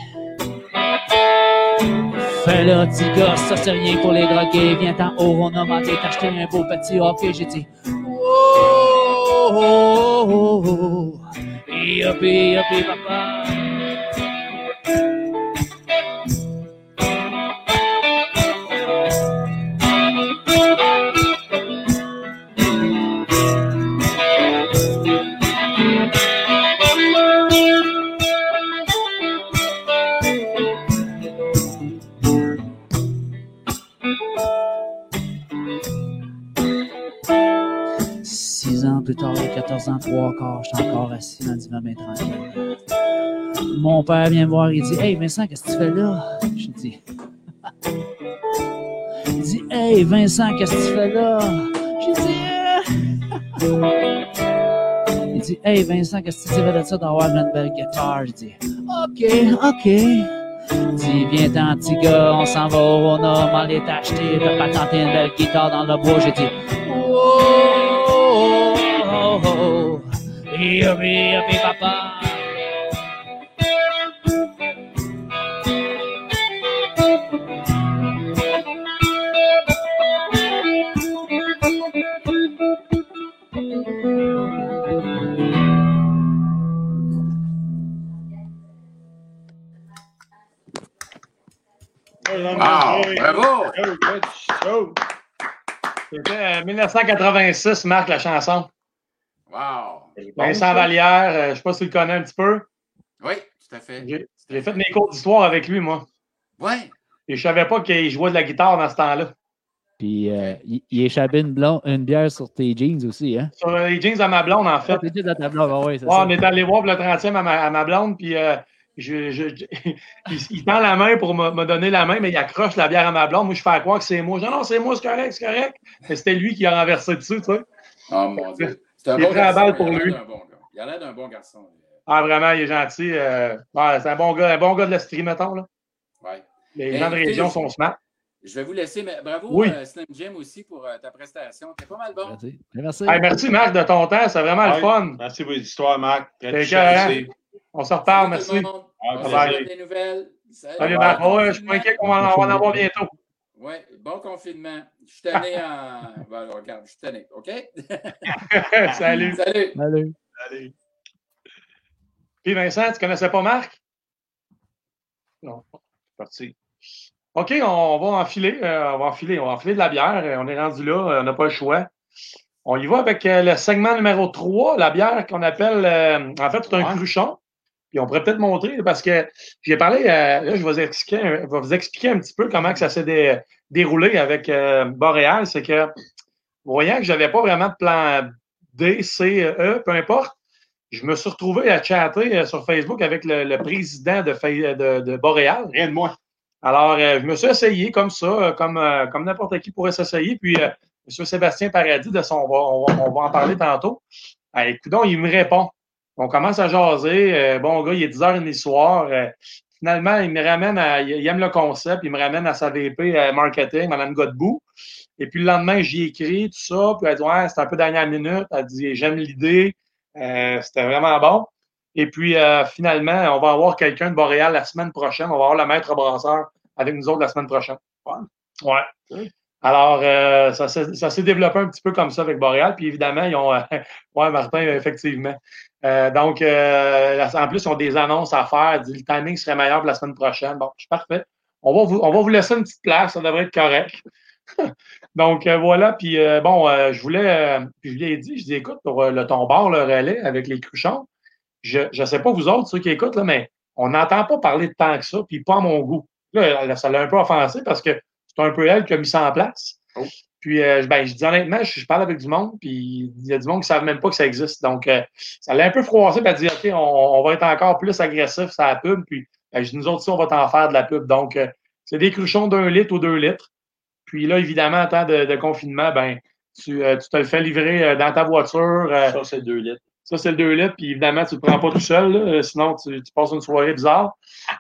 Fais-le, petit gars, ça c'est rien pour les drogués. Viens en haut, on a manqué t'acheter un beau petit hockey. J'ai dit, oh, oh, oh. Yuppie, yuppie, papa. Plus tard, 14 ans, trois quarts, je suis encore assis dans le divan main tranquille. Mon père vient me voir, il dit Hey Vincent, qu'est-ce que tu fais là? Je dis Il dit Hey Vincent, qu'est-ce que tu fais là? Dit Euh. Il dit Hey Vincent, qu'est-ce que tu fais de ça d'avoir une belle guitare? Je dis OK, OK. Il dit Viens-t'en, petit gars, on s'en va au Rona, m'en est acheté, t'as pas tenté une belle guitare dans le bois. J'ai dit oh, oh. Yuppie, yuppie, papa. Wow, bravo! Oh, good show. C'était euh, 1986, Marc, la chanson. Wow! Vincent Vallière, euh, je ne sais pas si tu le connais un petit peu. Oui, tout à fait. J'ai j'ai fait mes cours d'histoire avec lui, moi. Ouais. Et je savais pas qu'il jouait de la guitare dans ce temps-là. Puis euh, il, il échappait une, blonde, une bière sur tes jeans aussi, hein? Sur les jeans à ma blonde, en fait. Tes jeans à ta blonde, ah ouais, c'est Ouais, ça. on est allé voir pour le 30e à ma, à ma blonde, puis euh, je, je- je- il, il tend la main pour me, me donner la main, mais il accroche la bière à ma blonde. Moi, je fais croire que c'est moi. Je dis non, c'est moi, c'est correct, c'est correct. Mais c'était lui qui a renversé dessus, tu sais. Oh mon Dieu. C'est un Il est bon prêt à garçon. balle pour il a l'air lui. bon. Il a l'air d'un bon garçon. Ah, vraiment, il est gentil. euh, ouais, c'est un bon gars, un bon gars de l'Estrie, mettons. Là. Ouais. Les gens de région sont smart. Je vais vous laisser, mais bravo, Oui. euh, Slim Jim, aussi, pour euh, ta prestation. T'es pas mal bon. Merci. Merci. Hey, merci, Marc, de ton temps. C'est vraiment le fun. Merci pour l'histoire, Marc. Très. On se reparle, tout merci. le monde. Ah, On se bye. souhaite des nouvelles. Salut, Salut, bon Marc. Ouais, je suis inquiet qu'on va en avoir bientôt. Oui, bon confinement. Je suis tanné en. Ben, regarde, je suis tanné, OK? Salut. Salut. Salut. Salut. Puis Vincent, tu connaissais pas Marc? Non, c'est parti. OK, on va enfiler, euh, on va enfiler, on va enfiler de la bière. Euh, On est rendu là, euh, on n'a pas le choix. On y va avec euh, le segment numéro 3, la bière qu'on appelle, euh, en fait, c'est un Ouais. cruchon. Puis on pourrait peut-être montrer, parce que j'ai parlé, euh, là, je vais vous expliquer, un- je vais vous expliquer un petit peu comment que ça s'est dé- déroulé avec euh, Boréal. C'est que, voyant que j'avais pas vraiment de plan D, C, E, peu importe, je me suis retrouvé à chatter euh, sur Facebook avec le, le président de, Fa- de, de Boréal. Rien de moi. Alors, euh, je me suis essayé comme ça, euh, comme, euh, comme n'importe qui pourrait s'essayer. Puis, euh, M. Sébastien Paradis, de son, on, va, on, va, on va en parler tantôt. Ah, écoutons, il me répond. On commence à jaser. euh, bon, gars, il est 10h30 du soir. euh, finalement, il me ramène à. Il aime le concept. Il me ramène à sa VP euh, marketing, Mme Godbout. Et puis le lendemain, j'y écris, tout ça. Puis elle dit Ouais, c'est un peu dernière minute. Elle dit J'aime l'idée. Euh, C'était vraiment bon. Et puis euh, finalement, on va avoir quelqu'un de Boréal la semaine prochaine. On va avoir le maître brasseur avec nous autres la semaine prochaine. Ouais. Alors, euh, ça s'est ça s'est développé un petit peu comme ça avec Boréal. Puis évidemment, ils ont. euh, ouais, Martin, effectivement. Euh, donc, euh, en plus, ils ont des annonces à faire. Le timing serait meilleur pour la semaine prochaine. Bon, je suis parfait. On va, vous, on va vous laisser une petite place. Ça devrait être correct. donc, euh, voilà. Puis, bon, je voulais. puis, je lui ai dit, je dis, écoute, pour le ton bar, le relais avec les cruchons, je ne sais pas vous autres, ceux qui écoutent, là, mais on n'entend pas parler de tant que ça, puis pas à mon goût. Là, ça l'a un peu offensé parce que c'est un peu elle qui a mis ça en place. Oh. Puis, euh, je- ben, je dis honnêtement, je, je parle avec du monde, puis il y a du monde qui ne savent même pas que ça existe. Donc, euh, ça l'a un peu froissé, puis elle dit, OK, on, on va être encore plus agressif sur la pub, puis ben, je dis, nous autres, aussi, on va t'en faire de la pub. Donc, euh, c'est des cruchons d'un litre ou deux litres. Puis là, évidemment, en temps de, de confinement, ben, tu, euh, tu te le fais livrer euh, dans ta voiture. euh, Ça, c'est deux litres. ça, c'est le 2 litres, puis évidemment, tu ne le prends pas tout seul, là, sinon tu, tu passes une soirée bizarre.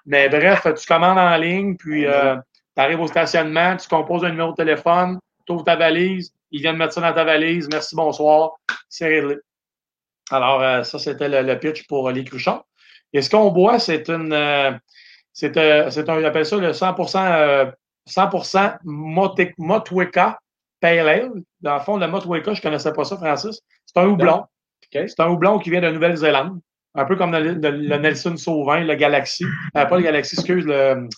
Mais bref, tu commandes en ligne, puis tu arrives au stationnement, tu composes un numéro de téléphone, tu ouvres ta valise, ils viennent mettre ça dans ta valise, merci, bonsoir, c'est réglé. Alors, euh, ça, c'était le, le pitch pour euh, les cruchons. Et ce qu'on boit, c'est une. euh, c'est euh, un, j'appelle ça le 100%, euh, 100% Mote- Motweka Pale Ale. Dans le fond, le Motweka, je ne connaissais pas ça, Francis. C'est un houblon. C'est un houblon qui vient de Nouvelle-Zélande. Un peu comme le, le- le Nelson Sauvin, le Galaxy. Euh, pas le Galaxy, excuse, le,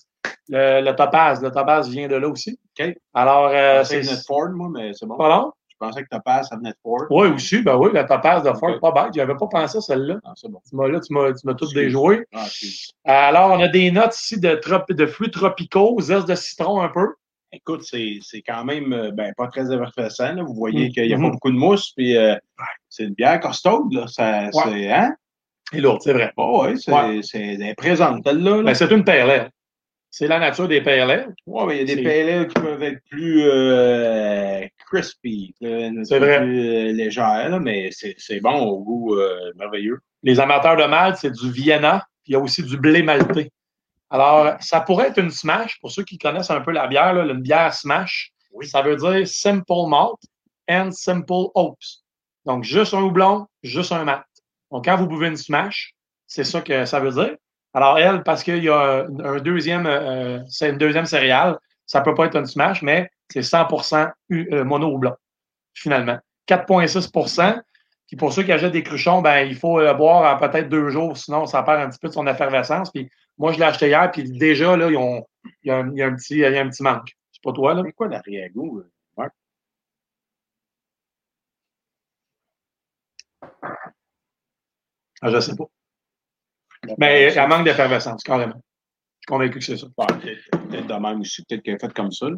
le, le Topaz. Le Topaz vient de là aussi. OK. Alors, euh, c'est. de Ford, moi, mais c'est bon. Pardon? Je pensais que Topaz, ça venait de Ford. Oui, aussi, ben oui, le Topaz de Ford, pas bête. J'avais pas pensé à celle-là. Ah, c'est bon. Tu m'as là, tu m'as, tu m'as tout déjoué. Ah. Euh, Alors, on a des notes ici de, trop- de fruits tropicaux, zeste de citron un peu. Écoute, c'est c'est quand même euh, ben, pas très effervescent. Là. Vous voyez Mm. qu'il n'y a pas beaucoup de mousse, puis euh, c'est une bière costaude. Là. Ça, Ouais. c'est, hein? Et l'autre, c'est vrai. Oh, oui, c'est Ouais. c'est- elle est présente, celle-là. là. Ben, c'est une PLL. C'est la nature des PLL. Ouais, mais il y a des PLL qui peuvent être plus euh, crispy, C'est vrai. plus euh, légères, là, mais c'est bon au goût euh, merveilleux. Les amateurs de malt, c'est du Vienna, puis il y a aussi du blé maltais. Alors, ça pourrait être une smash, pour ceux qui connaissent un peu la bière, là, une bière smash, ça veut dire simple malt and simple hops. Donc, juste un houblon, juste un malt. Donc, quand vous buvez une smash, c'est ça que ça veut dire. Alors, elle, parce qu'il y a un deuxième, euh, c'est une deuxième céréale, ça peut pas être une smash, mais c'est 100% hu- euh, mono houblon, finalement. 4,6% Puis pour ceux qui achètent des cruchons, ben, il faut le boire en peut-être deux jours, sinon ça perd un petit peu de son effervescence. Puis moi, je l'ai acheté hier, puis déjà, là, ils ont, il, y a un, il y a un petit, il y a un petit manque. C'est pas toi, là? C'est quoi l'arrière-goût? euh, Marc? Ah, je sais pas. Mais elle manque d'effervescence, carrément. Je suis convaincu que c'est ça. Ouais, peut-être de même aussi, peut-être qu'elle est faite comme ça. là.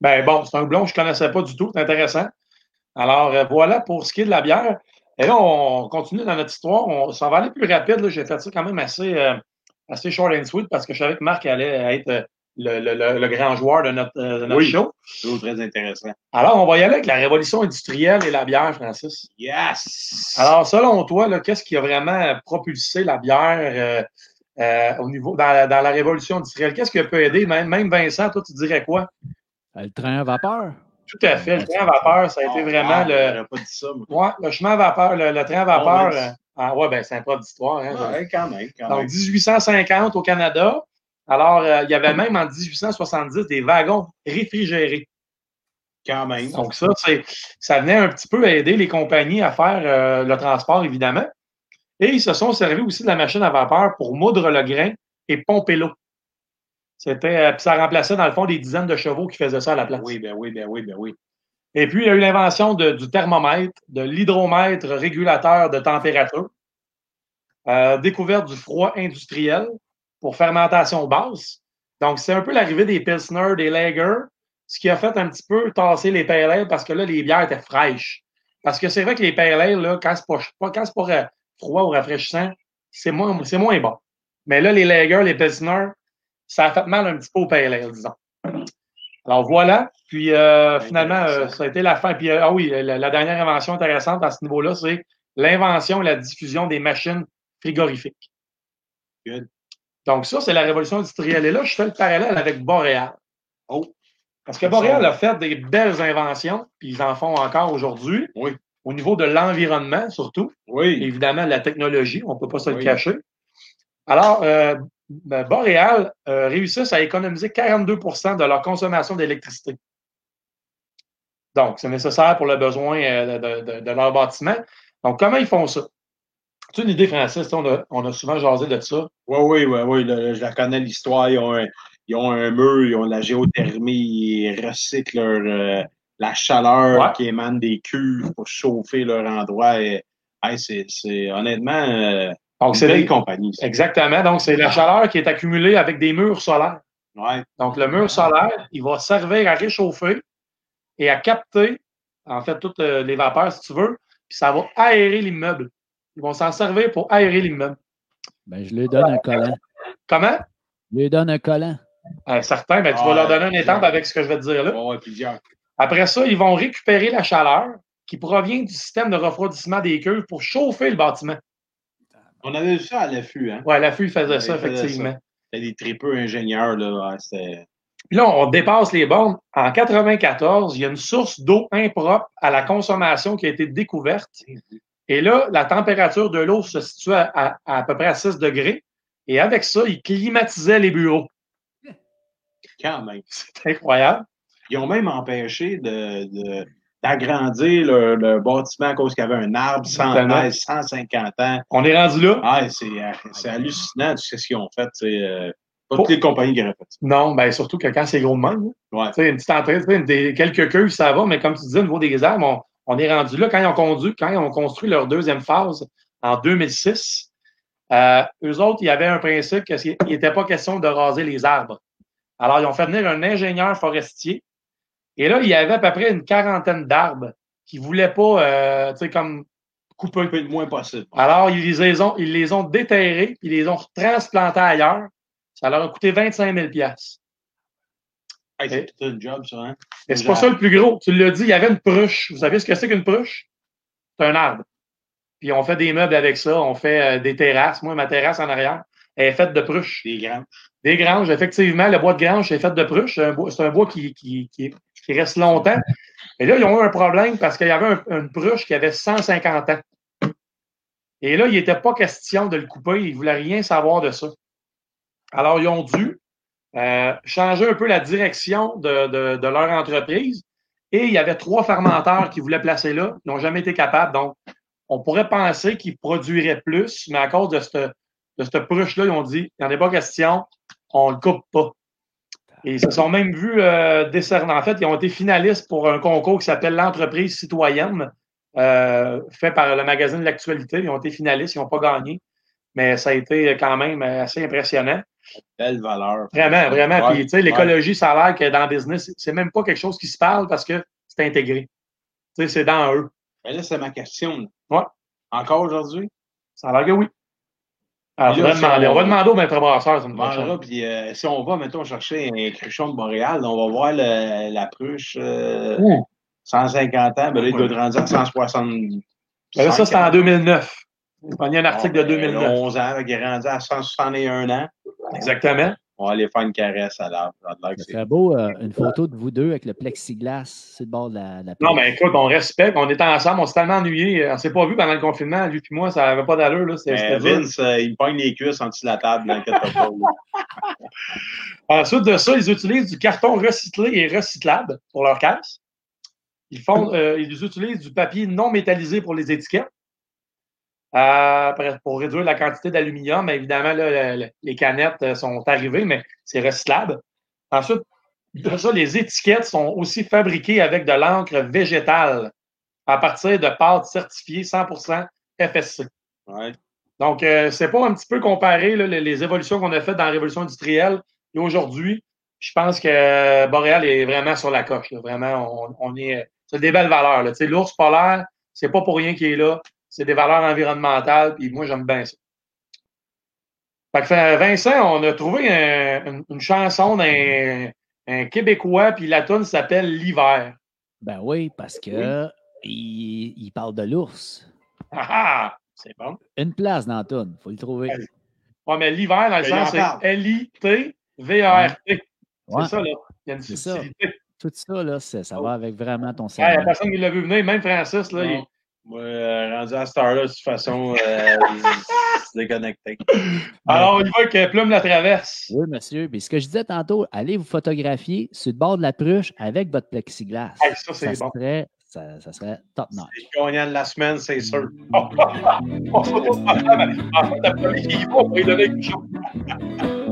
Ben bon, c'est un que je ne connaissais pas du tout. C'est intéressant. Alors, euh, voilà pour ce qui est de la bière. Et là, on continue dans notre histoire. On, ça va aller plus rapide. là. J'ai fait ça quand même assez, euh, assez short and sweet parce que je savais que Marc allait être euh, le, le- le- le grand joueur de notre, euh, de notre Oui. show. C'est toujours très intéressant. Alors, on va y aller avec la révolution industrielle et la bière, Francis. Yes! Alors, selon toi, qu'est-ce qui a vraiment propulsé la bière euh, euh, au niveau dans la, dans la révolution industrielle? Qu'est-ce qui peut aider? Même, même Vincent, toi, tu dirais quoi? Le train à vapeur. Tout à fait. Le train à vapeur, ça a été Ah, vraiment ah, le. Pas dit ça, moi. Ouais, le chemin à vapeur, le, le train à vapeur. Bon, euh, ah ouais, ben c'est un prof d'histoire. Hein, Ouais, quand même, quand Donc, même. 1850 au Canada. Alors, euh, il y avait même en 1870 des wagons réfrigérés. Quand même. Donc, ça, ça venait un petit peu aider les compagnies à faire euh, le transport, évidemment. Et ils se sont servis aussi de la machine à vapeur pour moudre le grain et pomper l'eau. C'était, euh, puis ça remplaçait, dans le fond, des dizaines de chevaux qui faisaient ça à la place. Oui, ben oui, ben oui, ben oui. Et puis, il y a eu l'invention du thermomètre, de l'hydromètre régulateur de température, euh, découverte du froid industriel pour fermentation basse. Donc, c'est un peu l'arrivée des Pilsner, des Lager, ce qui a fait un petit peu tasser les pale ale parce que là, les bières étaient fraîches. Parce que c'est vrai que les pale ale, là, quand c'est pas, pas- quand c'est pas ra- froid ou rafraîchissant, c'est moins, c'est moins bon. Mais là, les Lager, les Pilsner, ça a fait mal un petit peu au pale ale, disons. Alors voilà. Puis euh, finalement, euh, ça a été la fin. Puis euh, ah oui, la, la dernière invention intéressante à ce niveau-là, c'est l'invention et la diffusion des machines frigorifiques. Good. Donc ça, c'est la révolution industrielle. Et là, je fais le parallèle avec Boréal. Oh. Parce que Boréal a fait des belles inventions, puis ils en font encore aujourd'hui. Oui. Au niveau de l'environnement, surtout. Oui. Évidemment, la technologie, on ne peut pas se le cacher. Alors, euh, ben, Boréal euh, réussissent à économiser 42% de leur consommation d'électricité. Donc, c'est nécessaire pour le besoin euh, de, de- de leur bâtiment. Donc, comment ils font ça? Tu as une idée, Francis? On a, on a souvent jasé de ça. Oui, oui, oui, oui. je la connais l'histoire. Ils, ont un- ils ont un mur, ils ont de la géothermie, ils recyclent leur, euh, la chaleur Ouais. qui émane des cuves pour chauffer leur endroit. Et, hey, c'est, c'est honnêtement euh, Donc, une c'est belle compagnie. ça. Exactement. Donc, c'est la chaleur qui est accumulée avec des murs solaires. Ouais. Donc, le mur solaire, il va servir à réchauffer et à capter, en fait, toutes euh, les vapeurs, si tu veux, puis ça va aérer l'immeuble. Ils vont s'en servir pour aérer l'immeuble. Ben, je lui donne un collant. Comment? Je lui donne un collant. Euh, certains, ben, tu Ah, vas leur donner un ouais. étampe avec ce que je vais te dire là. Ouais, ouais, plusieurs. Après ça, ils vont récupérer la chaleur qui provient du système de refroidissement des cuves pour chauffer le bâtiment. On avait vu ça à l'affût, hein? Ouais, l'affût, il faisait ça, il faisait effectivement. ça. C'était des tripeux ingénieurs, là. Ouais. Puis là, on dépasse les bornes. En 94, il y a une source d'eau impropre à la consommation qui a été découverte. Et là, la température de l'eau se situe à, à- à peu près à 6 degrés. Et avec ça, ils climatisaient les bureaux. Quand même. C'est incroyable. Ils ont même empêché de, d'agrandir le, le bâtiment à cause qu'il y avait un arbre centenaire, 150 ans. On est rendu là? Ah, c'est euh, c'est hallucinant ce qu'ils ont fait. C'est euh, pas toutes les compagnies qui auraient fait ça. Non, ben surtout que quand c'est gros de même. là. Ouais. Une petite entrée, des, quelques queues, ça va, mais comme tu disais, au niveau des arbres, on, est rendu là. Quand ils ont conduit, quand ils ont construit leur deuxième phase en 2006, euh, eux autres, il y avait un principe qu'il n'était pas question de raser les arbres. Alors, ils ont fait venir un ingénieur forestier. Et là, il y avait à peu près une quarantaine d'arbres qui ne voulaient pas, euh, tu sais, comme couper. Un peu le moins possible. Alors, ils les ont, ils les ont déterrés, puis ils les ont transplantés ailleurs. Ça leur a coûté 25 000 Hey, c'est tout un job, ça, hein? Et c'est pas ça le plus gros. Tu l'as dit, il y avait une pruche. Vous savez ce que c'est qu'une pruche? C'est un arbre. Puis on fait des meubles avec ça. On fait euh, des terrasses. Moi, ma terrasse en arrière, elle est faite de pruches. Des grands. Des granges, effectivement. Le bois de grange est fait de pruches. C'est un bois, c'est un bois qui, qui, qui, qui reste longtemps. Et là, ils ont eu un problème parce qu'il y avait un- une pruche qui avait 150 ans. Et là, il n'était pas question de le couper. Ils ne voulaient rien savoir de ça. Alors, ils ont dû euh, changer un peu la direction de, leur entreprise. Et il y avait trois fermenteurs qui voulaient placer là. Ils n'ont jamais été capables. Donc, on pourrait penser qu'ils produiraient plus, mais à cause de cette, de cette pruche-là, ils ont dit, il n'y en a pas question, on ne le coupe pas. Et ils se sont même vus euh, décerner. En fait, ils ont été finalistes pour un concours qui s'appelle l'entreprise citoyenne, euh, fait par le magazine l'actualité. Ils ont été finalistes, ils n'ont pas gagné. Mais ça a été quand même assez impressionnant. Belle valeur. Vraiment, vraiment. Puis, tu sais, l'écologie, ça a l'air que dans le business, c'est même pas quelque chose qui se parle parce que c'est intégré. Tu sais, c'est dans eux. Ben là, c'est ma question. Ouais. Encore aujourd'hui? Ça a l'air que oui. Alors, on va demander, on- on va demander au maître brasseur. ça me On prochaine. mangera, puis euh, si on va, mettons, chercher un cruchon de Montréal, on va voir le- la pruche euh, Ouh. 150 ans, ben là, il doit rendu à 160. Ben là, ça, c'était en 2009. Il y a un article de Bon, ben, 2009. 11 ans, il est rendu à 161 ans. Exactement. On va aller faire une caresse à l'arbre. C'est- serait beau, euh, une photo de vous deux avec le plexiglas sur le bord de la, la Non, mais écoute, on respecte. On était ensemble. On s'est tellement ennuyés. On s'est pas vu pendant le confinement. Lui et moi, ça n'avait pas d'allure. C'était-. Vince, euh, il me pogne les cuisses en dessous de la table, pas. Ensuite de ça, ils utilisent du carton recyclé et recyclable pour leur caisse. Ils, font, euh, ils utilisent du papier non métallisé pour les étiquettes. Euh, pour- réduire la quantité d'aluminium, évidemment, là, le- les canettes euh, sont arrivées, mais c'est recyclable. Ensuite, de ça, les étiquettes sont aussi fabriquées avec de l'encre végétale à partir de pâtes certifiées 100% FSC. Ouais. Donc, euh, c'est pas un petit peu comparé là, les, les évolutions qu'on a faites dans la révolution industrielle et aujourd'hui. Je pense que Boréal est vraiment sur la coche. là. Vraiment, on, on est. C'est des belles valeurs. là. Tu sais, L'ours polaire, c'est pas pour rien qu'il est là. C'est des valeurs environnementales, puis moi, j'aime bien ça. Fait que, euh, Vincent, on a trouvé un- une, une chanson d'un un Québécois, puis la tune s'appelle L'hiver. Ben oui, parce que il, il parle de l'ours. Ah ah! C'est bon. Une place dans la toune, faut le trouver. Ouais, mais l'hiver, dans le il sens, c'est. L-I-T-V-A-R-t. Ouais. C'est ça, là. Il y a une C'est ça. Tout ça, là, ça va avec vraiment ton Ah, Il n'y a cerveau. personne qui l'a vu venir, même Francis, là. il-. Moi, euh, rendu à cette heure-là, de toute façon, euh, c'est déconnecté. Alors, il va que Plume la traverse. Oui, monsieur. Puis ce que je disais tantôt, allez vous photographier sur le bord de la pruche avec votre plexiglas. Hey, ça, c'est ça, bon. serait, ça, ça serait top notch. C'est le gagnant de la semaine, c'est sûr. On se retrouve ensemble. En fait, après, il va, on va lui donner quelque chose.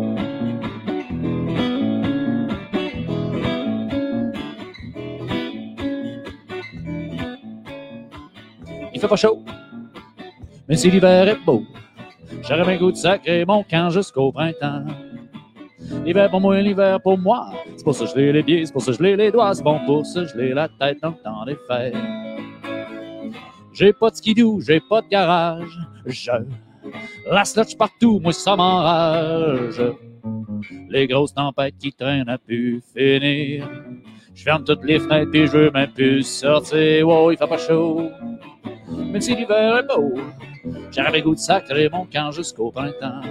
Fait pas chaud, mais si l'hiver est beau, j'aurais bien goût de sacrer mon camp jusqu'au printemps. L'hiver pour moi, l'hiver pour moi. C'est pour ça que je les pieds, c'est pour ça que je les doigts, c'est bon pour ça que je la tête dans le temps des. J'ai pas de skidoo, j'ai pas de garage. Je la slotch partout, moi ça m'enrage. Les grosses tempêtes qui traînent à pu finir. Je ferme toutes les fenêtres et je veux même plus sortir. Wow, il fait pas chaud. Même si l'hiver est beau, j'aurais le goût de sacrer mon camp jusqu'au printemps.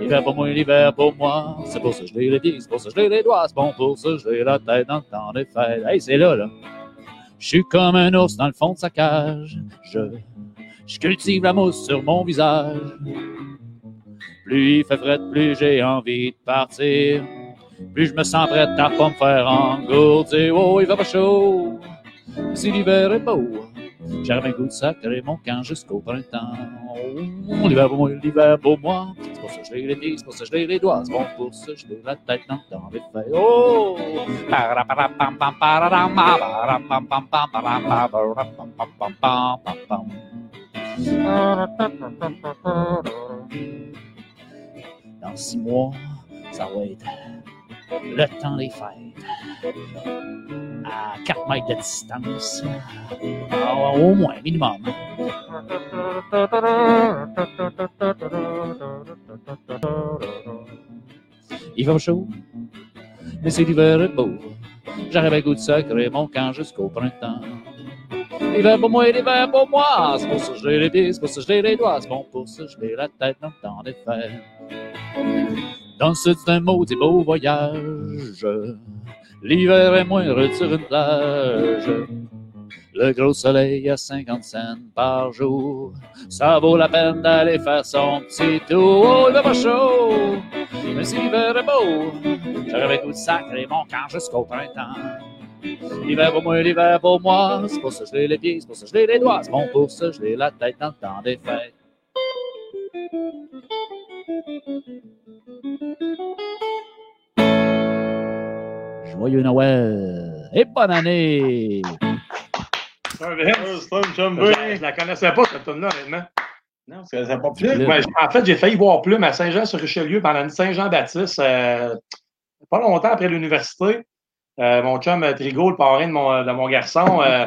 L'hiver pour moi, l'hiver pour moi. C'est pour ça que je les pieds, c'est pour ça que je les doigts. C'est bon pour ça que je la tête dans le temps des fêtes. Hey, c'est là, là. Je suis comme un ours dans le fond de sa cage. Je, je cultive la mousse sur mon visage. Plus il fait frais, plus j'ai envie de partir. Plus je me sens prêt à pas me faire engourdir. Oh, il va pas chaud. Si l'hiver est beau, j'aurais un goût de sacrer mon camp jusqu'au printemps. L'hiver l'hiver pour moi. C'est pour ça que les pieds, c'est pour ça que les doigts. C'est bon pour ça la tête dans le temps fêtes. Oh! Dans six mois, ça va être le temps des fêtes. À 4 mètres de distance. Ah, au moins, minimum. Il va chaud, mais c'est l'hiver beau. J'arrive à goût de sacrer mon camp jusqu'au printemps. L'hiver pour moi, l'hiver pour moi. C'est pour ça que je l'ai les pieds, c'est pour ça que je l'ai les doigts. C'est bon pour ça que je l'ai la tête dans le temps des fêtes. Dans le sud, c'est un maudit beau voyage. L'hiver est moindre sur une plage. Le gros soleil à 50 cents par jour. Ça vaut la peine d'aller faire son petit tour. Oh, il va pas chaud, mais l'hiver est beau, j'aurais goût de sacrer mon camp jusqu'au printemps. L'hiver pour moi, l'hiver pour moi. C'est pour ça que je l'ai les pieds, c'est pour ça que je l'ai les doigts. C'est bon pour ça que je la tête dans le temps des fêtes. Joyeux Noël et bonne année! Je la connaissais pas, cette tune là honnêtement. Non, c'est c'est pas plus. Plume. Ben, en fait, j'ai failli voir Plume à Saint-Jean-sur-Richelieu pendant une Saint-Jean-Baptiste, euh, pas longtemps après l'université. Euh, mon chum euh, Trigo, le parrain de mon, de mon garçon, euh,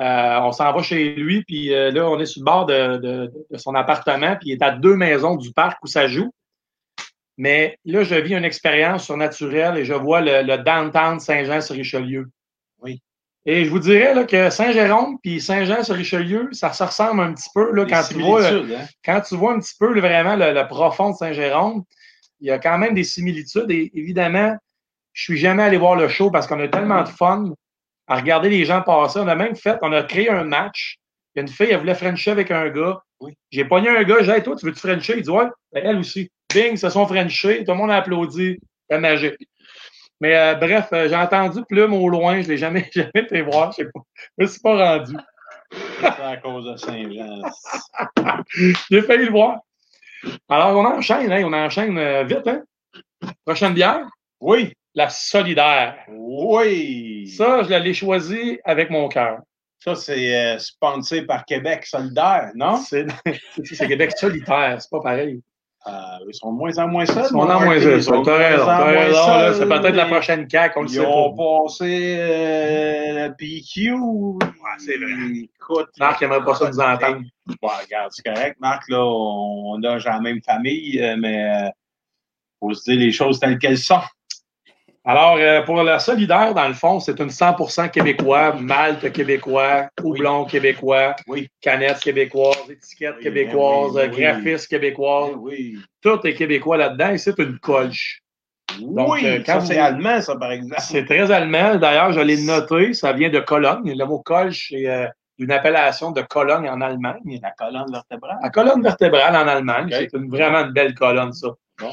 euh, on s'en va chez lui, puis euh, là, on est sur le bord de, de- de son appartement, puis il est à deux maisons du parc où ça joue. Mais là, je vis une expérience surnaturelle et je vois le, le downtown Saint-Jean-sur-Richelieu. Oui. Et je vous dirais là, que Saint-Jérôme puis Saint-Jean-sur-Richelieu, ça se ressemble un petit peu là, quand tu vois. hein? quand tu vois un petit peu vraiment le, le profond de Saint-Jérôme, il y a quand même des similitudes. Et évidemment, je suis jamais allé voir le show parce qu'on a tellement de fun à regarder les gens passer. On a même fait, on a créé un match. Il y a une fille, elle voulait Frencher avec un gars. Oui. J'ai pogné un gars, j'ai dit, toi, tu veux-tu Frencher? Il dit, ouais, Ben, elle aussi. Bing, se sont Frenchés. Tout le monde a applaudi. C'est magique. Mais euh, bref, euh, j'ai entendu Plume au loin. Je l'ai jamais, jamais été voir. Je sais pas. Je me suis pas rendu. C'est à cause de Saint-Jean. J'ai failli le voir. Alors, on enchaîne, hein, on enchaîne euh, vite. Hein? Prochaine bière, Oui, la solidaire. oui. Ça, je l'ai choisi avec mon cœur. Ça, c'est sponsé par Québec solidaire, non? C'est c'est Québec solitaire, c'est pas pareil. Euh, ils sont de moins en moins seuls. Ils sont moins t'as moins raison, là, C'est seuls, peut-être la prochaine CAQ, on le Ils sait ont pas. passé euh, le PQ. c'est vrai. Écoute, Marc n'aimerait pas ça nous entendre. Bon, regarde, c'est correct, Marc, là, on loge dans la même famille, euh, mais euh, faut se dire les choses telles qu'elles sont. Alors, euh, pour la solidaire, dans le fond, c'est une 100% québécois, malte québécois, houblon québécois, Oui. canette québécoise, étiquette Oui, québécoise, graphiste québécoise. Oui. Tout est québécois là-dedans et c'est une colche. Donc, oui, euh, quand c'est vous- allemand, ça, par exemple. C'est très allemand. D'ailleurs, je l'ai noté, ça vient de Cologne. Le mot colche, c'est euh, une appellation de Cologne en Allemagne. La colonne vertébrale. La colonne vertébrale en Allemagne, c'est une, vraiment une belle colonne, ça. Bon.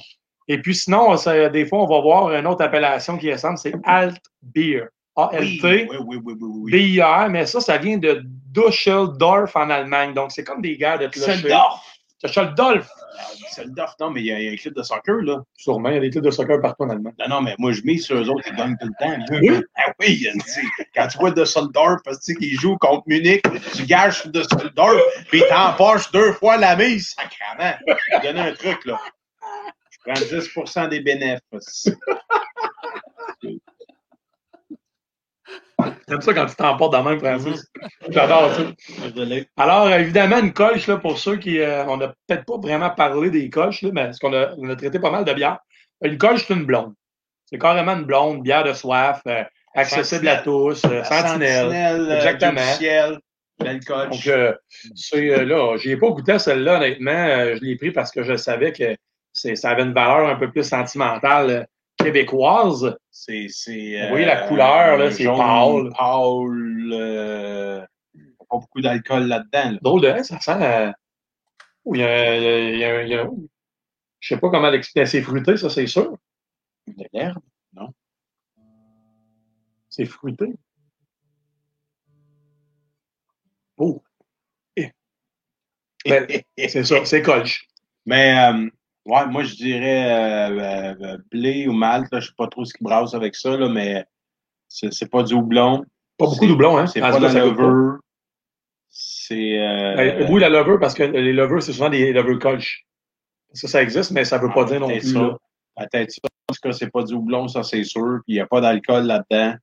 Et puis sinon, ça, des fois, on va voir une autre appellation qui ressemble, c'est Alt Beer. A-L-T, oui, oui, oui, oui, oui. B-I-R, mais ça, ça vient de Düsseldorf en Allemagne. Donc, c'est comme des gars de. Düsseldorf. Ah, Seldorf, non, mais il y, a- un club de soccer, là. Sûrement, il y a des clubs de soccer partout en Allemagne. Non, non, mais moi, je mise sur eux autres, ils gagnent tout le temps. Ah oui, quand tu vois de Seldorf, parce que, qu'ils jouent contre Munich, tu gages sur de Seldorf, puis t'empoches deux fois la mise, sacrément. Je vais te donner un truc, là. Prends 10 des bénéfices. J'aime ça quand tu t'emportes dans la même, Francis. J'adore ça. Alors, euh, évidemment, une colche, là, pour ceux qui. euh, on n'a peut-être pas vraiment parlé des colches, là, mais parce qu'on a, on a traité pas mal de bières. Une colche, c'est une blonde. C'est carrément une blonde, bière de soif, euh, accessible à tous, euh, sentinelle. sentinelle, Exactement. du ciel, belle coche. Donc, euh, c'est euh, là, j'y ai pas goûté à celle-là, honnêtement. Euh, je l'ai pris parce que je savais que ça avait une valeur un peu plus sentimentale euh, québécoise. C'est, Vous voyez la couleur, euh, là, c'est pâle. Pâle. Euh, pas beaucoup d'alcool là-dedans. Là. Drôle de hein, ça sent. Il y a, il y a. Je sais pas comment l'expliquer. C'est fruité, ça, c'est sûr. Une herbe, non? C'est fruité. Oh! Eh. Ben, c'est ça, c'est colche. Mais euh, ouais, moi je dirais euh, euh, blé ou malt, là, je sais pas trop ce qui brasse avec ça, là, mais c'est pas du houblon. Pas beaucoup de doublons, hein? C'est En pas de ça la levure. C'est. euh, Euh, oui, la lever, parce que les levures, c'est souvent des levures. Parce que ça existe, mais ça veut pas ah, dire non plus. ça. là. Peut-être ça. En tout cas, c'est pas du houblon, ça c'est sûr. Puis il n'y a pas d'alcool là-dedans.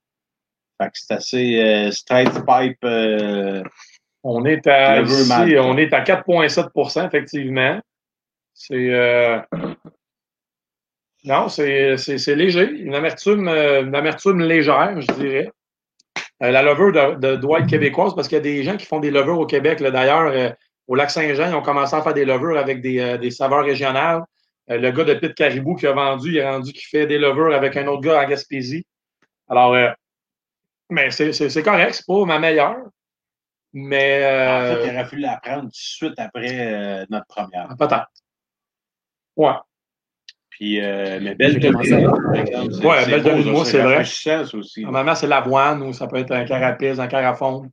Fait que c'est assez euh, straight pipe. euh, On est à, Levure ici, on est à 4,7% effectivement. C'est. euh, Non, c'est léger. Une amertume, euh, une amertume légère, je dirais. Euh, la levure de, de, doit être québécoise parce qu'il y a des gens qui font des levures au Québec. D'ailleurs, euh, au lac Saint-Jean, ils ont commencé à faire des levures avec des, euh, des saveurs régionales. Le gars de Pit Caribou qui a vendu, il a rendu qui fait des levures avec un autre gars à Gaspésie. Alors, mais c'est correct, c'est pas ma meilleure. Mais En euh, fait, il aurait fallu la prendre tout de suite après notre première. peut-être. Ouais. Puis, euh, mais belle de par exemple. c'est- Ouais, c'est belle de moi, c'est vrai. aussi. Normalement, c'est l'avoine ou ça peut être un carapace, un carafon.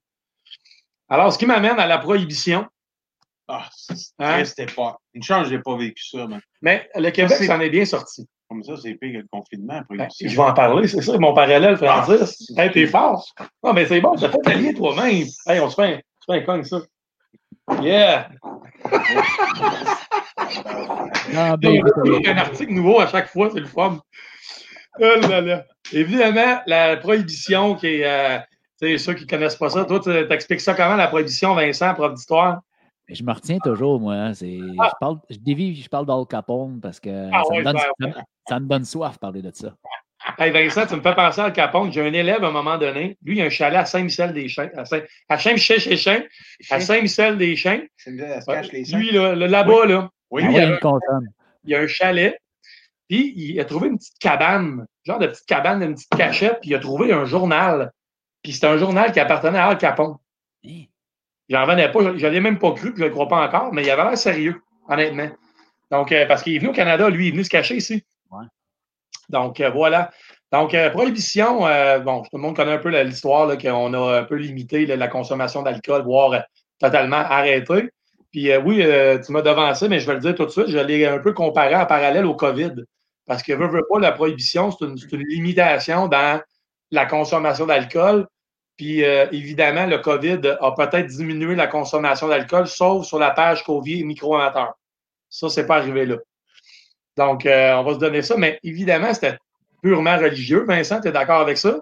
Alors, ce qui m'amène à la prohibition. Ah, c'est Hein? époque. Une chance, j'ai pas vécu ça. Mais le Québec s'en est bien sorti. Comme ça, c'est pire que le confinement. Ben, je vais en parler, c'est ça, mon parallèle, Francis. Ah. hey, t'es fort. Non, mais c'est bon, t'as pas t'allier toi-même. Hey, on se fait un, on se fait un cogne, ça. Yeah! Ah, Il y a un article nouveau à chaque fois, c'est le fun. Oh là là. Évidemment, la prohibition qui est. euh, tu sais, ceux qui ne connaissent pas ça, toi, tu- t'expliques ça comment, la prohibition, Vincent, prof d'histoire? je me retiens toujours, moi. hein, c'est- Je, parle, je dévie, je parle d'Al Capone parce que Ah ça, ouais, me donne, ça, me- ça me donne soif de parler de ça. Hey Vincent, tu me fais penser à Al Capone. J'ai un élève à un moment donné. Lui, il a un chalet à Saint-Michel-des-Champs. À Saint- à Saint-Michel-des-Champs. À Saint-Michel-des-Champs. C'est bien, elle se cache les seins. Lui, là, là, là-bas, là. Oui, lui, il, a, il a un chalet. Puis, il a trouvé une petite cabane. Genre de petite cabane, une petite cachette. Puis, il a trouvé un journal. Puis, c'était un journal qui appartenait à Al Capone. Hein? J'en revenais pas. Je l'ai même pas cru, puis je ne le crois pas encore, mais il avait l'air sérieux, honnêtement. Donc, euh, parce qu'il est venu au Canada, lui, il est venu se cacher ici. Ouais. Donc, euh, voilà. Donc, euh, prohibition, euh, bon, tout le monde connaît un peu l'histoire, qu'on a un peu limité la consommation d'alcool, voire totalement arrêté. Puis oui, tu m'as devancé, mais je vais le dire tout de suite, je l'ai un peu comparé en parallèle au COVID. Parce que, veux, veux pas, la prohibition, c'est une, limitation dans la consommation d'alcool. Puis évidemment, le COVID a peut-être diminué la consommation d'alcool, sauf sur la page COVID micro-amateur. Ça, c'est pas arrivé là. Donc, euh, on va se donner ça. Mais évidemment, c'était purement religieux. Vincent, tu es d'accord avec ça?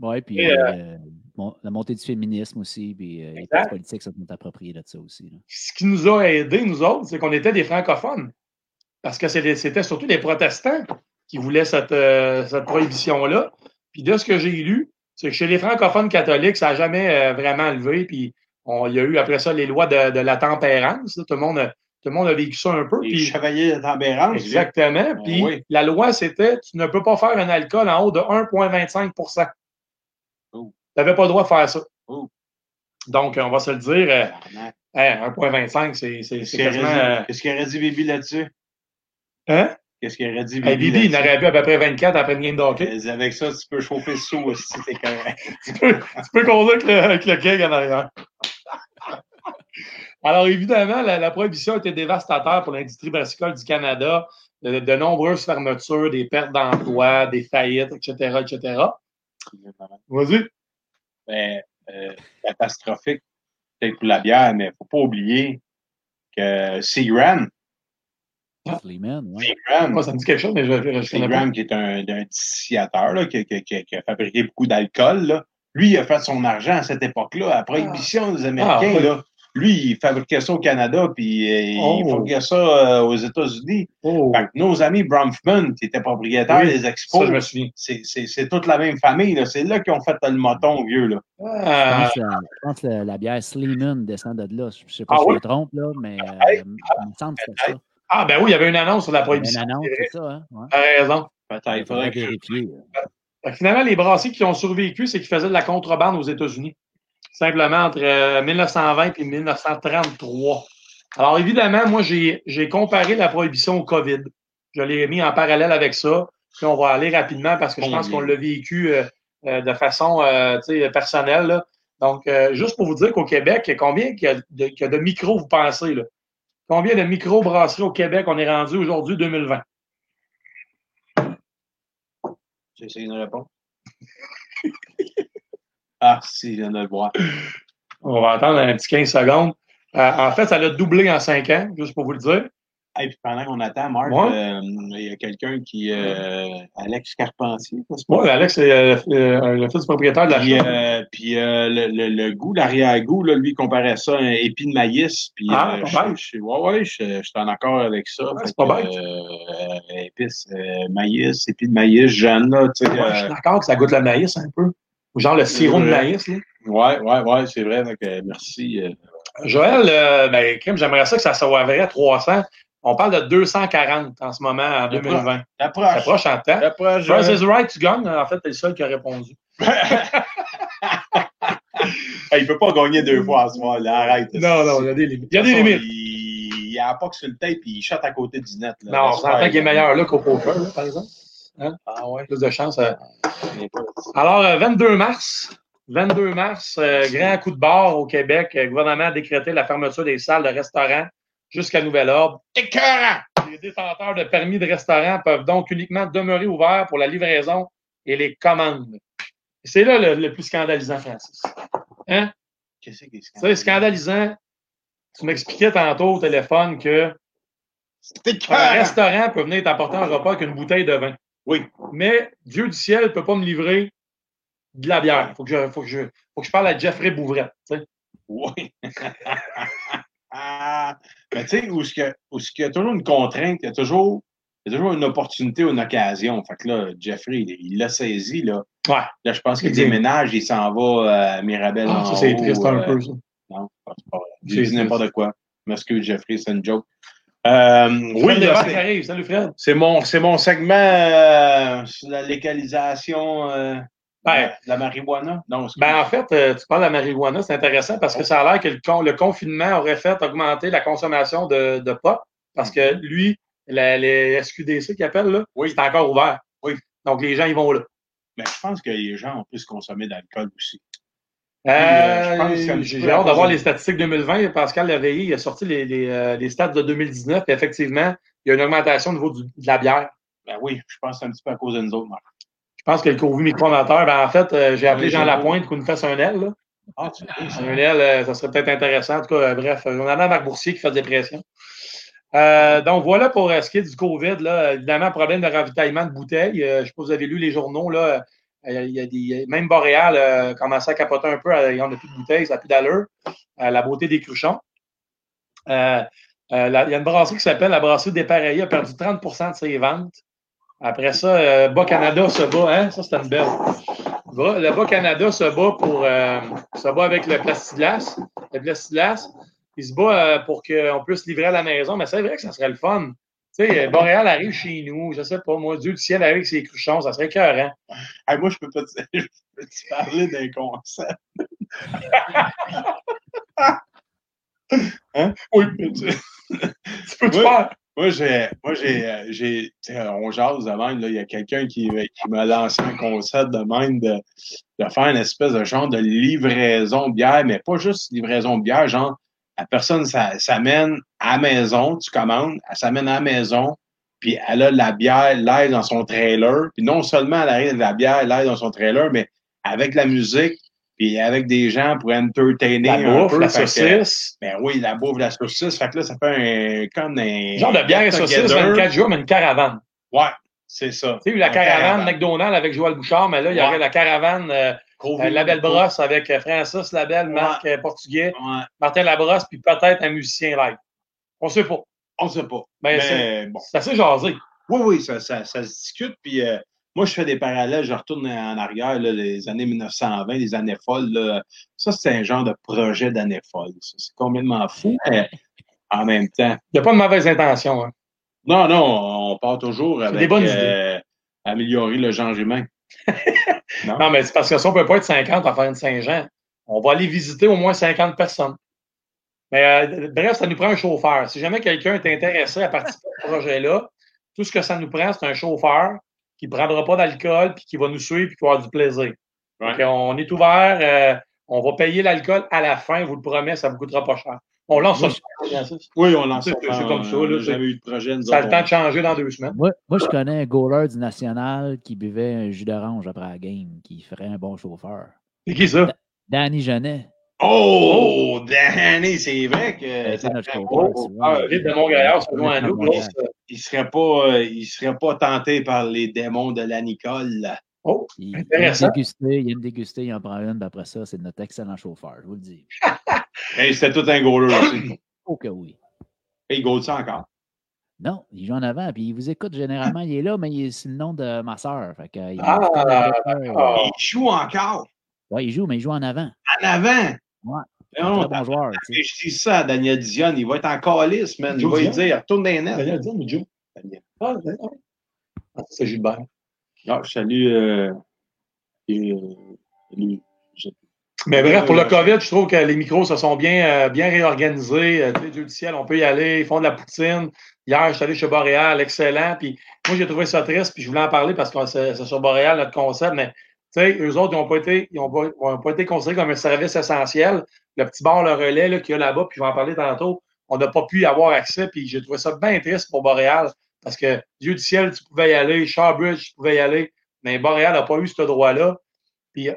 Oui, puis Et, euh, euh, bon, la montée du féminisme aussi, puis les politiques sont appropriés de ça aussi. là. Ce qui nous a aidés, nous autres, c'est qu'on était des francophones. Parce que c'était surtout les protestants qui voulaient cette, cette prohibition-là. Puis de ce que j'ai lu, c'est que chez les francophones catholiques, ça n'a jamais euh, vraiment levé. Puis on- il y a eu après ça les lois de, de la tempérance. là. Tout, le monde tout le monde a vécu ça un peu. Les Puis, chevaliers de tempérance. exactement. Ah Puis oui. la loi, c'était tu ne peux pas faire un alcool en haut de 1,25 Oh. Tu n'avais pas le droit de faire ça. Oh. Donc, on va se le dire, euh, hein, 1,25, c'est c'est- Qu'est-ce qu'il aurait euh, qu'est-ce qu'il aurait dit Bibi là-dessus? Hein? Qu'est-ce qu'il aurait dit Bibi? Hey, Bibi, il n'aurait bu à peu près 24 après une game de hockey. Euh, Avec ça, tu peux chauffer le sou aussi, t'es correct. tu peux, tu peux causer avec le, avec le keg en arrière. Alors, évidemment, la, la prohibition était dévastateur pour l'industrie brassicole du Canada. De, de nombreuses fermetures, des pertes d'emplois, des faillites, etc., etc. Vas-y. Ben, euh, catastrophique, peut-être pour la bière, mais il ne faut pas oublier que Seagram, Ah. Ouais. Seagram, Moi, ça me dit quelque chose, mais je. Seagram, qui est un, un distillateur là, qui, qui- qui- qui a fabriqué beaucoup d'alcool, là, lui, il a fait son argent à cette époque-là, à la prohibition des Américains. Ah, là. Lui, il fabriquait ça au Canada, puis euh, il Oh. fabriquait ça euh, aux États-Unis. Oh, Fait que nos amis Bronfman, qui étaient propriétaires Oui, des ça, expos, je me souviens. c'est- c'est c'est toute la même famille. là. C'est là qu'ils ont fait le moton, vieux. Là. Je Ah, pense, je pense que la, la bière Sleeman descend de là. Je ne sais pas Ah si je me trompe, là, mais euh, il me semble que c'est ça. ah, ben oui, il y avait une annonce sur la Il y a une prohibition. annonce, c'est ça, hein? Ouais. Tu as raison. Peut-être. Il faudrait que vérifier. Fait que finalement, les brassiers qui ont survécu, c'est qu'ils faisaient de la contrebande aux États-Unis. Simplement entre euh, 1920 et 1933. Alors, évidemment, moi, j'ai comparé la prohibition au COVID. Je l'ai mis en parallèle avec ça. Puis on va aller rapidement parce que je pense qu'on l'a vécu euh, euh, de façon euh, personnelle. là. Donc, euh, juste pour vous dire qu'au Québec, combien qu'il y, a de, qu'il y a de micros, vous pensez, là? Combien de micro-brasseries au Québec on est rendu aujourd'hui, 2020? J'ai essayé une réponse. ah, si, je viens de le voir. On va attendre un petit 15 secondes. Euh, en fait, ça l'a doublé en 5 ans, juste pour vous le dire. Et puis pendant qu'on attend, Marc, Ouais. euh, il y a quelqu'un qui. euh, Alex Carpentier, pas? Oui, Alex, c'est euh, le fils du propriétaire de la Puis, euh, puis le, le, le goût, l'arrière-goût, lui, il comparait ça à un épi de maïs. Puis, Ah, pas je- ouais, ouais, je, je suis en accord avec ça. Ouais, c'est pas bête. Épices, maïs, épi de maïs, jeune, là, tu sais. Ouais, je suis d'accord que ça goûte le maïs un peu. Genre le sirop de maïs. Là. ouais, ouais, ouais, c'est vrai. Fait que, merci. euh. Joël, euh, ben, Kim, j'aimerais ça que ça soit vrai à 300. On parle de 240 en ce moment, en 2020. Ça Approche. approche en temps. Approche. Price is right, tu gagnes. En fait, t'es le seul qui a répondu. Il peut pas gagner deux fois à ce moment là arrête. Non, non, il y a des limites. Il y a De des façon, limites. Il, il a pas que sur le tape, puis il shot à côté du net. Là. Non, on s'entend qu'il est meilleur là qu'au poker, là, par exemple. Ah ouais. Plus de chance. euh. Alors, euh, 22 mars, 22 mars, euh, grand coup de barre au Québec. Le gouvernement a décrété la fermeture des salles de restaurants jusqu'à nouvel ordre. Écœurant! Les détenteurs de permis de restaurant peuvent donc uniquement demeurer ouverts pour la livraison et les commandes. C'est là le, le plus scandalisant, Francis. Hein? Qu'est-ce qui est sais, scandalisant. Tu m'expliquais tantôt au téléphone que C'est un restaurant peut venir t'apporter un repas avec une bouteille de vin. Oui. Mais Dieu du ciel ne peut pas me livrer de la bière. Il faut, que je, faut, que je, faut que je parle à Jeffrey Bouvrette. tu sais. Oui. Mais tu sais, où que- qu'il y a toujours une contrainte, il y a toujours, il y a toujours une opportunité ou une occasion. Fait que là, Jeffrey, il il l'a saisi. Là. Ouais. là, je pense qu'il déménage, il s'en va à Mirabel. Ah, ça, c'est triste un euh, peu, ça. Non, c'est pas vrai. J'ai dit n'importe quoi. M'excuse, Jeffrey, c'est une joke. Euh, oui, c'est- qui arrive. Salut, Fred. c'est mon, c'est mon segment euh, sur la légalisation euh, Ben, de la marijuana. Non. Ben, en fait, euh, tu parles de la marijuana, c'est intéressant parce que ça a l'air que le, con- le confinement aurait fait augmenter la consommation de, de pot parce que lui, la- les SQDC qu'ils appellent, là, Oui. c'est encore ouvert. Oui. Donc, les gens, ils vont là. Mais je pense que les gens ont plus consommé d'alcool aussi. Euh, euh, J'ai hâte d'avoir les statistiques 2020. Pascal Laveillé, il a sorti les, les, euh, les stats de 2019. Et effectivement, il y a une augmentation au niveau du- de la bière. Ben oui, je pense que c'est un petit peu à cause de nous autres, Marc. Je pense que le Covid micro-amateur, ben, en fait, euh, j'ai appelé Jean Lapointe qu'on nous fasse un L. Là. Ah, tu sais, Un L, euh, ça serait peut-être intéressant. En tout cas, bref, on a Marc Boursier qui fait des pressions. Euh, donc, voilà pour ce qui est du COVID. Là. Évidemment, problème de ravitaillement de bouteilles. Euh, je ne sais pas si vous avez lu les journaux. Là. Euh, il y a des, même Boréal euh, commençait à capoter un peu. euh, Ils n'ont plus de bouteilles, ça n'a plus d'allure. Euh, la beauté des cruchons. Il y a une brasserie qui s'appelle la brasserie Dépareillée, a perdu 30% de ses ventes. Après ça, Bas-Canada se bat. Hein? Ça, c'était une belle. Le Bas-Canada se bat pour se bat avec le plexiglas. Le plexiglas, il se bat pour qu'on puisse livrer à la maison. Mais c'est vrai que ça serait le fun. Tu sais, Boréal arrive chez nous, je sais pas, moi, Dieu du ciel avec ses cruchons, ça serait écœurant. Hey, moi, je peux pas te, je peux te parler d'un concept. hein? Oui, mais tu- Tu peux te Oui. faire. Moi, j'ai, moi, j'ai, euh, on jase de même, là. Il y a quelqu'un qui, qui m'a lancé un concept de même de, de faire une espèce de genre de livraison de bière, mais pas juste livraison de bière, genre, la personne s'amène à la maison, tu commandes, elle s'amène à la maison, puis elle a la bière live dans son trailer, puis non seulement elle arrive avec la bière live dans son trailer, mais avec la musique, puis avec des gens pour entertainer La un bouffe, peu. la que- saucisse. ben oui, la bouffe, la saucisse. Fait que là, ça fait un, comme un. Genre de bière et saucisse, get-together. 24 jours, mais une caravane. Ouais, c'est ça. Tu sais, la Un caravane McDonald's avec Joël Bouchard, mais là, il y Ouais. aurait la caravane euh. Euh, Labelle Brosse avec euh, Francis Labelle, Ouais. Marc euh, Portugais, Ouais, Martin Labrosse, puis peut-être un musicien live. On sait pas. on sait pas. Ben, Mais c'est- bon. C'est assez jasé. Oui, oui, ça, ça, ça se discute. Puis euh, moi, je fais des parallèles. Je retourne en arrière, là, les années 1920, les années folles. là. Ça, c'est un genre de projet d'années folles. ça. C'est complètement fou, mais en même temps. Il n'y a pas de mauvaise intention. Hein. Non, non, on part toujours avec des bonnes euh, améliorer le genre humain. non? Non, mais c'est parce que si on ne peut pas être 50 à faire une Saint-Jean, on va aller visiter au moins 50 personnes. Mais euh, bref, ça nous prend un chauffeur. Si jamais quelqu'un est intéressé à participer à ce projet-là, tout ce que ça nous prend, c'est un chauffeur qui ne prendra pas d'alcool, puis qui va nous suivre, puis qui va avoir du plaisir. Ouais. Donc, on est ouvert. euh, On va payer l'alcool à la fin, je vous le promets, ça ne vous coûtera pas cher. On lance ça. Oui, on lance ça. C'est comme ça. On là, n'a jamais eu de projet. Ça a le temps de changer dans deux semaines. Moi, moi, je connais un goaler du national qui buvait un jus d'orange après la game, qui ferait un bon chauffeur. C'est qui ça? Danny Genet. Oh, Danny, c'est vrai que C'est notre serait chauffeur, pas- souvent. Ah, Vite de Montréal, à nous. Il serait pas, euh, il serait pas tenté par les démons de la Nicole. Oh, Il, il aime Intéressant. déguster, il aime déguster, il en prend une, puis après ça, c'est notre excellent chauffeur, je vous le dis. Hey, c'était tout un goaler aussi. Oh que oui. Et il goal ça encore? Non, il joue en avant, puis il vous écoute généralement. Il est là, mais il c'est le nom de ma soeur. Fait que, il, Ah, d'accord. Il joue encore? Ouais, il joue, mais il joue en avant. En avant? Non, Très bon joueur. je dis ça à Daniel Dion, il va être en calice, man. Il va lui dire, retourne dans les nets. Daniel Dion ou Joe? Daniel. Ah. Ah, c'est Gilbert. Ah, je salue. Euh, et, euh, lui. Mais bref, pour le COVID, je trouve que les micros se sont bien, euh, bien réorganisés. Euh, Dieu du ciel, on peut y aller. Ils font de la poutine. Hier, je suis allé chez Boréal, excellent. Puis moi, j'ai trouvé ça triste, puis je voulais en parler parce que c'est sur Boréal, notre concept. Mais tu sais, eux autres, ils n'ont pas, été- ils ont pas, ils ont pas été considérés comme un service essentiel. Le petit bar, le relais là, qu'il y a là-bas, puis je vais en parler tantôt, on n'a pas pu y avoir accès. Puis j'ai trouvé ça bien triste pour Boréal parce que Dieu du ciel, tu pouvais y aller. Shawbridge, tu pouvais y aller. Mais Boréal n'a pas eu ce droit-là.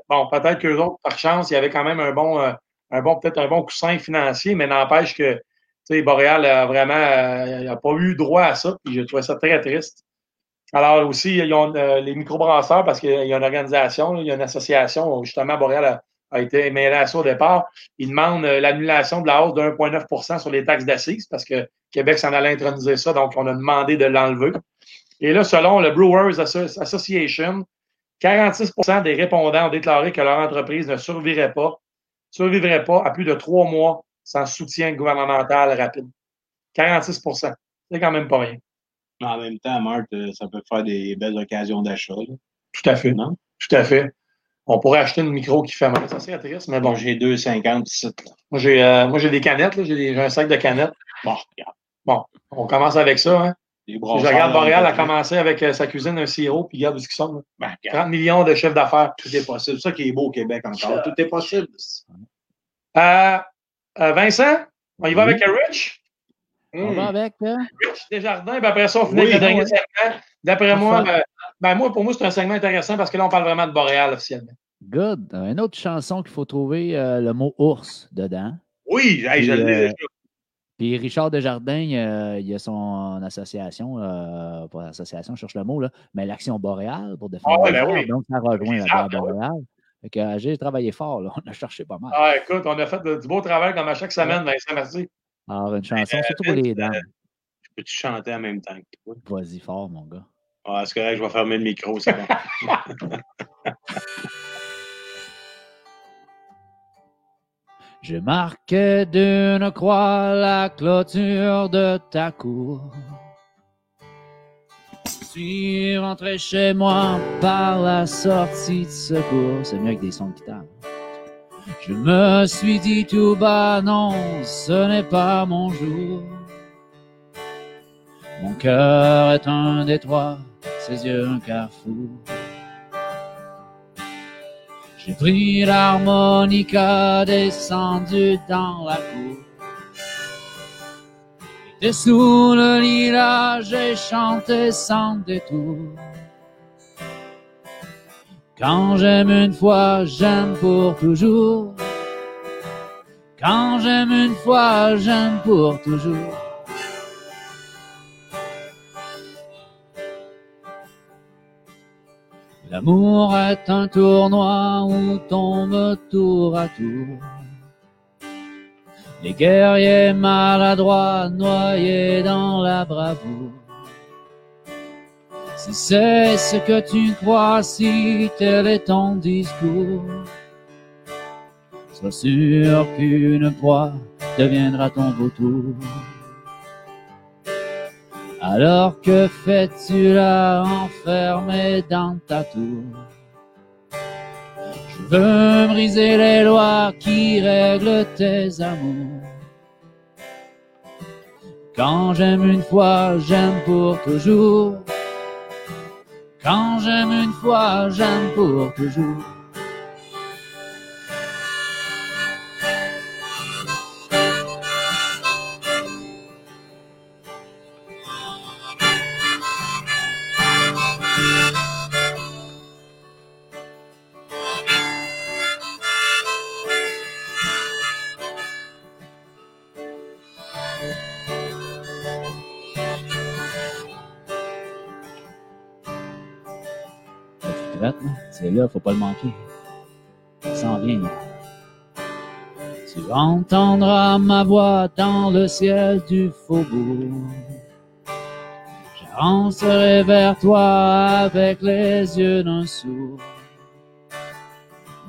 Bon, peut-être qu'eux autres, par chance, il y avait quand même un bon, euh, un bon, peut-être un bon coussin financier, mais n'empêche que Boréal a vraiment euh, il a pas eu droit à ça, puis j'ai trouvé ça très triste. Alors aussi, ils ont euh, les microbrasseurs, parce qu'il y a une organisation, il y a une association, justement, Boréal a, été mêlé à ça au départ. Ils demandent euh, l'annulation de la hausse de 1,9% sur les taxes d'assises, parce que Québec s'en allait introniser ça, donc on a demandé de l'enlever. Et là, selon le Brewers Asso- Association, 46% des répondants ont déclaré que leur entreprise ne survivrait pas, survivrait pas à plus de trois mois sans soutien gouvernemental rapide. 46% C'est quand même pas rien. Mais en même temps, Marc, euh, ça peut faire des belles occasions d'achat. Tout à fait. Non? Tout à fait. On pourrait acheter une micro qui fait mal. Ça serait triste, mais bon. Bon, j'ai 2,50 ici. Moi, j'ai euh, des canettes. J'ai un sac de canettes. Bon, regarde. On commence avec ça. Hein. Les Je regarde on a commencé avec euh, sa cuisine, un sirop, puis regarde où ils sont. Ben, regarde, 30 millions de chefs d'affaires. tout est possible. C'est ça qui est beau au Québec encore. Tout est possible. Euh, euh, Vincent, on y va Oui. avec Rich? On Hmm. va avec. euh, Rich Desjardins, puis après ça, on finit Oui, le oui, dernier oui. segment. D'après moi, euh, ben moi, pour moi, c'est un segment intéressant parce que là, on parle vraiment de Boréal officiellement. Good. Une autre chanson qu'il faut trouver euh, le mot ours dedans. Oui, hey, je l'ai euh, déjà. Puis Richard Desjardins, euh, il a son association, euh, pas l'association, je cherche le mot, là, mais l'Action Boréale pour défendre Ah ouais, ben oui. Donc, ça rejoint la arbres, ben. Boréale. Fait que, euh, j'ai travaillé fort, là. on a cherché pas mal. Ah, écoute, on a fait de- du beau travail comme à chaque semaine, Vincent, merci. Alors, une chanson, Euh, surtout pour les dames. Peux-tu chanter en même temps que toi? Vas-y fort, mon gars. Ah, c'est correct, je vais fermer le micro, c'est bon. Je marquais d'une croix la clôture de ta cour. Je suis rentré chez moi par la sortie de secours. C'est mieux avec des sons de guitare. Je me suis dit tout bas, non, ce n'est pas mon jour. Mon cœur est un détroit, ses yeux un carrefour. J'ai pris l'harmonica descendu dans la cour. Et sous le lilas, j'ai chanté sans détour. Quand j'aime une fois, j'aime pour toujours. Quand j'aime une fois, j'aime pour toujours. L'amour est un tournoi où tombe tour à tour. Les guerriers maladroits noyés dans la bravoure. Si c'est ce que tu crois, si tel est ton discours, sois sûr qu'une proie deviendra ton vautour. Alors que fais-tu là enfermé dans ta tour? Je veux briser les lois qui règlent tes amours. Quand j'aime une fois, j'aime pour toujours. Quand j'aime une fois, j'aime pour toujours. Faut pas le manquer. Il s'en vient. Tu entendras ma voix dans le ciel du faubourg. J'avancerai vers toi avec les yeux d'un sourd.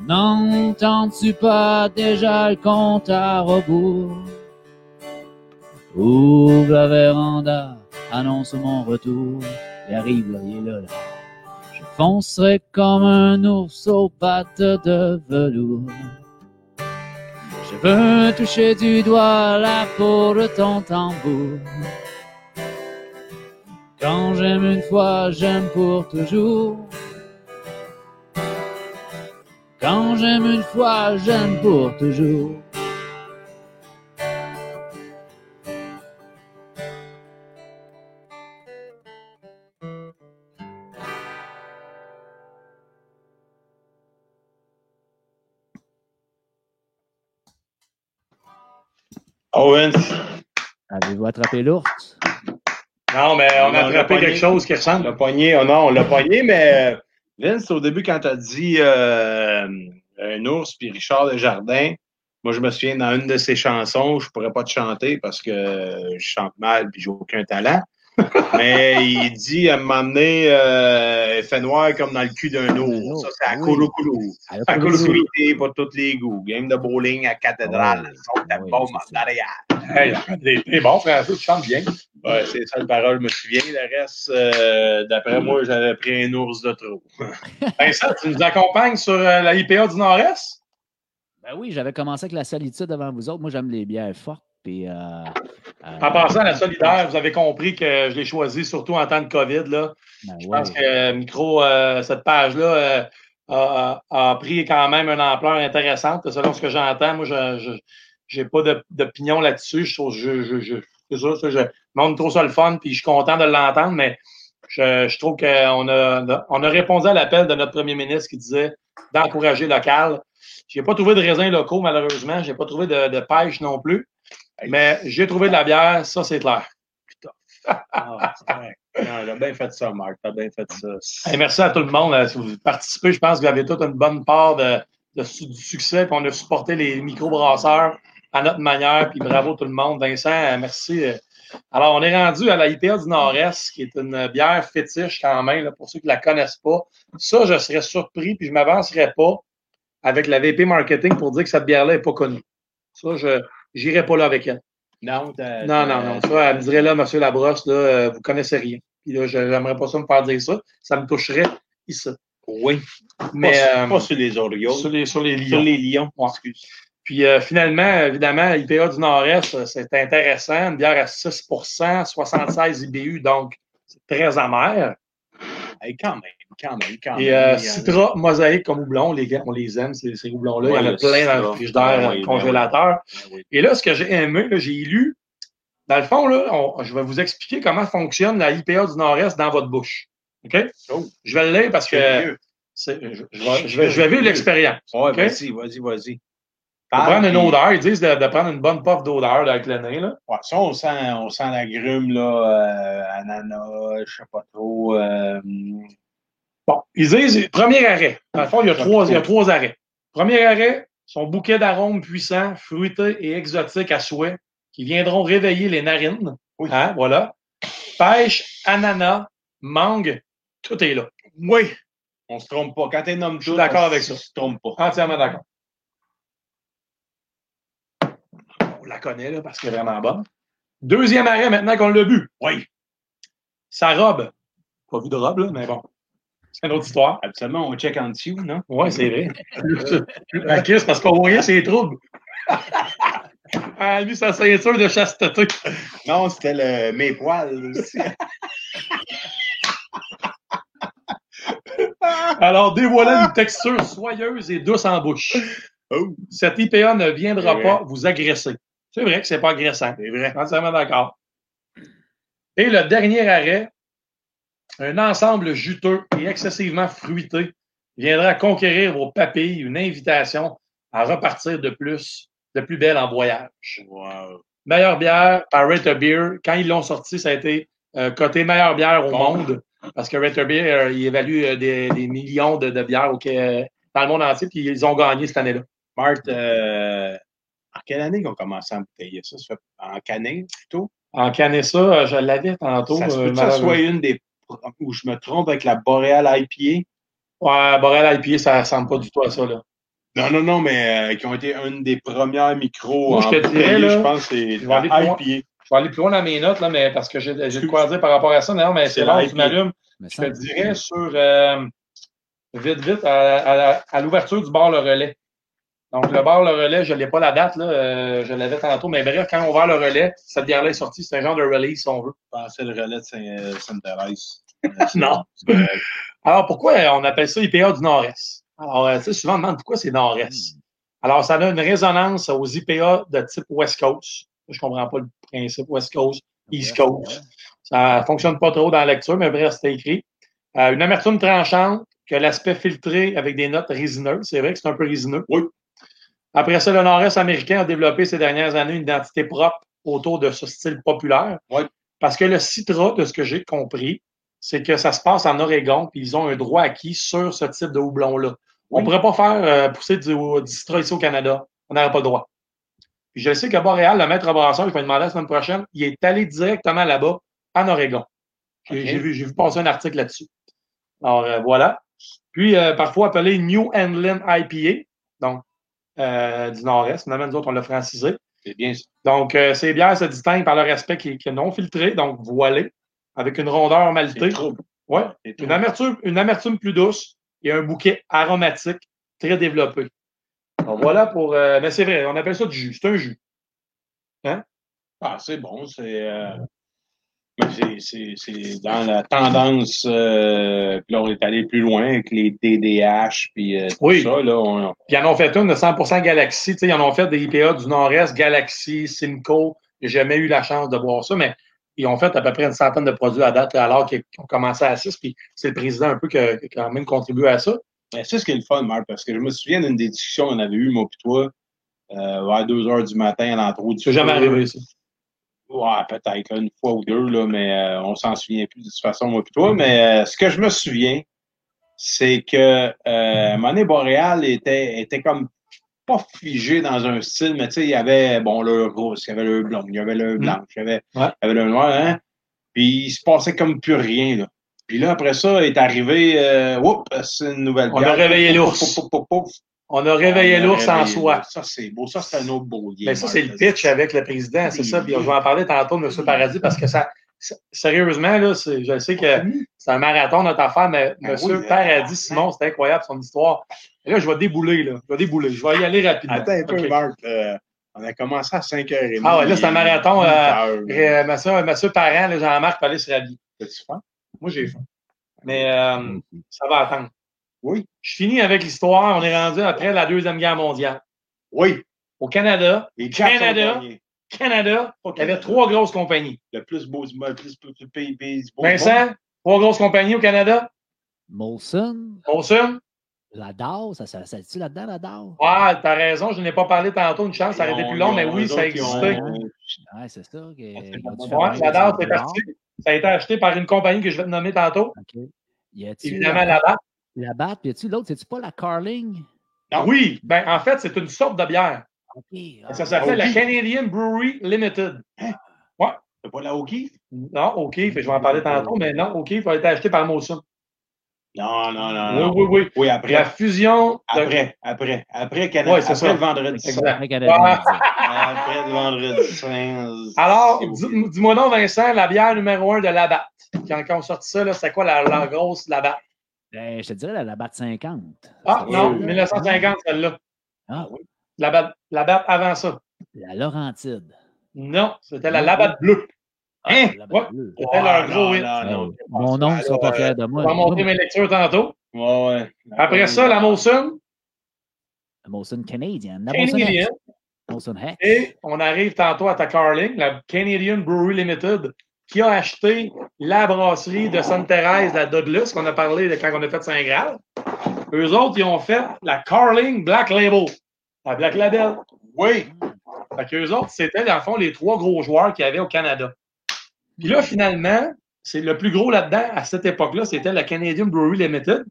N'entends-tu pas déjà le compte à rebours? Ouvre la véranda, annonce mon retour. Il arrive, là, il est là. Je foncerai comme un ours aux pattes de velours. Je veux toucher du doigt la peau de ton tambour. Quand j'aime une fois, j'aime pour toujours. Quand j'aime une fois, j'aime pour toujours. Owens, Avez-vous attrapé l'ours? Non, mais on a On attrapé quelque chose qui on ressemble. l'a pogné. Oh non, on l'a pogné, mais Vince, au début, quand tu as dit euh, un ours puis Richard Desjardins, moi, je me souviens dans une de ses chansons, je pourrais pas te chanter parce que je chante mal puis j'ai aucun talent. Mais il dit à m'emmener euh, fait noir comme dans le cul d'un ours. Ça, c'est à Oui. Kouloukoulou. À À pour tous les goûts. Game de bowling à cathédrale. De Oui, bombe c'est en arrière. T'es bon, François, tu chantes bien. Ouais, c'est ça le parole, je me souviens. Le reste, euh, d'après moi, j'avais pris un ours de trop. Vincent, tu nous accompagnes sur euh, la IPA du Nord-Est? Ben oui, j'avais commencé avec la solitude avant vous autres. Moi, j'aime les bières fortes. Puis, euh, euh, En passant à la solidaire, vous avez compris que je l'ai choisi surtout en temps de COVID. Là. ben Je ouais. pense que euh, Micro, euh, cette page-là a, a- a pris quand même une ampleur intéressante, selon ce que j'entends. Moi, je n'ai pas d'opinion là-dessus. Je trouve je, je, je, ça, je montre trop ça le fun, puis je suis content de l'entendre, mais je, je trouve qu'on a, on a répondu à l'appel de notre premier ministre qui disait d'encourager local. Je n'ai pas trouvé de raisins locaux, malheureusement. Je n'ai pas trouvé de, de pêche non plus. Mais j'ai trouvé de la bière, ça, c'est clair. Ah, T'as bien fait ça, Marc. T'as bien fait ça. Hey, merci à tout le monde. euh, Si vous participez, je pense que vous avez toute une bonne part de, de du succès. Puis on a supporté les microbrasseurs à notre manière. Puis bravo tout le monde. Vincent, euh, merci. euh. Alors, on est rendu à la IPA du Nord-Est, qui est une bière fétiche quand même, là, pour ceux qui ne la connaissent pas. Ça, je serais surpris, puis je ne m'avancerais pas avec la VP Marketing pour dire que cette bière-là n'est pas connue. Ça, je n'irai pas là avec elle. Non, t'as- Non, non, non. Ça, elle me dirait là, Monsieur Labrosse, là, euh, vous connaissez rien. Puis là, je n'aimerais pas ça me faire dire ça. Ça me toucherait ici. Oui. Mais pas, euh, pas sur les Orioles. sur les, sur les lions. Sur les Lions. Ouais. Excuse. Puis euh, finalement, évidemment, l'IPA du Nord-Est, euh, c'est intéressant. Une bière à 6% 76 IBU, donc c'est très amer. Hey, quand même, quand même, quand Et même. euh, Il y a- Citra, mosaïque comme houblon, les gars, on les aime, ces, ces houblons-là. Il y en Ouais, a le plein dans le frigidaire, dans oui, le ben congélateur. Oui. Et là, ce que j'ai aimé, j'ai lu, dans le fond, là, on- je vais vous expliquer comment fonctionne la IPA du Nord-Est dans votre bouche. OK? Oh. Je vais le lire parce que je, je vais, je vais- je vais vivre l'expérience. Ouais, OK? vas-y, vas-y, vas-y. Prendre une odeur, ils disent de, de prendre une bonne puff d'odeur avec le nez. Là. Ouais, ça, on sent, on sent l'agrume, là, euh, ananas, je sais pas trop. euh, Bon, ils disent, premier arrêt. Dans le fond, il y a trois, il y a trois arrêts. Premier arrêt, son bouquet d'arômes puissants, fruités et exotiques à souhait, qui viendront réveiller les narines. Oui. Hein, voilà. Pêche, ananas, mangue, tout est là. oui, on se trompe pas. Quand t'es nomme Je suis d'accord avec ça. On se trompe pas. Entièrement d'accord. On la connaît, là, parce qu'elle est vraiment bonne. Deuxième arrêt, maintenant qu'on l'a bu. Oui. Sa robe. Pas vu de robe, là, mais bon. C'est une autre histoire. Absolument, on check en dessous, non? Oui, c'est vrai. La kiss, parce qu'on voyait ses troubles. Elle a mis sa ceinture de chasteté. Non, c'était le mes poils aussi. Alors, dévoilant une texture soyeuse et douce en bouche. Oh. Cette IPA ne viendra pas vous agresser. C'est vrai que c'est pas agressant. C'est vrai. Entièrement d'accord. Et le dernier arrêt, un ensemble juteux et excessivement fruité viendra conquérir vos papilles, une invitation à repartir de plus, de plus belle en voyage. Wow. Meilleure bière par Rate a Beer. Quand ils l'ont sorti, ça a été euh, coté meilleure bière au Bon. monde. Parce que Winter Beer, euh, il évalue euh, des, des millions de, de bières au, Qué- dans le monde entier, puis ils ont gagné cette année-là. Marthe, euh, en quelle année qu'on commencé à embouteiller ça? En canning plutôt? En canner ça, euh, je l'avais tantôt. ça se euh, peut que ça soit une des. Où je me trompe avec la Boreal IPA? Ouais, Borel IPA, ça ressemble pas du tout à ça, là. Non, non, non, mais euh, qui ont été une des premières micros Moi, je te dirais, là, je pense que c'est je vais aller plus loin. IPA. Je vais aller plus loin dans mes notes, là, mais parce que j'ai j'ai de quoi dire par rapport à ça. Non, mais c'est là la tu m'allumes. Je te dirais sur euh, vite, vite, à, à- à l'ouverture du bar Le Relais. Donc, le bar Le Relais, je n'ai pas la date, là, euh, je l'avais tantôt, mais bref, quand on ouvert le relais, cette bière-là est sortie, c'est un genre de release, si on veut. Pensais le relais de euh, Sainte-Thérèse. Non. Alors, pourquoi euh, on appelle ça IPA du Nord-Est? Alors, euh, tu sais, souvent, on demande pourquoi c'est Nord-Est. Alors, ça a une résonance aux IPA de type West Coast. Je comprends pas le principe West Coast, East Coast. Ça fonctionne pas trop dans la lecture, mais bref, c'était écrit. Euh, une amertume tranchante, que l'aspect filtré avec des notes résineuses. C'est vrai que c'est un peu résineux. Oui. Après ça, le Nord-Est américain a développé ces dernières années une identité propre autour de ce style populaire. Oui. Parce que le Citra, de ce que j'ai compris, c'est que ça se passe en Oregon, puis ils ont un droit acquis sur ce type de houblon-là. On ne pourrait pas faire euh, pousser du, du Citra ici au Canada. On n'aurait pas le droit. Puis je sais qu'à Montréal, le maître brasseur, je vais demander la semaine prochaine, il est allé directement là-bas, en Oregon. J'ai vu, j'ai vu passer un article là-dessus. Alors, euh, voilà. Puis, euh, parfois appelé New England IPA, donc euh, du Nord-Est. Finalement, nous autres, on l'a francisé. C'est bien ça. Donc, euh, ces bières se distinguent par leur aspect qui, qui est non filtré, donc voilé, avec une rondeur maltée. Ouais. Une amertume, une amertume plus douce et un bouquet aromatique très développé. Donc, voilà pour. euh, mais c'est vrai, on appelle ça du jus. C'est un jus. Ah, c'est bon, c'est. Mais c'est- dans la tendance. euh, puis là, on est allé plus loin avec les DDH, puis euh, tout Oui. ça. Là, on, Puis ils en ont fait une de 100% Galaxy. Tu sais, ils en ont fait des IPA du Nord-Est, Galaxy, Simcoe. J'ai jamais eu la chance de voir ça, mais ils ont fait à peu près une centaine de produits à date alors qu'ils ont commencé à 6. Puis c'est le président un peu qui a, quand même contribué à ça. Mais c'est ce qui est le fun, Marc, parce que je me souviens d'une des discussions qu'on avait eues, moi et toi, euh, vers 2 heures du matin à l'entrée du C'est jamais arrivé, ça. Ouais, peut-être là, une fois ou deux, là, mais euh, on s'en souvient plus de toute façon, moi et toi. Mais euh, ce que je me souviens, c'est que euh, Monet Boréal était, était comme pas figé dans un style, mais tu sais, il y avait bon le rousse, il y avait le blanc, il y avait le blanc, il y avait, Ouais. il y avait le noir, hein? Puis il se passait comme plus rien, là. Puis là, après ça, est arrivé, euh, oups, c'est une nouvelle On a réveillé l'ours. pouf, pouf, pouf, pouf. On a réveillé On a l'ours en soi. Ça, c'est beau. Ça, c'est un autre beau lien. Mais ça, Marc. c'est le pitch avec le président, c'est ça. Puis je vais en parler tantôt de M. Paradis parce que ça, sérieusement, là, je sais que c'est un marathon notre affaire, mais Ben M. oui, Paradis, Simon, c'est incroyable son histoire. Et là, je vais débouler, là. Je vais débouler. Je vais y aller rapidement. Attends un peu. Marc. euh, on a commencé à 5h30. Ah ouais, là, c'est un marathon, euh, euh, monsieur, monsieur Parent, Jean-Marc, fallait se rhabiller. T'as-tu faim? Moi, j'ai faim. Mais euh, ça va attendre. Oui. Je finis avec l'histoire. On est rendu après la Deuxième Guerre mondiale. Oui. Au Canada, Les Jacks Canada. Canada, il y avait trois grosses compagnies. Le plus beau du monde, le plus beau du pays. Vincent, trois grosses compagnies au Canada. Molson, Molson. la DAO, ça, ça, ça dit là-dedans, la DAO? Ah, t'as raison, je n'ai pas parlé tantôt, une chance, ça aurait été plus long, mais oui, ça existait. Ouais, c'est ça. c'est la date, c'est dollar. parti. Ça a été acheté par une compagnie que je vais te nommer tantôt. OK. Y a-tu Évidemment, la, date. La batte, puis y a-tu l'autre, c'est-tu pas la Carling? Ah oui, ben, en fait, c'est une sorte de bière. OK. ah, Ça s'appelle la. Canadian Brewery Limited. C'est pas la hockey? Non, OK, fait, je vais en parler tantôt, mais non, OK, il faut être acheté par Molson. Non, non, non. Oui, non. oui, oui. Oui, La après. fusion. de- Après, après. Après, Canada, Ouais, c'est après ça. le vendredi après Canadien, Ah. Après le vendredi. Alors, dis- dis-moi donc, Vincent, la bière numéro un de Labatt. Quand, quand on sortit ça, là, c'est quoi la, la grosse Labatt? Ben, je te dirais la, la batte 50. Ah, non, oui. 1950, celle-là. Ah oui. Labatt, Labatt avant ça. La Laurentide. Non, c'était la Labatt bleue. Hein? La Ouais. batte bleue. C'était leur non, gros hit. non, Ah. Mon oncle ne sera pas fier de Je moi. vais Moi, montrer mes lectures tantôt. Ouais, ouais. Après ça, la Molson, La Molson canadienne. La Canadian. Hex. Et on arrive tantôt à ta Carling, la Canadian Brewery Limited, qui a acheté la brasserie de Sainte-Thérèse, la Douglas, qu'on a parlé de quand on a fait Saint-Graal. Eux autres, ils ont fait la Carling Black Label, la Black Label. Oui. Fait qu'eux autres, c'était, dans le fond, les trois gros joueurs qu'il y avait au Canada. Puis là, finalement, c'est le plus gros là-dedans, à cette époque-là, c'était la Canadian Brewery Limited.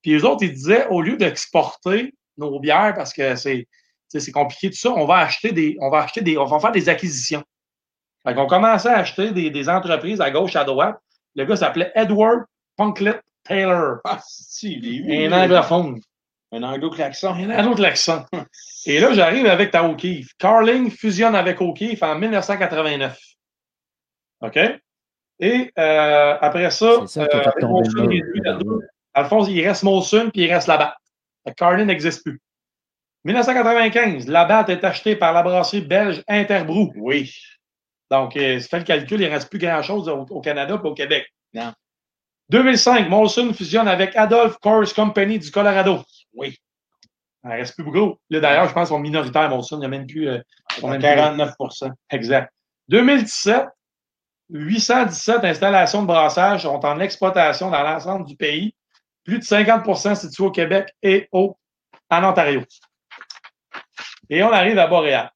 Puis eux autres, ils disaient, au lieu d'exporter nos bières, parce que c'est c'est compliqué tout ça, on va acheter des, on va acheter des, on va faire des acquisitions. Fait qu'on commençait à acheter des, des entreprises à gauche, à droite. Le gars s'appelait Edward Punklet Taylor. Ah, si, il est Un anglophone. Un anglo-klaxon. Un autre l'accent. Et là, j'arrive avec ta O'Keeffe. Carling fusionne avec O'Keeffe en 1989. OK? Et euh, après ça, C'est ça qui a euh, Molson Alphonse, il reste Molson puis il reste Labatt. Carling n'existe plus. 1995, Labatt est acheté par la brasserie belge Interbrew. Oui. Donc, euh, si tu fais le calcul, il ne reste plus grand-chose au, au Canada et au Québec. Non. 2005, Molson fusionne avec Adolph Coors Company du Colorado. Oui. Il ne reste plus beaucoup. Là, d'ailleurs, je pense qu'ils sont minoritaires, Molson. Il n'y a même plus. euh, ils sont À même plus- 49% Exact. 2017, 817 installations de brassage sont en exploitation dans l'ensemble du pays. Plus de 50% situés au Québec et au, en Ontario. Et on arrive à Boréal.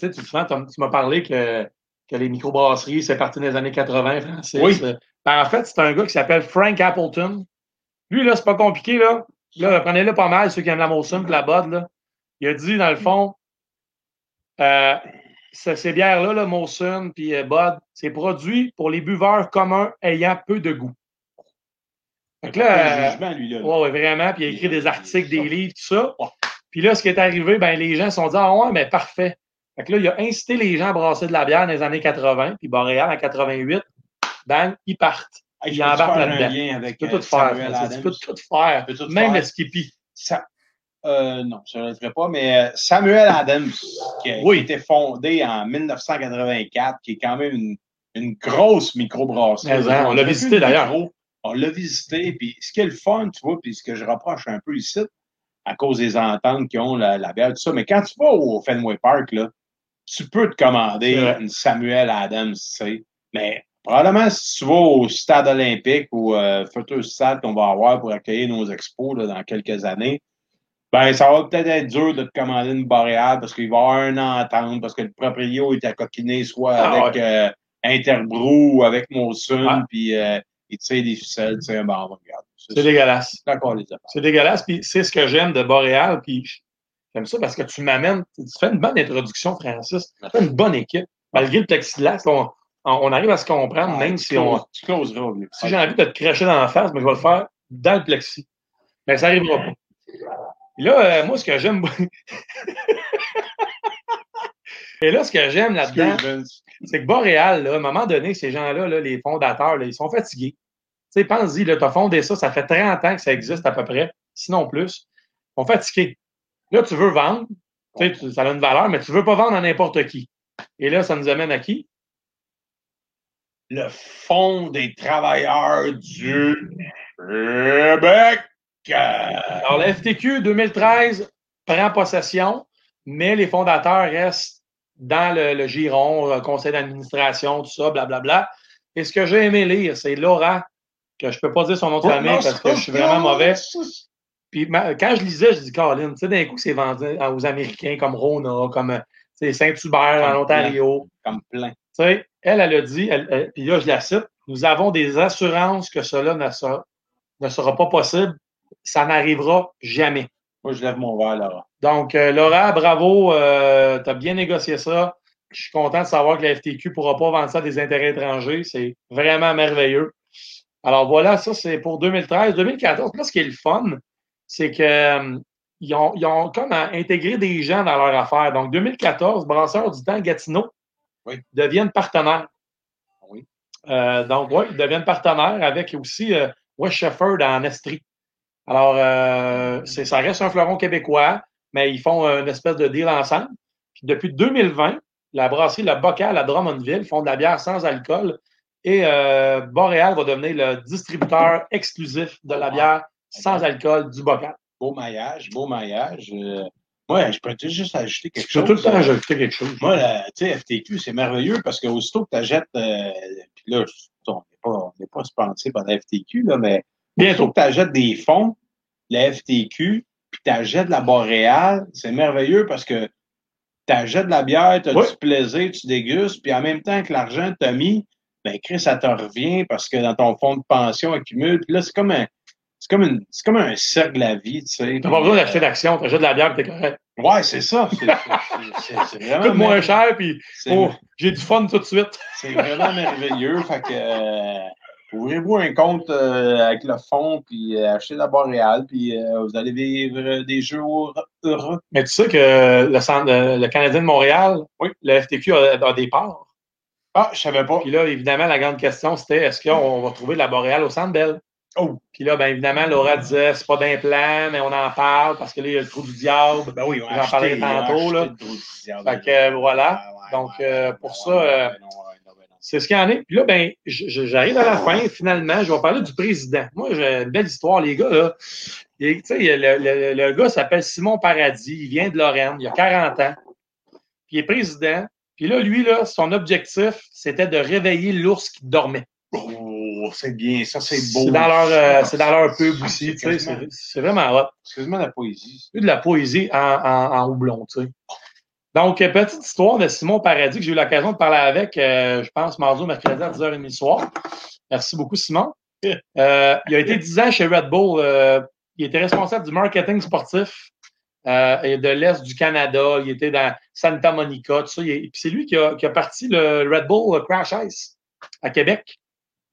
Tu sais, tu, souvent, t'as- tu m'as parlé que, que les microbrasseries, c'est parti des années 80, Francis. Oui. Euh, ben, en fait, c'est un gars qui s'appelle Frank Appleton. Lui, là, c'est pas compliqué, là. Là, prenez-le pas mal, ceux qui aiment la Molson et la Bud, là. Il a dit, dans le fond, euh, ce- ces bières-là, là, Molson puis euh, Bud, c'est produit pour les buveurs communs ayant peu de goût. Fait que là, euh, jugement, lui, là. Ouais, ouais, vraiment. Puis il a écrit des articles, des livres, tout ça. Puis là, ce qui est arrivé, ben, les gens se sont dit Ah ouais, mais parfait. Fait que là, il a incité les gens à brasser de la bière dans les années 80, puis Boréal en 88, bang, ils partent. Hey, Ils embarquent là-dedans. un lien avec Tu peux euh, tout faire. Samuel Francis, Tu peux tout faire. Tu peux tout Même faire? le Skippy. Euh, non, je ne le ferai pas, mais euh, Samuel Adams, qui a, Oui. qui a été fondé en 1984, qui est quand même une, une grosse microbrasserie. Hein, on l'a visité, d'ailleurs. On l'a visité, puis ce qui est le fun, tu vois, puis ce que je reproche un peu ici, à cause des ententes qui ont la, la bière, tout ça, mais quand tu vas au Fenway Park, là, tu peux te commander une Samuel Adams, tu sais, mais probablement si tu vas au stade olympique ou euh, futur stade qu'on va avoir pour accueillir nos expos là, dans quelques années, ben, ça va peut-être être dur de te commander une boréale parce qu'il va y avoir une entente, parce que le proprio est à coquiner soit Ah, avec euh, Interbrew ou avec Ouais. puis euh, il tire des ficelles, tu sais, ben, regarde. C'est dégueulasse. D'accord, les affaires. C'est dégueulasse. Puis c'est ce que j'aime de Boréal. Puis j'aime ça parce que tu m'amènes. Tu fais une bonne introduction, Francis. Tu fais une bonne équipe. Malgré le plexiglas, on, on arrive à se comprendre, même si on. Tu closeras. Si j'ai envie de te cracher dans la face, mais je vais le faire dans le plexi. Mais ça n'arrivera pas. Et là, euh, moi, ce que j'aime. Et là, ce que j'aime là-dedans, c'est que Boréal, là, à un moment donné, ces gens-là, là, les fondateurs, là, ils sont fatigués. Tu sais, pense-y, tu as fondé ça, ça fait 30 ans que ça existe à peu près, sinon plus. Ils sont fatigués. Là, tu veux vendre, tu ça a une valeur, mais tu veux pas vendre à n'importe qui. Et là, ça nous amène à qui? Le Fonds des travailleurs du Québec. Alors, la FTQ 2013 prend possession, mais les fondateurs restent dans le, le giron, le conseil d'administration, tout ça, blablabla. Et ce que j'ai aimé lire, c'est Laura, que je peux pas dire son nom de famille parce que je suis vraiment mauvais. Puis quand je lisais, je dis, Colin, tu sais, d'un coup, c'est vendu aux Américains comme Rona, comme euh, Saint-Hubert en Ontario. Comme plein. Tu sais, elle, elle a dit, elle- elle- puis là, je la cite, nous avons des assurances que cela ne sera, ne sera pas possible. Ça n'arrivera jamais. Moi, je lève mon verre, Laura. Donc, euh, Laura, bravo, euh, tu as bien négocié ça. Je suis content de savoir que la FTQ ne pourra pas vendre ça à des intérêts étrangers. C'est vraiment merveilleux. Alors voilà, ça c'est pour 2013. 2014, là, ce qui est le fun, c'est que euh, ils, ont, ils ont comme à intégrer des gens dans leur affaire. Donc, 2014, Brasseurs du Temps Gatineau Oui. deviennent partenaires. Oui. Euh, donc, oui, ils deviennent partenaires avec aussi euh, West Shefford en Estrie. Alors, euh, c'est- ça reste un fleuron québécois, mais ils font une espèce de deal ensemble. Puis depuis 2020, la brasserie Le Bocal à Drummondville font de la bière sans alcool et Boréal va devenir le distributeur exclusif de la bière sans alcool du Bocal. Beau maillage, beau maillage. Euh, moi, je peux te juste ajouter quelque Je peux chose. tout le temps euh, ajouter quelque chose. Moi, tu sais, FTQ, c'est merveilleux parce qu'aussitôt que tu achètes, euh, puis là, on n'est pas, on n'est pas par la FTQ, là, mais Bientôt. aussitôt que tu achètes des fonds, la FTQ, puis tu achètes la Boréale, c'est merveilleux parce que tu achètes de la bière, tu as Oui. du plaisir, tu dégustes, puis en même temps que l'argent que tu as mis, ben Chris, ça te revient parce que dans ton fonds de pension accumule. Puis là, c'est comme un. C'est comme, une, comme un cercle de la vie, tu sais. T'as pas besoin d'acheter d'action, t'achètes de la bière, t'es correct. Ouais, c'est ça. C'est, vraiment. Coûte moins cher, puis oh, j'ai du fun tout de suite. C'est vraiment merveilleux. Fait que euh, ouvrez-vous un compte euh, avec le fonds, puis euh, achetez la Boréal, puis euh, vous allez vivre des jours heureux. Mais tu sais que le, centre- le, le Canadien de Montréal, oui, le FTQ a, a des parts. Ah, je savais pas. Puis là, évidemment, la grande question, c'était est-ce qu'on va trouver de la boréale au Centre Bell? Oh. Puis là, bien évidemment, Laura disait c'est pas d'implant, mais on en parle parce que là, il y a le trou du diable. Ben oui, on J'en parlais tantôt, là. Fait que voilà. Donc, pour ça, C'est ce qu'il y en est. Puis là, ben, j'arrive à la fin, finalement, je vais parler du président. Moi, j'ai une belle histoire, les gars. Là. Et, tu sais, le, le- le gars s'appelle Simon Paradis, il vient de Lorraine, il a 40 ans, puis il est président. Puis là, lui, là, son objectif, c'était de réveiller l'ours qui dormait. Oh, c'est bien, ça, c'est beau. C'est dans leur, euh, c'est dans leur pub aussi, tu sais, c'est c'est vraiment hot. Excuse-moi la poésie. C'est de la poésie en, en, en houblon, tu sais. Donc, euh, petite histoire de Simon Paradis que j'ai eu l'occasion de parler avec, euh, je pense, mardi ou mercredi à 10h30 le soir. Merci beaucoup, Simon. Euh, il a été 10 ans chez Red Bull. euh, il était responsable du marketing sportif et de l'Est du Canada. Il était dans Santa Monica, tout ça. Il c'est lui qui a, qui a parti le Red Bull Crash Ice à Québec.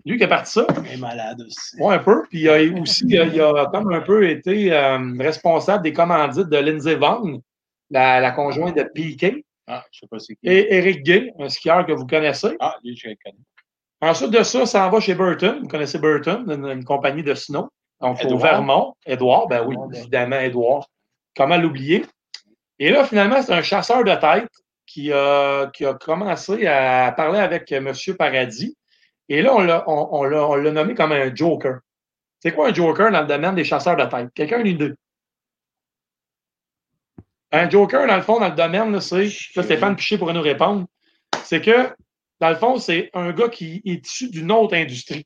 Lui qui a parti ça. Il est malade aussi. Oui, un peu. Puis il a aussi, il a, il a comme un peu été euh, responsable des commandites de Lindsey Vonn, la, la conjointe de Piquet, Ah, je sais pas c'est qui. et Eric Gay, un skieur que vous connaissez. Ah, lui, je le connais. Ensuite de ça, ça en va chez Burton. Vous connaissez Burton, une, une compagnie de snow. Donc, au. Vermont. Édouard, ben oui, évidemment, Édouard. Comment l'oublier? Et là, finalement, c'est un chasseur de tête qui a, qui a commencé à parler avec M. Paradis. Et là, on l'a, on, on l'a, on l'a nommé comme un joker. C'est quoi un joker dans le domaine des chasseurs de tête? Quelqu'un a une idée? Un joker, dans le fond, dans le domaine, là, c'est. Là, Stéphane Piché pourrait nous répondre. C'est que, dans le fond, c'est un gars qui est issu d'une autre industrie.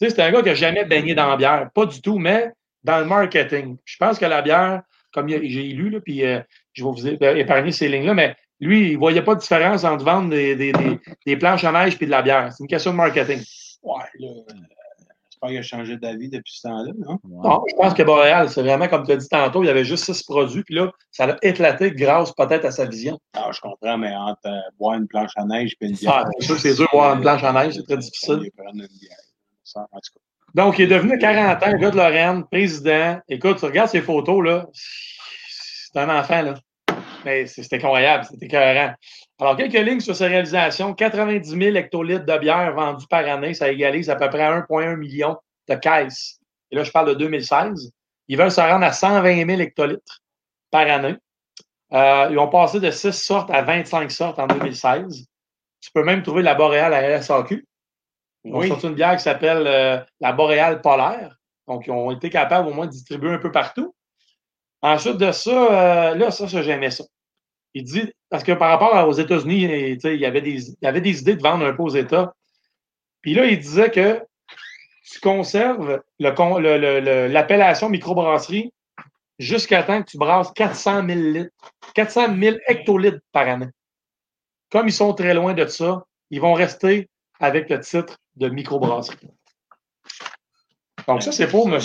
Tu sais, c'est un gars qui n'a jamais baigné dans la bière. Pas du tout, mais dans le marketing. Je pense que la bière, comme j'ai lu, là, puis euh, je vais vous é- épargner ces lignes-là, mais lui, il ne voyait pas de différence entre vendre des, des, des, des planches à neige et de la bière. C'est une question de marketing. Ouais, là. J'espère qu'il a changé d'avis depuis ce temps-là, non? Non, je pense que Boréal, c'est vraiment, comme tu as dit tantôt, il y avait juste six produits, puis là, ça l'a éclaté grâce peut-être à sa vision. Ah, je comprends, mais entre euh, boire une planche à neige et une Ah, bière. c'est sûr que c'est dur de boire une planche à neige, c'est très difficile. Il prendre une bière. Ça, en tout cas. Donc, il est devenu 40 ans, gars de Lorraine, président. Écoute, tu regardes ses photos, là. C'est un enfant, là. Mais c'est incroyable, c'était écœurant. Alors, quelques lignes sur ses réalisations. 90 000 hectolitres de bière vendus par année. Ça égalise à peu près 1,1 million de caisses. Et là, je parle de 2016. Ils veulent se rendre à 120 000 hectolitres par année. Euh, ils ont passé de 6 sortes à 25 sortes en 2016. Tu peux même trouver la boréale à la SAQ. Ils ont Oui. sorti une bière qui s'appelle euh, la boréale polaire. Donc, ils ont été capables au moins de distribuer un peu partout. Ensuite de ça, euh, là, ça, ça j'aimais ça. Il dit, parce que par rapport aux États-Unis, il y avait des, il y avait des idées de vendre un peu aux États. Puis là, il disait que tu conserves le con- le- le- le- l'appellation microbrasserie jusqu'à temps que tu brasses 400 000 litres, 400 000 hectolitres par année. Comme ils sont très loin de ça, ils vont rester avec le titre de microbrasserie. Donc, ça, c'est pour M.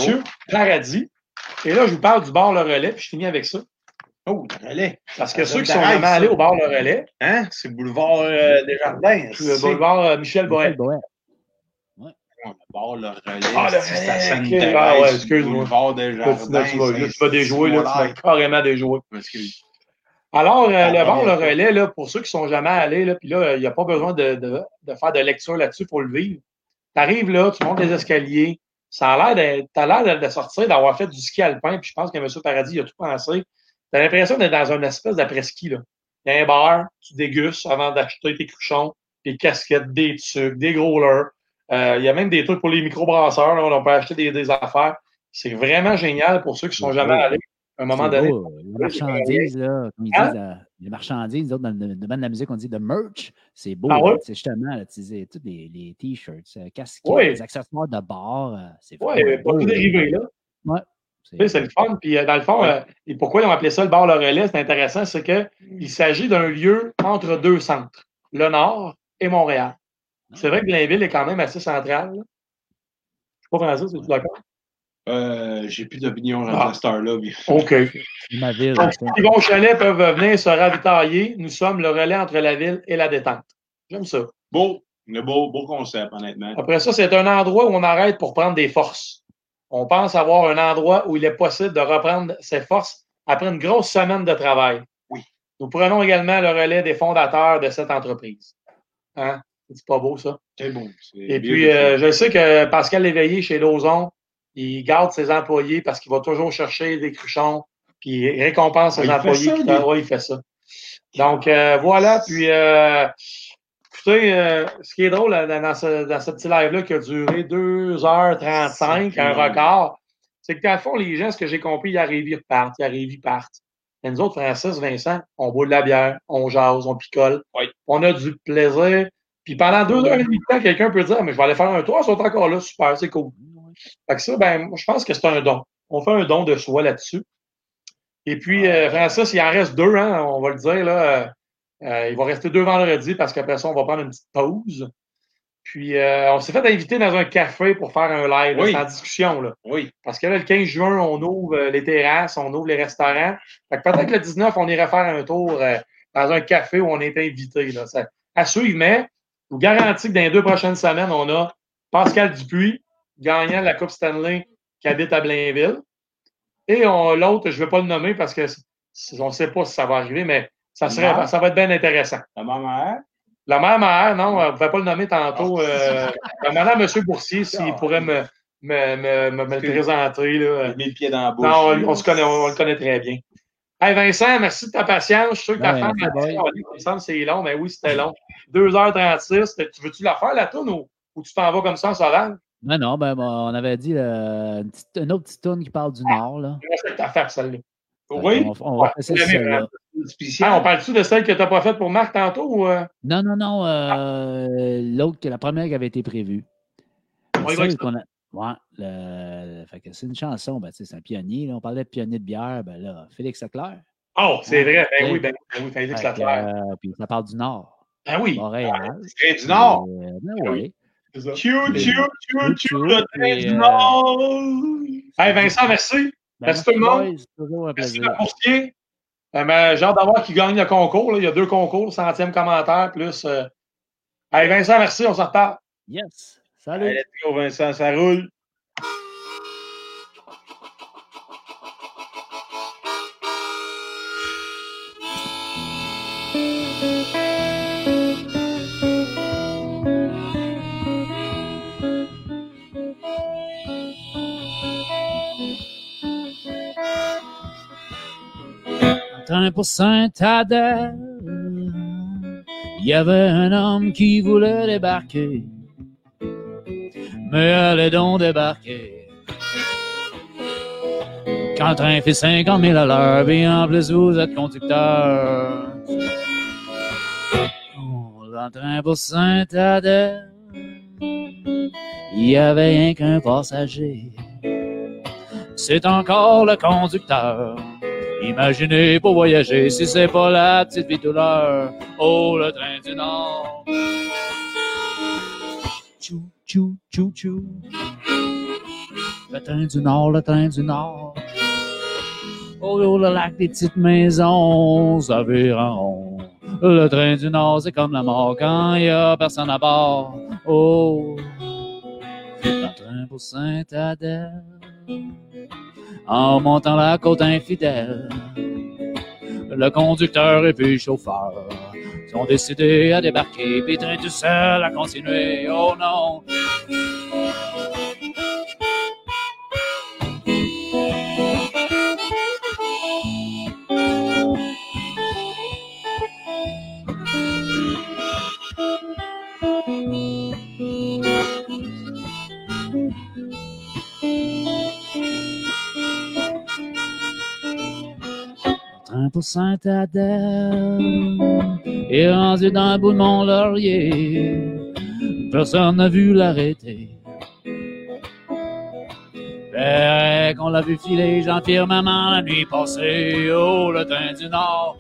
Paradis. Et là, je vous parle du bar Le Relais, puis je finis avec ça. Oh, le relais. Parce que Ça ceux qui sont rêve, allés au bar Le Relais, Hein? C'est boulevard euh, des Jardins. le boulevard euh, Michel Boët. Boët. On barre le relais. Ah, le c'est relais, à ok. Sainte-Thérèse, Ah ouais, excuse-moi. Boulevard des Là, tu Jardins. là, tu vas- déjouer, là, tu vas carrément déjouer. Alors, euh, Ah, le bar, ouais. le relais, là, pour ceux qui sont jamais allés, là, puis là, il n'y a pas besoin de, de- de faire de lecture là-dessus pour le vivre. Tu arrives là, tu montes les escaliers, ça a l'air d'être- t'as l'air de, de sortir, d'avoir fait du ski alpin, puis je pense que M. Paradis il a tout pensé. Tu as l'impression d'être dans une espèce d'après-ski. là. Il y a un bar, tu dégustes avant d'acheter tes cruchons, des casquettes, des trucs, des growlers. Euh, il y a même des trucs pour les microbrasseurs, là, où on peut acheter des, des affaires. C'est vraiment génial pour ceux qui sont jamais allés à un moment C'est donné. beau, Les marchandises, là, comme ils Hein? disent, euh, les marchandises, autres, dans le domaine de la musique, on dit de merch. C'est beau. Ah sais, justement, là, tu disais, tous les, les t-shirts, euh, casquettes, les accessoires de bar. euh, c'est pas beau, tout là. dérivé, là. Ouais. Sais, C'est le fun. Puis, euh, dans le fond, euh, et pourquoi ils ont appelé ça le bar Le Relais, c'est intéressant, c'est qu'il s'agit d'un lieu entre deux centres, le Nord et Montréal. C'est vrai que Blainville est quand même assez central. là. Je suis pas français, c'est-tu d'accord? Euh, J'ai plus d'opinion Ah. dans cette heure-là. mais- OK. C'est ma ville. Donc, les bons chalets peuvent venir se ravitailler. Nous sommes le relais entre la ville et la détente. J'aime ça. Beau. Un beau, beau concept, honnêtement. Après ça, c'est un endroit où on arrête pour prendre des forces. On pense avoir un endroit où il est possible de reprendre ses forces après une grosse semaine de travail. Oui. Nous prenons également le relais des fondateurs de cette entreprise. Hein? C'est pas beau, ça? C'est beau. c'est Et puis, euh, je sais que Pascal Léveillé chez Lozon, il garde ses employés parce qu'il va toujours chercher des cruchons, puis il récompense ses Ah, il fait employés. ça, qui- ouais, il fait ça. Donc, euh, voilà. Puis, euh, écoutez, euh, ce qui est drôle dans, ce, dans ce petit live-là qui a duré 2h35, un record, c'est que, dans le fond, les gens, ce que j'ai compris, ils arrivent, ils repartent, ils arrivent, ils partent. Et nous autres, Francis, Vincent, on boit de la bière, on jase, on picole, Oui. on a du plaisir. Puis pendant deux heures et demie de temps, quelqu'un peut dire, mais je vais aller faire un tour, ils sont encore là, super, c'est cool. Fait que ça, ben, je pense que c'est un don. On fait un don de soi là-dessus. Et puis, euh, Francis, il en reste deux, hein, on va le dire, là. euh, euh, il va rester deux vendredis parce qu'après ça, on va prendre une petite pause. Puis, euh, on s'est fait inviter dans un café pour faire un live, là, Oui. c'est en discussion, là. Oui. Parce que là, le 15 juin, on ouvre les terrasses, on ouvre les restaurants. Fait que peut-être que le 19, on irait faire un tour dans un café où on est invité. Là. Ça, à suivre, mais je vous garantis que dans les deux prochaines semaines, on a Pascal Dupuis, gagnant de la Coupe Stanley, qui habite à Blainville. Et l'autre, je ne vais pas le nommer parce que c- on ne sait pas si ça va arriver, mais ça, serait, Non. ça va être bien intéressant. La maman, La mère mère, non, on ne pouvait pas le nommer tantôt. Euh, demandez à M. Boursier s'il pourrait me, me, me, me, me le présenter. Là. il a mis le pied dans la bouche. Non, on, on se connaît, on, on le connaît très bien. Hey Vincent, merci de ta patience. Je suis sûr que ta femme a dit, Oh, il me semble que c'est long, mais oui, c'était long. 2h36. Tu veux-tu la faire, la tourne, ou, ou tu t'en vas comme ça en sauvage? Non, non, ben, on avait dit euh, une, petite, une autre petite tourne qui parle du Nord. Là. C'est ta faire, celle-là. Oui. On, on va passer celle-là. Ah, on parle-tu de celle que tu n'as pas faite pour Marc tantôt? Ou, euh? Non, non, non. euh, L'autre, que la première qui avait été prévue. Qu'on a- Ouais, le- fait que c'est une chanson, ben, c'est un pionnier. là. On parlait de pionnier de bière, ben là, Félix Leclerc. Oh, c'est vrai. Ben Ouais. oui, ben, ben oui, Félix Leclerc. euh, puis ça parle du Nord. Ben oui. Montréal. Train du Nord. Ben Ah oui. Ça. Tchou, tchou, tchou, tchou, le euh. Hey Vincent, merci. Ben, Merci tout le monde. Merci le courtier. Euh, j'ai hâte d'avoir qui gagne le concours. là. Il y a deux concours, centième commentaire, plus. Euh... Hey Vincent, merci, on s'en reparle. Yes. Salut. Allez, Vincent, ça roule. Train pour Saint-Adèle. Il y avait un homme qui voulait débarquer. Mais allez donc débarquer. Quand le train fait 50 000 à l'heure, et en plus vous êtes conducteur. Dans train pour Saint-Adèle, il y avait rien qu'un passager. C'est encore le conducteur. Imaginez pour voyager si c'est pas la petite vie douleur. Oh, le train du Nord. Tchou, tchou, tchou, tchou. Le train du Nord, le train du Nord. Oh, oh, le lac des petites maisons, ça vire en rond. Le train du Nord, c'est comme la mort quand il y a personne à bord. Oh, le train pour Saint-Adèle en montant la côte infidèle. Le conducteur et puis le chauffeur sont décidés à débarquer, puis train tout seul à continuer. Oh non! Pour Saint-Adèle est rendu dans le bout de mon laurier. Personne n'a vu l'arrêter. Fait qu'on l'a vu filer, Jean-Pierre Maman la nuit passée. Oh, le train du Nord.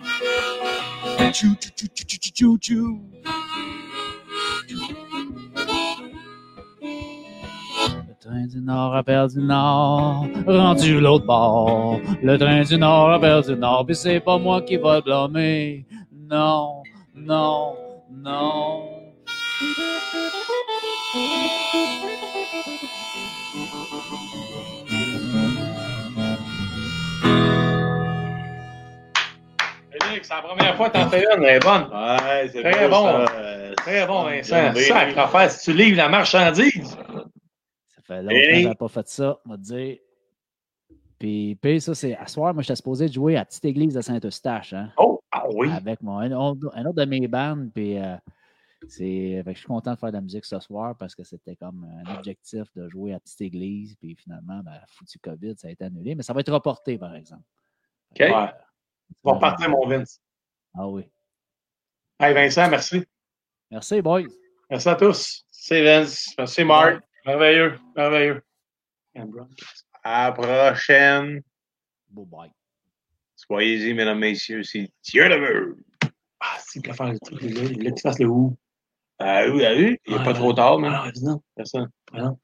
Train du Nord a perdu le Nord, rendu l'autre bord. Le train du Nord a perdu le Nord, puis c'est pas moi qui va le blâmer. Non, non, non. C'est la première fois que t'en fais une, elle est bonne. Ouais, c'est Très beau, bon. ça. Très bon, Vincent. Sacre affaire, si tu livres la marchandise. Fait longtemps Et- que j'avais pas fait ça, on va te dire. Puis, puis ça, c'est à soir, moi, j'étais supposé jouer à Petite Église de Saint-Eustache, hein, Oh, ah oui. avec mon, un, autre, un autre de mes bandes. Puis, euh, c'est, je suis content de faire de la musique ce soir parce que c'était comme un objectif de jouer à Petite Église. Puis finalement, ben, foutu COVID, ça a été annulé. Mais ça va être reporté, par exemple. OK. Ouais. euh, On va repartir, mon Vince. Ah oui. Hey, Vincent, merci. Merci, boys. Merci à tous. C'est Vince. Merci, Marc. Merveilleux, merveilleux. À la prochaine. Beau bye. Soyez-y, mesdames, messieurs. C'est Dieu le veut. Ah, si, il peut faire le truc, là. Il voulait que tu fasses le ou. Ah oui, ah oui. Il n'est Ah, pas trop tard, mais. Ah, non. Personne. Ah, non.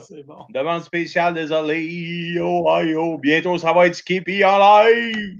C'est bon. Demande spéciale, désolé. Ohio. Bientôt, ça va être Skippy en live.